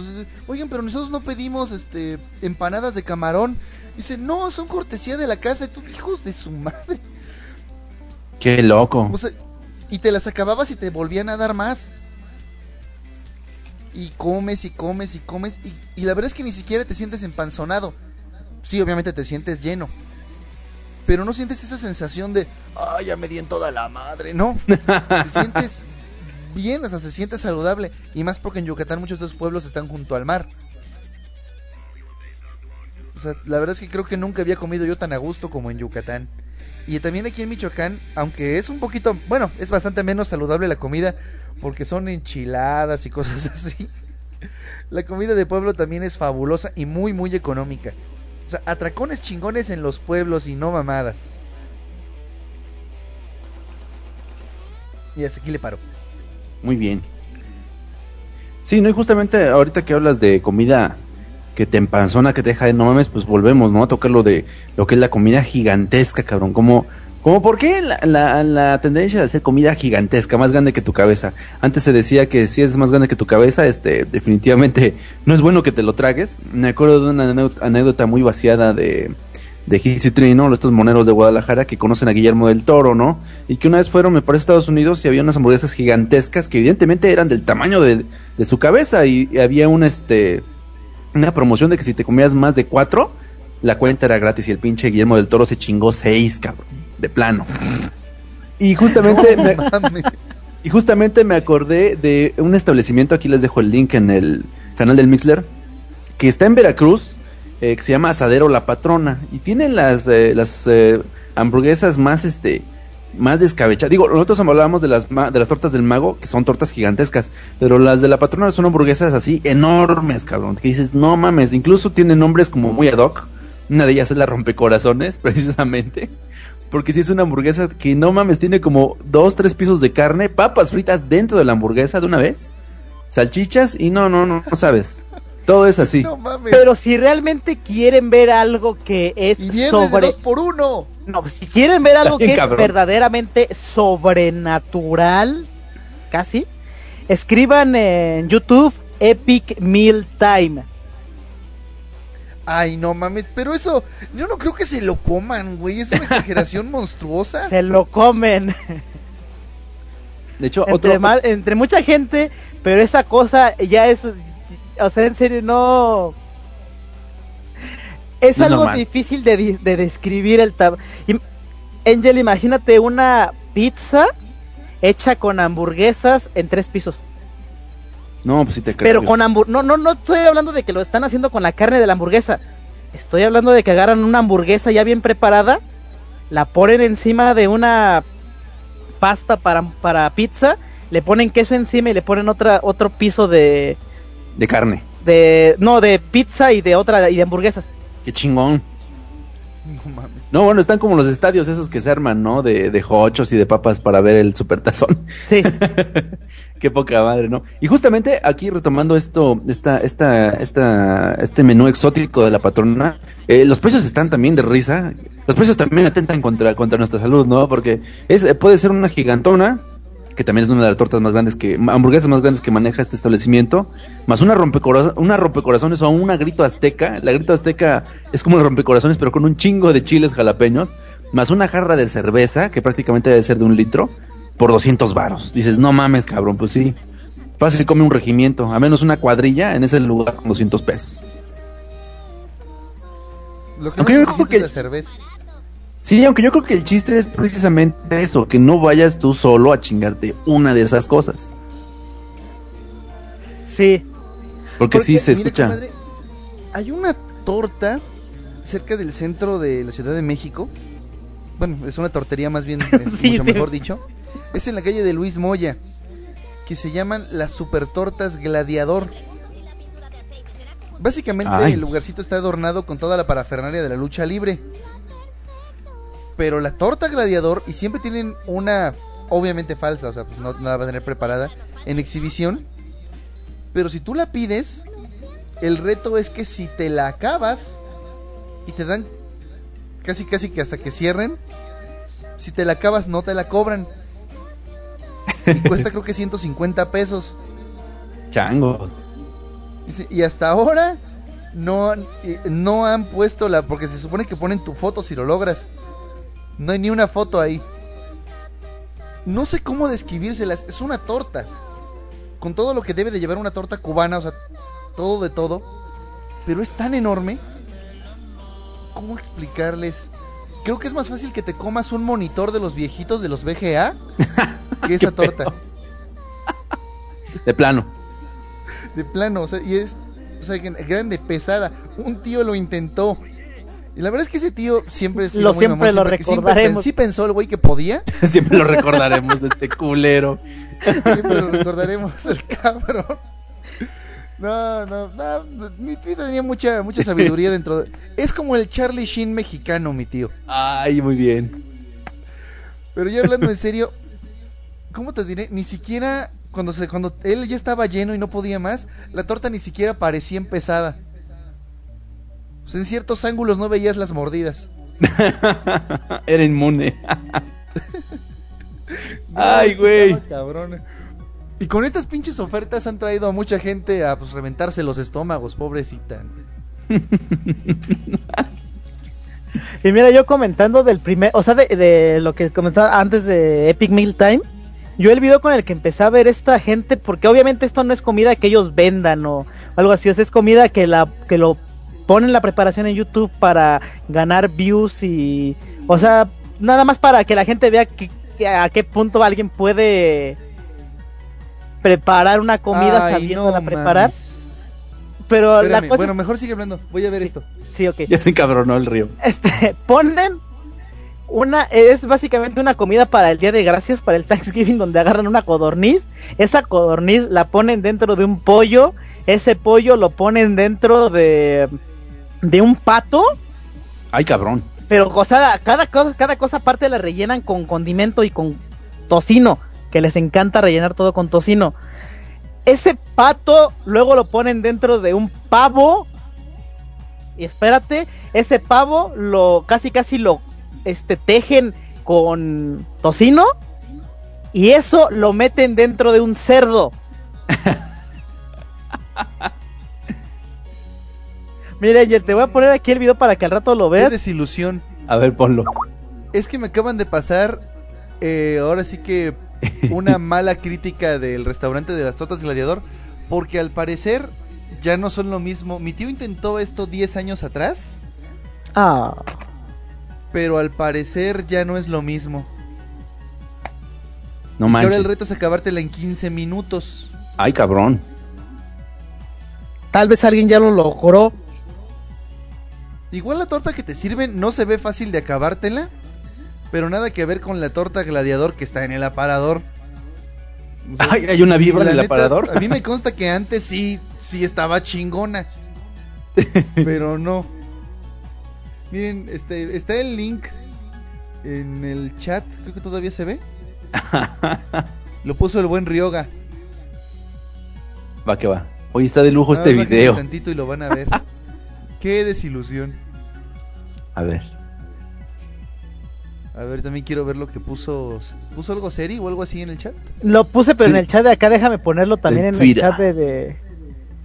Oigan, pero nosotros no pedimos este empanadas de camarón. Dice, no, son cortesía de la casa. Y tú, hijos de su madre. Qué loco. O sea, y te las acababas y te volvían a dar más. Y comes y comes y comes. Y, y la verdad es que ni siquiera te sientes empanzonado. Sí, obviamente te sientes lleno. Pero no sientes esa sensación de, ay, ya me di en toda la madre. No. te sientes bien, hasta se siente saludable. Y más porque en Yucatán muchos de esos pueblos están junto al mar. O sea, la verdad es que creo que nunca había comido yo tan a gusto como en Yucatán. Y también aquí en Michoacán, aunque es un poquito, bueno, es bastante menos saludable la comida porque son enchiladas y cosas así. La comida de pueblo también es fabulosa y muy, muy económica. O sea, atracones chingones en los pueblos y no mamadas. Y hasta aquí le paro. Muy bien. Sí, no, y justamente ahorita que hablas de comida que te empanzona, que te deja de no mames, pues volvemos, ¿no? A tocar lo de lo que es la comida gigantesca, cabrón. Como, como por qué la, la, tendencia de hacer comida gigantesca, más grande que tu cabeza. Antes se decía que si es más grande que tu cabeza, este, definitivamente no es bueno que te lo tragues. Me acuerdo de una anécdota, muy vaciada de, de Hissy Tree, ¿no? Estos moneros de Guadalajara que conocen a Guillermo del Toro, ¿no? Y que una vez fueron, me parece, a Estados Unidos y había unas hamburguesas gigantescas que evidentemente eran del tamaño de, de su cabeza y, y había un, este, una promoción de que si te comías más de cuatro, la cuenta era gratis y el pinche Guillermo del Toro se chingó seis, cabrón, de plano. Y justamente, No me, y justamente me acordé de un establecimiento, aquí les dejo el link en el canal del Mixler, que está en Veracruz, eh, que se llama Asadero La Patrona, y tienen las, eh, las eh, hamburguesas más, este, más descabechadas. Digo, nosotros hablábamos de las, ma- de las tortas del mago, que son tortas gigantescas, pero las de La Patrona son hamburguesas así enormes, cabrón, que dices, no mames, incluso tienen nombres como muy ad hoc. Una de ellas es la rompecorazones, precisamente. Porque si es una hamburguesa que no mames, tiene como dos, tres pisos de carne, papas fritas dentro de la hamburguesa de una vez, salchichas y no, no, no, no sabes. Todo es así. No mames. Pero si realmente quieren ver algo que es y sobre... dos por uno. No, si quieren ver algo bien, que es verdaderamente sobrenatural, casi, escriban en YouTube Epic Meal Time. Ay, no mames, pero eso, yo no creo que se lo coman, güey. Es una exageración monstruosa. Se lo comen De hecho, entre, otro, entre mucha gente, pero esa cosa ya es, o sea, en serio, no... Es No algo difícil de, describir el tamaño. Angel, imagínate una pizza hecha con hamburguesas en tres pisos. no, pues sí te creo. Pero con hamburguesa. No, no, no estoy hablando de que lo están haciendo con la carne de la hamburguesa. Estoy hablando de que agarran una hamburguesa ya bien preparada, la ponen encima de una pasta para, para pizza, le ponen queso encima y le ponen otra, otro piso de, de carne. de. No, de pizza y de otra y de hamburguesas. Qué chingón. No mames. No, bueno, están como los estadios esos que se arman, ¿no? De, de jochos y de papas para ver el supertazón. Sí. Qué poca madre, ¿no? Y justamente aquí retomando esto, esta, esta, esta, este menú exótico de la patrona, eh, los precios están también de risa. Los precios también atentan contra, contra nuestra salud, ¿no? Porque es, eh, puede ser una gigantona, que también es una de las tortas más grandes que, hamburguesas más grandes que maneja este establecimiento, más una rompecorazones, una rompecorazones o una grito azteca. La grito azteca es como los rompecorazones, pero con un chingo de chiles jalapeños, más una jarra de cerveza, que prácticamente debe ser de un litro, por 200 varos. Dices, no mames, cabrón, pues sí. Fácil come un regimiento, a menos una cuadrilla en ese lugar con 200 pesos. Lo que Aunque no yo creo que- es la cerveza. Sí, aunque yo creo que el chiste es precisamente eso, que no vayas tú solo a chingarte una de esas cosas. Sí. Porque, sí se escucha. hay una torta cerca del centro de la Ciudad de México. Bueno, es una tortería más bien, eh, Sí, mucho mejor dicho. Es en la calle de Luis Moya. Que se llaman las super tortas gladiador. Básicamente Ay. el lugarcito está adornado con toda la parafernalia de la lucha libre. Pero la torta gladiador, y siempre tienen una, obviamente falsa, o sea, pues no, no la va a tener preparada, en exhibición. Pero si tú la pides, el reto es que si te la acabas y te dan casi casi que hasta que cierren, si te la acabas no te la cobran. Y cuesta creo que 150 pesos. Changos. Y hasta ahora no, eh, no han puesto la. Porque se supone que ponen tu foto si lo logras. No hay ni una foto ahí. No sé cómo describírselas. Es una torta. Con todo lo que debe de llevar una torta cubana. O sea, todo de todo. Pero es tan enorme. ¿Cómo explicarles? Creo que es más fácil que te comas un monitor de los viejitos de los VGA que esa torta. De plano. De plano, o sea, y es o sea, gran- grande, pesada. Un tío lo intentó. Y la verdad es que ese tío siempre ha Lo muy siempre lo siempre- recordaremos. sí pensó el güey que podía. Siempre lo recordaremos de este culero. Siempre lo recordaremos, el cabrón. No, no, no, mi tío tenía mucha, mucha sabiduría dentro de... Es como el Charlie Sheen mexicano, mi tío. Ay, muy bien. Pero ya hablando en serio, ¿cómo te diré? Ni siquiera cuando se cuando él ya estaba lleno y no podía más, la torta ni siquiera parecía empezada. O sea, en ciertos ángulos no veías las mordidas. Era inmune. No, Ay, güey. cabrón. Y con estas pinches ofertas han traído a mucha gente a pues reventarse los estómagos, pobrecita. Y mira, yo comentando del primer, o sea, de, de lo que comentaba antes de Epic Meal Time, yo el video con el que empecé a ver esta gente, porque obviamente esto no es comida que ellos vendan o algo así, o sea, es comida que la que lo ponen la preparación en YouTube para ganar views y, o sea, nada más para que la gente vea que, que a qué punto alguien puede preparar una comida Ay, sabiéndola no preparar. mames. Pero la cosa bueno, es- mejor sigue hablando. Voy a ver Sí. esto. sí, ok. Ya se encabronó el río. este, ponen una, es básicamente una comida para el Día de Gracias, para el Thanksgiving, donde agarran una codorniz, esa codorniz la ponen dentro de un pollo, ese pollo lo ponen dentro de, de un pato, Ay, cabrón. pero o sea, cada cosa, cada cosa aparte la rellenan con condimento y con tocino, que les encanta rellenar todo con tocino. Ese pato luego lo ponen dentro de un pavo. Y espérate, ese pavo lo casi casi lo este tejen con tocino y eso lo meten dentro de un cerdo. Mira, Angel, te voy a poner aquí el video para que al rato lo Qué veas. desilusión. A ver, ponlo. Es que me acaban de pasar, eh, ahora sí que una mala crítica del restaurante de las tortas gladiador, porque al parecer ya no son lo mismo. Mi tío intentó esto 10 años atrás, Ah. pero al parecer ya no es lo mismo. No Y ahora manches. el reto es acabártela en 15 minutos. Ay, cabrón. Tal vez alguien ya lo logró. Igual la torta que te sirven no se ve fácil de acabártela, pero nada que ver con la torta gladiador que está en el aparador. O sea, Ay, hay una vibra en el neta, aparador. A mí me consta que antes sí, sí estaba chingona. pero no. Miren, este, está el link en el chat, creo que todavía se ve. Lo puso el buen Ryoga. Va que va. Hoy está de lujo este video. tantito y lo van a ver. Qué desilusión. A ver. A ver, también quiero ver lo que puso. ¿Puso algo serio o algo así en el chat? Lo puse, pero Sí. en el chat de acá, déjame ponerlo también En en Twitter. el chat de, de-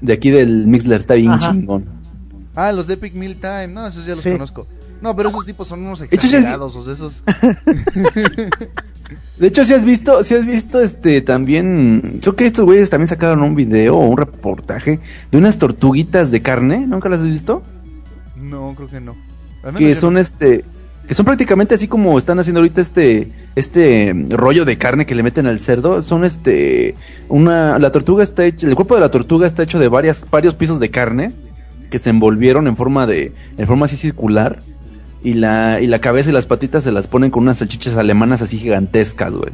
De aquí del Mixler está bien Ajá. chingón. Ah, los de Epic Meal Time. No, esos ya los Sí. conozco. No, pero esos tipos son unos exagerados. O sea, esos. De hecho, si has visto, si has visto este también, creo que estos güeyes también sacaron un video o un reportaje de unas tortuguitas de carne, ¿nunca las has visto? No, creo que no. Que son no. este, que son prácticamente así como están haciendo ahorita este, este mm, rollo de carne que le meten al cerdo, son este, una, la tortuga está hecha, el cuerpo de la tortuga está hecho de varias, varios pisos de carne que se envolvieron en forma de, en forma así circular. Y la, y la cabeza y las patitas se las ponen con unas salchichas alemanas así gigantescas, güey.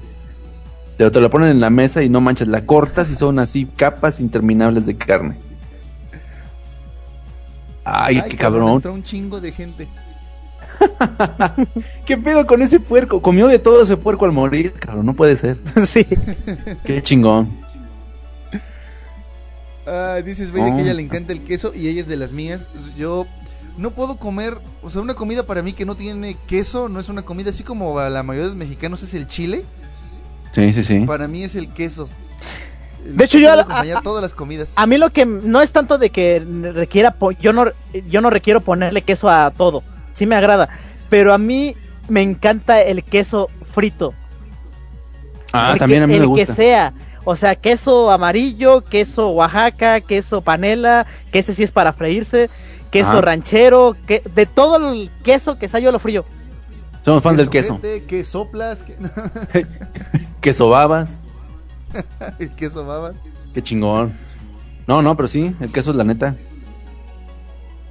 Te, te la ponen en la mesa y no manches, la cortas y son así capas interminables de carne. Ay, qué cabrón, cabrón. Entró un chingo de gente. ¿Qué pedo con ese puerco? Comió de todo ese puerco al morir, cabrón. No puede ser. sí. Qué chingón. Ah, dices, Baby, Oh. que a ella le encanta el queso y ella es de las mías. Yo no puedo comer, o sea, una comida para mí que no tiene queso, no es una comida así como a la mayoría de los mexicanos es el chile. Sí, sí, sí. Para mí es el queso. De hecho, El yo a- a- todas las comidas. A mí lo que no es tanto de que requiera, po- yo no, yo no requiero ponerle queso a todo, sí me agrada, pero a mí me encanta el queso frito. Ah, el también que, a mí el me gusta. que sea, o sea, queso amarillo, queso Oaxaca, queso panela, que ese sí es para freírse, queso Ajá. ranchero, que, de todo el queso que sea yo lo frío. Somos fans del queso. Quesojete, Que soplas, que... Queso babas. el queso babas. Qué chingón. No, no, pero sí, el queso es la neta.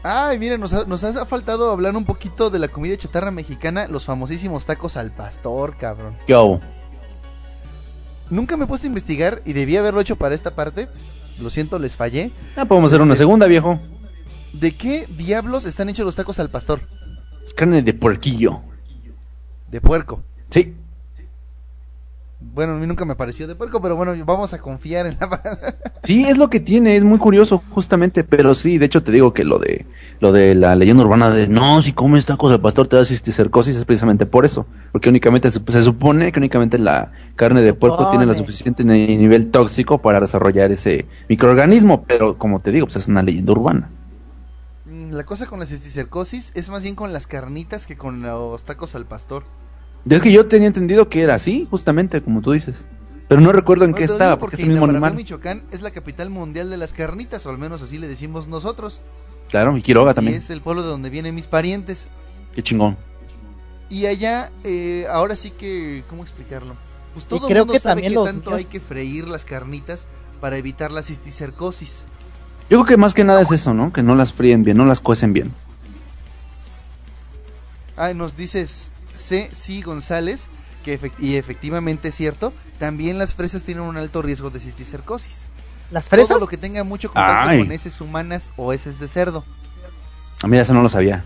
Ay, miren, nos ha, nos ha faltado hablar un poquito de la comida chatarra mexicana, los famosísimos tacos al pastor, cabrón. ¿Qué hago? Nunca me he puesto a investigar y debía haberlo hecho para esta parte. Lo siento, les fallé. Ah, podemos hacer una segunda, viejo. ¿De qué diablos están hechos los tacos al pastor? Es carne de puerquillo. De puerco. Sí. Bueno, a mí nunca me pareció de puerco, pero bueno, vamos a confiar en la... Sí, es lo que tiene, es muy curioso, justamente, pero sí, de hecho te digo que lo de lo de la leyenda urbana de no, si comes tacos al pastor te da cisticercosis es precisamente por eso, porque únicamente se, se supone que únicamente la carne de puerco tiene la suficiente ni- nivel tóxico para desarrollar ese microorganismo, pero como te digo, pues es una leyenda urbana. Mm, La cosa con la cisticercosis es más bien con las carnitas que con los tacos al pastor. Es que yo tenía entendido que era así, justamente como tú dices, pero no recuerdo en No, qué estaba, digo porque es porque el mismo animal. Michoacán es la capital mundial de las carnitas, o al menos así le decimos nosotros. Claro, y Quiroga Y también. es el pueblo de donde vienen mis parientes. Qué chingón. Y allá, eh, ahora sí que, ¿cómo explicarlo? Pues todo el mundo que sabe que tanto niños- hay que freír las carnitas para evitar la cisticercosis. Yo creo que más que nada es eso, ¿no? Que no las fríen bien, no las cuecen bien. Ah, nos dices C. C. González, que efect- y efectivamente es cierto, también las fresas tienen un alto riesgo de cisticercosis. Las fresas, Todo lo que tenga mucho contacto Ay. con heces humanas o heces de cerdo. A mí eso no lo sabía.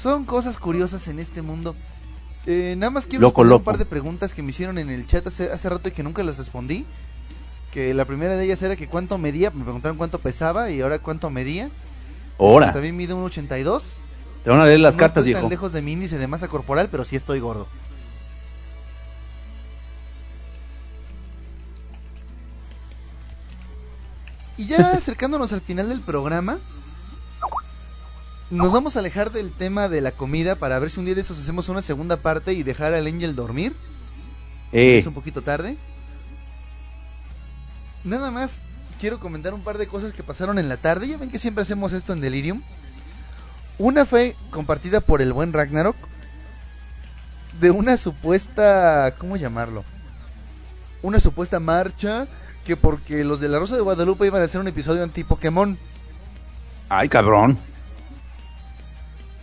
Son cosas curiosas en este mundo. Eh, nada más quiero Loco, responder loco. un par de preguntas que me hicieron en el chat hace, hace rato y que nunca las respondí. Que la primera de ellas era que cuánto medía, me preguntaron cuánto pesaba y ahora cuánto medía. Ahora, También mide un 82. Te van a leer las no cartas, estoy viejo. tan lejos de mi índice de masa corporal, pero sí estoy gordo. Y ya acercándonos al final del programa, nos vamos a alejar del tema de la comida para ver si un día de esos hacemos una segunda parte y dejar al Angel dormir. Eh, Es un poquito tarde. Nada más quiero comentar un par de cosas que pasaron en la tarde. Ya ven que siempre hacemos esto en Delirium. Una fue compartida por el buen Ragnarok. De una supuesta... ¿Cómo llamarlo? Una supuesta marcha que porque los de la Rosa de Guadalupe iban a hacer un episodio anti-Pokémon. ay, cabrón.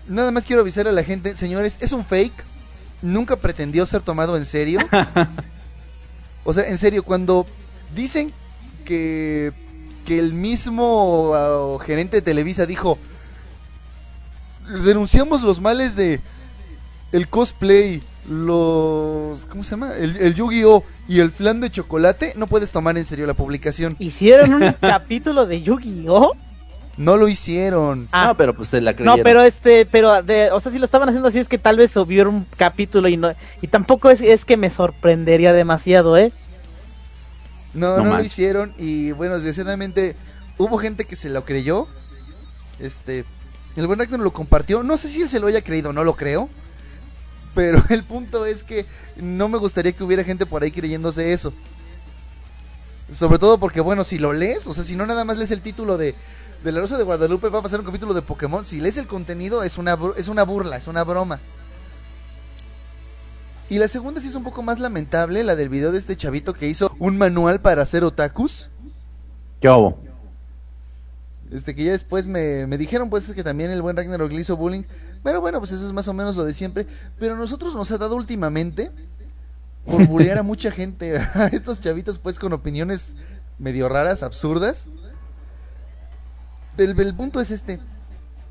Nada más quiero avisar a la gente, señores, es un fake. Nunca pretendió ser tomado en serio. o sea, en serio, cuando dicen que, que el mismo ah, gerente de Televisa dijo, denunciamos los males de el cosplay, los... ¿Cómo se llama? El, el Yu-Gi-Oh! y el flan de chocolate, no puedes tomar en serio la publicación. hicieron un capítulo de Yu-Gi-Oh. No lo hicieron. Ah, no, pero pues se la creyeron. No, pero este, pero de, o sea, si lo estaban haciendo así es que tal vez hubiera un capítulo y no, y tampoco es, es que me sorprendería demasiado, ¿eh? No, No no, lo hicieron y bueno, desgraciadamente hubo gente que se lo creyó. Este, el buen Ragnar lo compartió. No sé si él se lo haya creído, no lo creo. Pero el punto es que no me gustaría que hubiera gente por ahí creyéndose eso. Sobre todo porque, bueno, si lo lees, o sea, si no nada más lees el título de, de La Rosa de Guadalupe, va a pasar un capítulo de Pokémon. Si lees el contenido, es una, es una burla, es una broma. Y la segunda sí es un poco más lamentable, la del video de este chavito que hizo un manual para hacer otakus. ¿Qué hubo? Este que ya después me, me dijeron pues que también el buen Ragnarok le hizo bullying. Pero bueno, pues eso es más o menos lo de siempre. Pero a nosotros nos ha dado últimamente por bullear a mucha gente. A estos chavitos pues con opiniones medio raras, absurdas. el, el punto es este.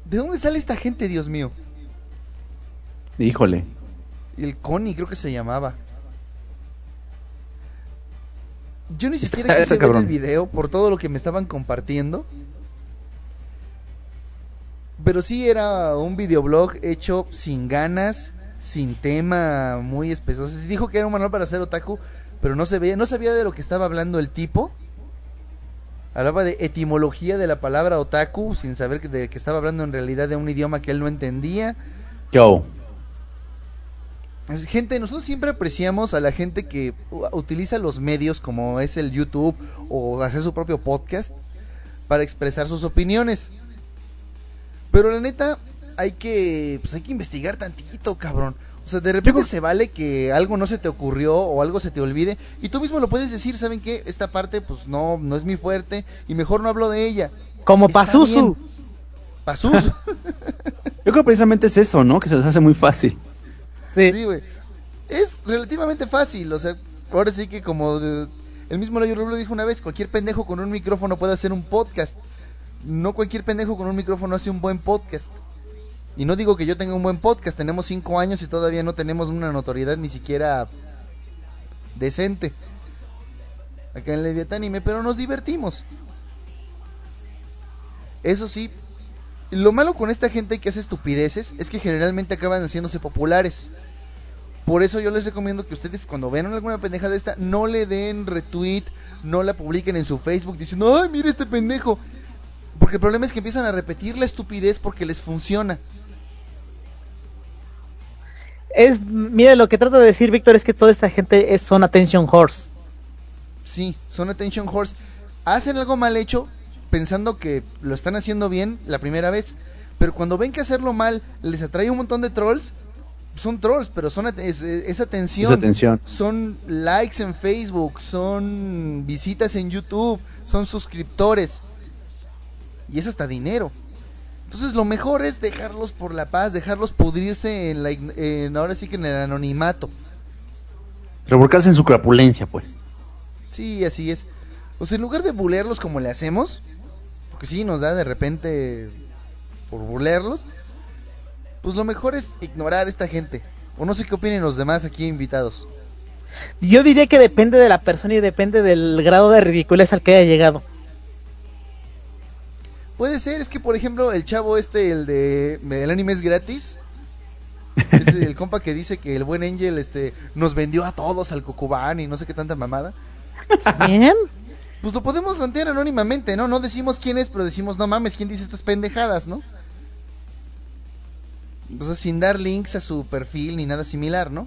¿De dónde sale esta gente, Dios mío? Híjole. El Connie creo que se llamaba. Yo ni siquiera quise ver el video por todo lo que me estaban compartiendo. Pero sí era un videoblog hecho sin ganas, sin tema muy espeso. O sea, sí dijo que era un manual para hacer otaku, pero no se veía, no sabía de lo que estaba hablando el tipo. Hablaba de etimología de la palabra otaku, sin saber que, de que estaba hablando en realidad de un idioma que él no entendía. Yo. Gente, nosotros siempre apreciamos a la gente que utiliza los medios como es el YouTube o hacer su propio podcast para expresar sus opiniones. Pero la neta, hay que, pues hay que investigar tantito, cabrón. O sea, de repente se vale que algo no se te ocurrió o algo se te olvide y tú mismo lo puedes decir, ¿saben qué? Esta parte pues no, no es mi fuerte y mejor no hablo de ella. Como Está Pazuzu. bien. Pazuzu. Yo creo que precisamente es eso, ¿no? Que se les hace muy fácil. Sí. Sí, güey. Es relativamente fácil, o sea, ahora sí que como de- el mismo Layo lo dijo una vez, cualquier pendejo con un micrófono puede hacer un podcast. No cualquier pendejo con un micrófono hace un buen podcast. Y no digo que yo tenga un buen podcast, tenemos cinco años y todavía no tenemos una notoriedad ni siquiera decente. Acá en Leviatánime, pero nos divertimos. Eso sí, lo malo con esta gente que hace estupideces es que generalmente acaban haciéndose populares. Por eso yo les recomiendo que ustedes cuando vean alguna pendeja de esta, no le den retweet, no la publiquen en su Facebook diciendo, ay, mira este pendejo. Porque el problema es que empiezan a repetir la estupidez porque les funciona. Es, mire, lo que trata de decir Víctor es que toda esta gente es, son attention horse. Sí, son attention horse. Hacen algo mal hecho pensando que lo están haciendo bien la primera vez. Pero cuando ven que hacerlo mal les atrae un montón de trolls, son trolls, pero son es, es atención. Esa atención. Son likes en Facebook, son visitas en YouTube, son suscriptores. Y es hasta dinero. Entonces lo mejor es dejarlos por la paz, dejarlos pudrirse en la, en, ahora sí que en el anonimato. Revolcarse en su crapulencia, pues. Sí, así es. O sea, en lugar de bulearlos como le hacemos, porque sí nos da de repente por bulearlos, pues lo mejor es ignorar a esta gente. O no sé qué opinen los demás aquí invitados. Yo diría que depende de la persona y depende del grado de ridiculez al que haya llegado. Puede ser, es que por ejemplo el chavo este, el de el anime es gratis. Es el compa que dice que el buen Angel este nos vendió a todos al Cucubán y no sé qué tanta mamada. ¿Bien? Pues lo podemos plantear anónimamente, ¿no? No decimos quién es, pero decimos, no mames, ¿quién dice estas pendejadas, no? O sea, sin dar links a su perfil ni nada similar, ¿no?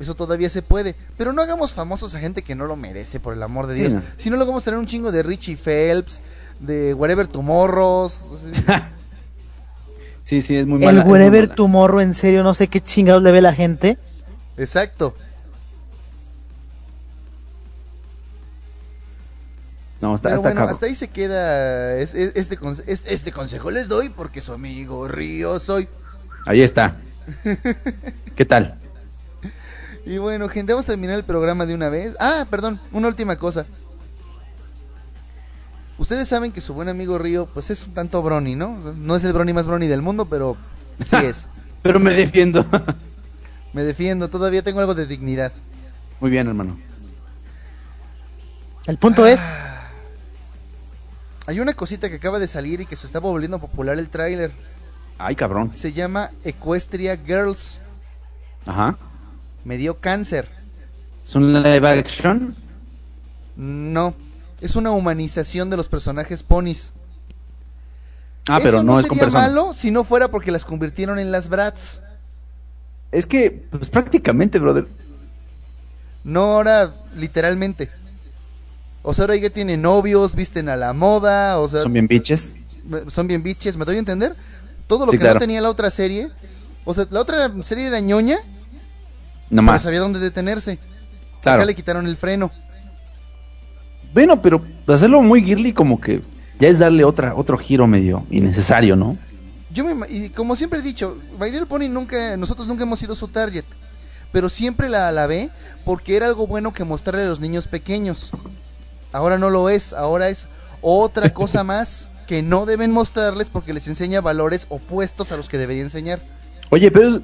Eso todavía se puede. Pero no hagamos famosos a gente que no lo merece, por el amor de Sí, Dios. no. Si no, luego vamos a tener un chingo de Richie Phelps, de Whatever Tomorrows. Sí, sí, es muy mala. El wherever tomorrow, en serio, no sé qué chingados le ve la gente. Exacto. No, está, Pero está bueno, hasta ahí se queda es- es- este, conse- es- este consejo les doy porque su amigo Río soy. Ahí está. ¿Qué tal? Y bueno, gente, vamos a terminar el programa de una vez. Ah, perdón, una última cosa. Ustedes saben que su buen amigo Río, pues es un tanto brony, ¿no? No es el brony más brony del mundo, pero sí es. Pero me defiendo. Me defiendo, todavía tengo algo de dignidad. Muy bien, hermano. El punto es, Hay una cosita que acaba de salir y que se está volviendo popular el tráiler. Ay, cabrón. Se llama Equestria Girls. Ajá. Me dio cáncer. ¿Es un live action? No, es una humanización de los personajes ponis. Ah, pero Eso no, es con sería personas. malo si no fuera porque las convirtieron en las brats. Es que, pues prácticamente, brother. No ahora literalmente. O sea, ahora ya tienen novios, visten a la moda, o sea, Son bien bitches. me- son bien biches, ¿me doy a entender? Todo lo Sí, que claro. no tenía la otra serie. O sea, la otra serie era ñoña, No más. sabía dónde detenerse. Claro. Acá le quitaron el freno. Bueno, pero hacerlo muy girly como que ya es darle otra, otro giro medio innecesario, ¿no? Yo me, y como siempre he dicho, Little Pony nunca, nosotros nunca hemos sido su target, pero siempre la alabé porque era algo bueno que mostrarle a los niños pequeños. Ahora no lo es, ahora es otra cosa más que no deben mostrarles porque les enseña valores opuestos a los que debería enseñar. Oye, pero es...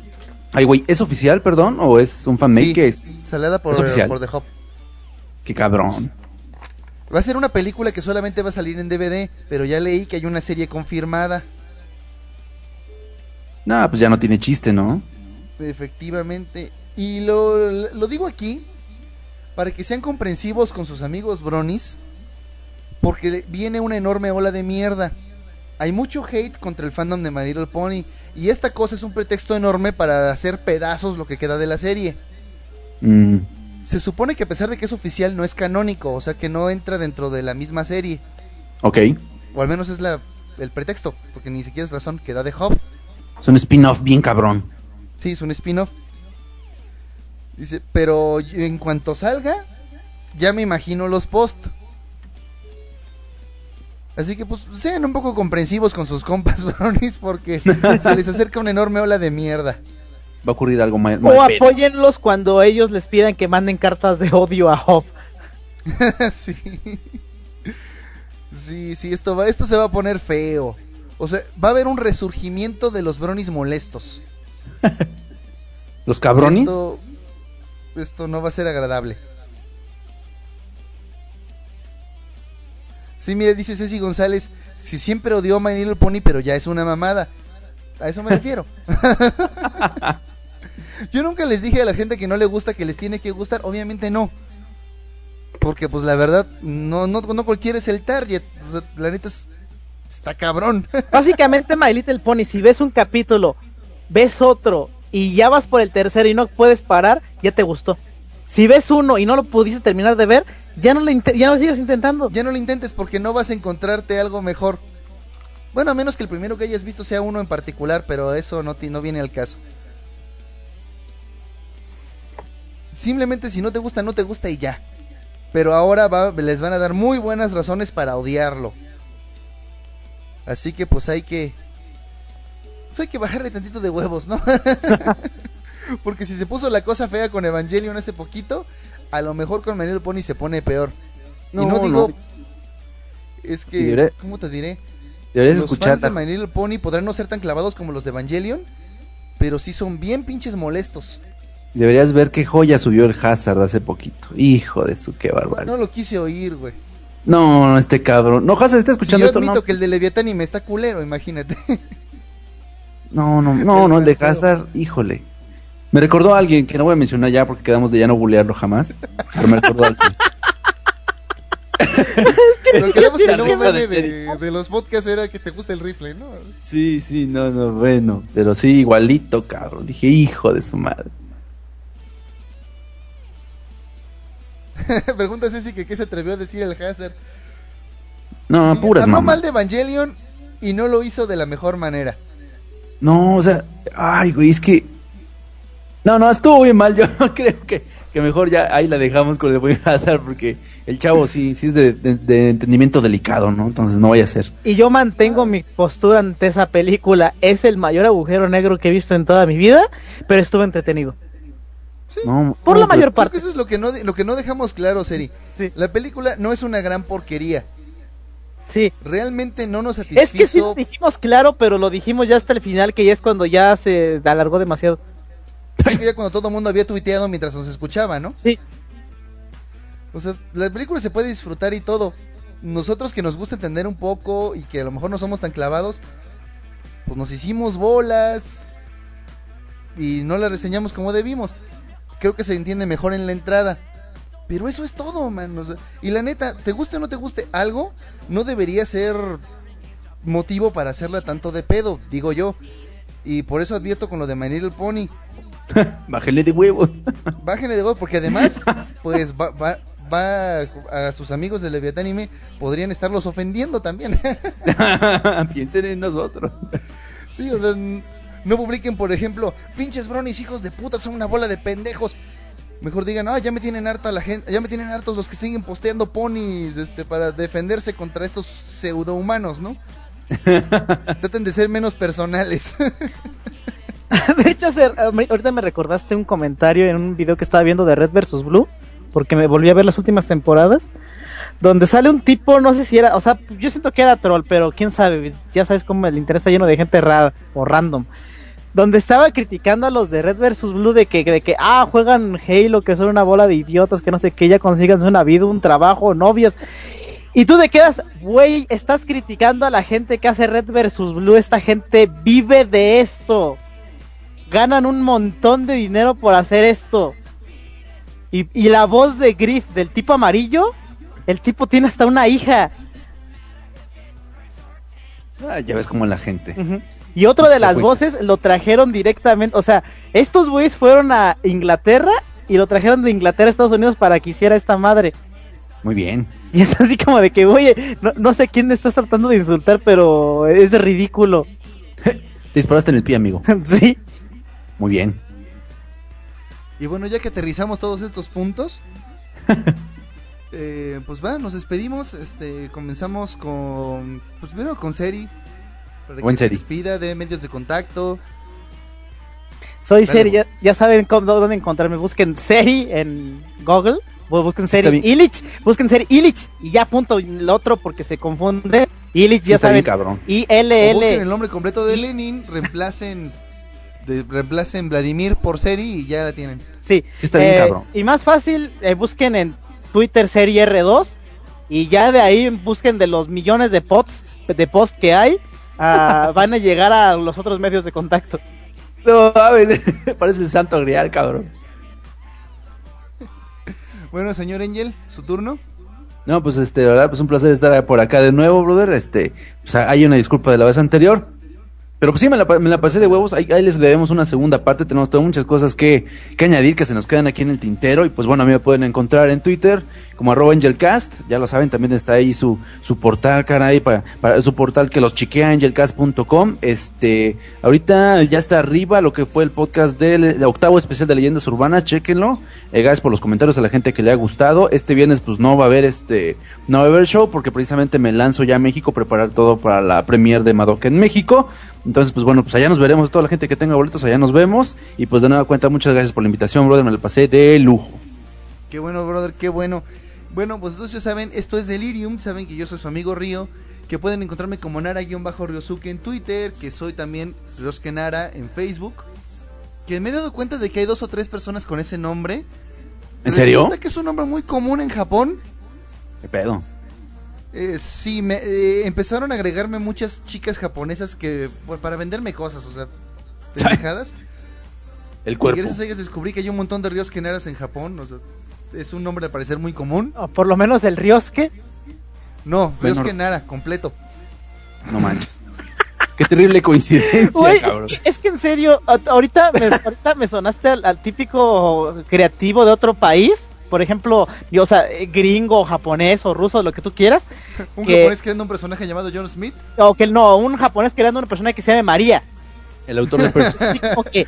Ay, güey, ¿es oficial, perdón? ¿O es un fanmake? Sí, ¿Qué es? Salada por, Es oficial. por The Hop. Qué cabrón. Va a ser una película que solamente va a salir en DVD, pero ya leí que hay una serie confirmada. Nah, pues ya no tiene chiste, ¿no? Efectivamente. Y lo, lo digo aquí para que sean comprensivos con sus amigos Bronis, porque viene una enorme ola de mierda. Hay mucho hate contra el fandom de My Little Pony, y esta cosa es un pretexto enorme para hacer pedazos lo que queda de la serie. Mm, Se supone que a pesar de que es oficial no es canónico, o sea que no entra dentro de la misma serie, ok. o al menos es la, el pretexto, porque ni siquiera es razón que da de Hub. Es un spin-off bien cabrón. Sí, es un spin-off. Dice, pero en cuanto salga, ya me imagino los post. Así que pues sean un poco comprensivos con sus compas, bronis, porque se les acerca una enorme ola de mierda. Va a ocurrir algo mal. O mal apóyenlos cuando ellos les pidan que manden cartas de odio a Hop. sí. Sí, sí, esto va, esto se va a poner feo. O sea, va a haber un resurgimiento de los bronis molestos. ¿Los cabrones? Esto, esto no va a ser agradable. Sí, mira, dice Ceci González, si siempre odió a My Little Pony, pero ya es una mamada. A eso me refiero. Yo nunca les dije a la gente que no le gusta que les tiene que gustar, obviamente no. Porque pues la verdad, no, no, no cualquiera es el target. O sea, la neta es- está cabrón. Básicamente, My Little Pony, si ves un capítulo, ves otro y ya vas por el tercero y no puedes parar, ya te gustó. Si ves uno y no lo pudiste terminar de ver, ya no, le ya no lo sigas intentando. Ya no lo intentes porque no vas a encontrarte algo mejor. Bueno, a menos que el primero que hayas visto sea uno en particular, pero eso no, no viene al caso. Simplemente si no te gusta, no te gusta y ya. Pero ahora va- les van a dar muy buenas razones para odiarlo. Así que pues hay que... Pues hay que bajarle tantito de huevos, ¿no? Porque si se puso la cosa fea con Evangelion hace poquito, a lo mejor con Manuel Pony se pone peor. y no No, digo... no. Es que... diré- ¿Cómo te diré? Deberías los escuchar. fans de Little Pony podrán no ser tan clavados como los de Evangelion, pero sí son bien pinches molestos. Deberías ver qué joya subió el Hazard hace poquito. Hijo de su, qué No, barbaridad. lo quise oír, güey. No, no, este cabrón. No, Hazard está Si escuchando yo esto. admito No, que el de Leviatán y me está culero, imagínate. no, no, no, no, el de. Hazard, híjole. Me recordó a alguien que no voy a mencionar ya porque quedamos de ya no bulearlo jamás. Pero me recordó a alguien. Quedamos que el nuevo Risa de meme de, de los podcasts era que te gusta el rifle, ¿no? Sí, sí, no, no, bueno. Pero sí, igualito, cabrón. Dije, hijo de su madre. Pregunta Ceci que qué se atrevió a decir el Hazard. No, Y puras Habló mal de Evangelion y no lo hizo de la mejor manera. No, o sea, ay, güey, es que. No, no, estuvo bien mal. Yo creo que, que mejor ya ahí la dejamos con el buen Hazard porque el chavo sí, sí es de, de- de entendimiento delicado, ¿no? Entonces no vaya a ser. Y yo mantengo mi postura ante esa película. Es el mayor agujero negro que he visto en toda mi vida, pero estuvo entretenido. No, Por no, la mayor Creo que parte. eso es lo que no, lo que no dejamos claro, Seri. Sí. La película no es una gran porquería. Sí. Realmente no nos satisfizo. Es que sí lo dijimos claro, pero lo dijimos ya hasta el final, que ya es cuando ya se alargó demasiado. Sí, ya cuando todo el mundo había tuiteado mientras nos escuchaba, ¿no? Sí. O sea, la película se puede disfrutar y todo. Nosotros que nos gusta entender un poco y que a lo mejor no somos tan clavados, pues nos hicimos bolas y no la reseñamos como debimos. Creo que se entiende mejor en la entrada. Pero eso es todo, man. o sea, y la neta, te guste o no te guste algo, no debería ser motivo para hacerla tanto de pedo, digo yo. Y por eso advierto con lo de My Little Pony. Bájele de huevos. Bájenle de huevo, porque además, pues va, va, va a sus amigos de Leviatánime, podrían estarlos ofendiendo también. Piensen en nosotros. sí, o sea, no publiquen, por ejemplo, pinches bronis, hijos de puta, son una bola de pendejos. Mejor digan, ah, ya me tienen harta la gente, ya me tienen hartos los que siguen posteando ponis, este, para defenderse contra estos pseudohumanos, ¿no? Traten de ser menos personales. De hecho, hace- ahorita me recordaste un comentario en un video que estaba viendo de Red vs Blue, porque me volví a ver las últimas temporadas, donde sale un tipo, no sé si era, o sea, yo siento que era troll, pero quién sabe, ya sabes cómo el interés está lleno de gente rara o random. Donde estaba criticando a los de Red vs Blue de que, de que, ah, juegan Halo, que son una bola de idiotas, que no sé qué, ya consigan una vida, un trabajo, novias. Y tú te quedas, güey, estás criticando a la gente que hace Red vs Blue, esta gente vive de esto. Ganan un montón de dinero por hacer esto. Y, y la voz de Griff del tipo amarillo, el tipo tiene hasta una hija. Ah, ya ves como la gente. Y otro de las voces lo trajeron directamente, o sea, estos güeyes fueron a Inglaterra y lo trajeron de Inglaterra a Estados Unidos para que hiciera esta madre. Muy bien. Y es así como de que, oye, no, no sé quién estás tratando de insultar, pero es ridículo. Te disparaste en el pie, amigo. sí. Muy bien. Y bueno, ya que aterrizamos todos estos puntos, eh, pues va, nos despedimos. Este, comenzamos con, pues primero con Seri. Para Buen que se Seri. despida de medios de contacto. Soy Dale, Seri, ya, ya saben cómo, dónde encontrarme. Busquen Seri en Google. bu- Busquen Seri. Illich. Busquen Seri Illich. Y ya punto. y El otro porque se confunde. Illich, Sí, ya saben. busquen I-L-L. el nombre completo de Lenin, reemplacen, de- reemplacen Vladimir por Seri y ya la tienen. Sí. Sí, está bien, Eh, cabrón. Y más fácil, eh, busquen en Twitter Serie R2 y ya de ahí busquen de los millones de posts, de posts que hay, ah, van a llegar a los otros medios de contacto. No, mames, parece el santo grial, cabrón. Bueno, señor Angel, su turno. No, pues este, verdad, pues un placer estar por acá de nuevo, brother. Este, pues hay una disculpa de la vez anterior. Pero pues sí, me la, pasé de huevos. Ahí, les debemos una segunda parte. Tenemos todas muchas cosas que, que añadir que se nos quedan aquí en el tintero. Y pues bueno, a mí me pueden encontrar en Twitter como arroba Angelcast. Ya lo saben, también está ahí su, su portal, caray, para, para su portal que los chiquea, angelcast.com. Este, ahorita ya está arriba lo que fue el podcast del el octavo especial de leyendas urbanas. Chéquenlo. Eh, gracias por los comentarios a la gente que le ha gustado. Este viernes pues no va a haber este, no va a haber show porque precisamente me lanzo ya a México preparar todo para la premier de Madoka en México. Entonces, pues bueno, pues allá nos veremos. Toda la gente que tenga boletos, allá nos vemos. Y pues de nueva cuenta, muchas gracias por la invitación, brother. Me la pasé de lujo. Qué bueno, brother, qué bueno. Bueno, pues entonces ya saben, esto es Delirium, saben que yo soy su amigo Río, que pueden encontrarme como Nara-Ryosuke en Twitter, que soy también Ryosuke Nara en Facebook, que me he dado cuenta de que hay dos o tres personas con ese nombre. ¿En serio? Que es un nombre muy común en Japón. ¿Qué pedo? Eh, sí, me, eh, empezaron a agregarme muchas chicas japonesas que, bueno, para venderme cosas, o sea, pendejadas. El Y cuerpo. gracias a ellas descubrí que hay un montón de Ryosuke Naras en Japón, o sea, es un nombre al parecer muy común. O por lo menos el Ryosuke. No, Nara, completo. No manches. Qué terrible coincidencia, cabrón. es, que, es que en serio, ahorita me, ahorita me sonaste al, al típico creativo de otro país. Por ejemplo, yo, o sea, eh, gringo, japonés o ruso, lo que tú quieras. Un que- japonés creando un personaje llamado John Smith. O que no, un japonés creando una persona que se llame María. El autor de. Así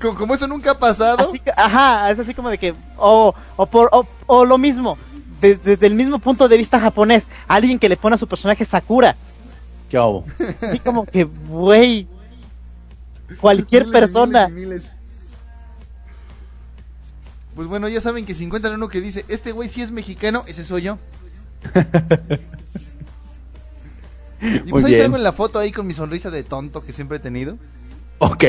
como eso nunca ha pasado. así ajá, es así como de que, o, o, por, o, o lo mismo, des- desde el mismo punto de vista japonés, alguien que le pone a su personaje Sakura. ¿Qué hago? Así como que, güey, cualquier Miles persona. miles y miles. Pues bueno, ya saben que si encuentran uno que dice, este güey sí es mexicano, ese soy yo. y Muy pues ahí bien. salgo en la foto ahí con mi sonrisa de tonto que siempre he tenido. Ok.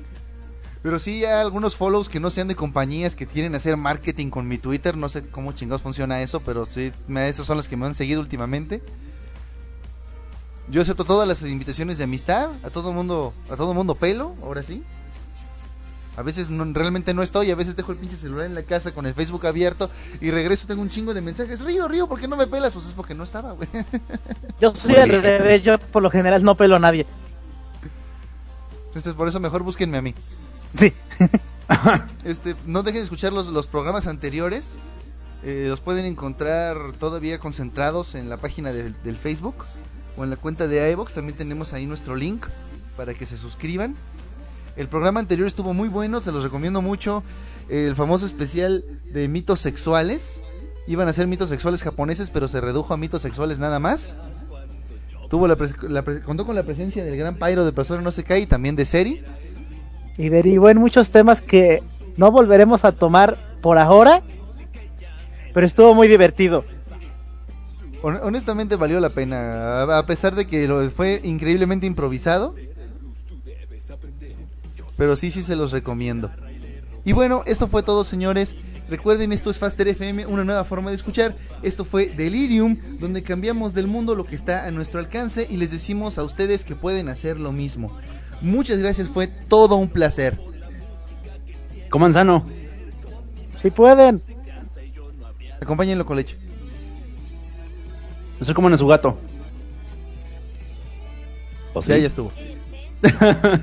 Pero sí hay algunos follows que no sean de compañías que quieren hacer marketing con mi Twitter. No sé cómo chingados funciona eso, pero sí, me- esos son los que me han seguido últimamente. Yo acepto todas las invitaciones de amistad, a todo mundo, a todo mundo pelo, ahora sí. A veces no- realmente no estoy, a veces dejo el pinche celular en la casa con el Facebook abierto y regreso tengo un chingo de mensajes. Río, Río, ¿por qué no me pelas? Pues es porque no estaba, güey. Yo soy al revés, yo por lo general no pelo a nadie. Entonces por eso mejor búsquenme a mí. Sí. Este, no dejen de escuchar los, los programas anteriores. Eh, los pueden encontrar todavía concentrados en la página del, del Facebook o en la cuenta de iVox. También tenemos ahí nuestro link para que se suscriban. El programa anterior estuvo muy bueno, se los recomiendo mucho. El famoso especial de mitos sexuales. Iban a ser mitos sexuales japoneses, pero se redujo a mitos sexuales nada más. Tuvo la, la contó con la presencia del gran Pyro de Persona No Se Cae y también de Seri. Y derivó en muchos temas que no volveremos a tomar por ahora. pero estuvo muy divertido. Hon- Honestamente valió la pena, a a pesar de que lo fue increíblemente improvisado. Pero sí, sí se los recomiendo. Y bueno, esto fue todo, señores. Recuerden, esto es Faster FM, una nueva forma de escuchar. Esto fue Delirium, donde cambiamos del mundo lo que está a nuestro alcance y les decimos a ustedes que pueden hacer lo mismo. Muchas gracias, fue todo un placer. Coman sano. Si pueden. Acompáñenlo con leche. No se coman a su gato. O Ya, sí. ya estuvo.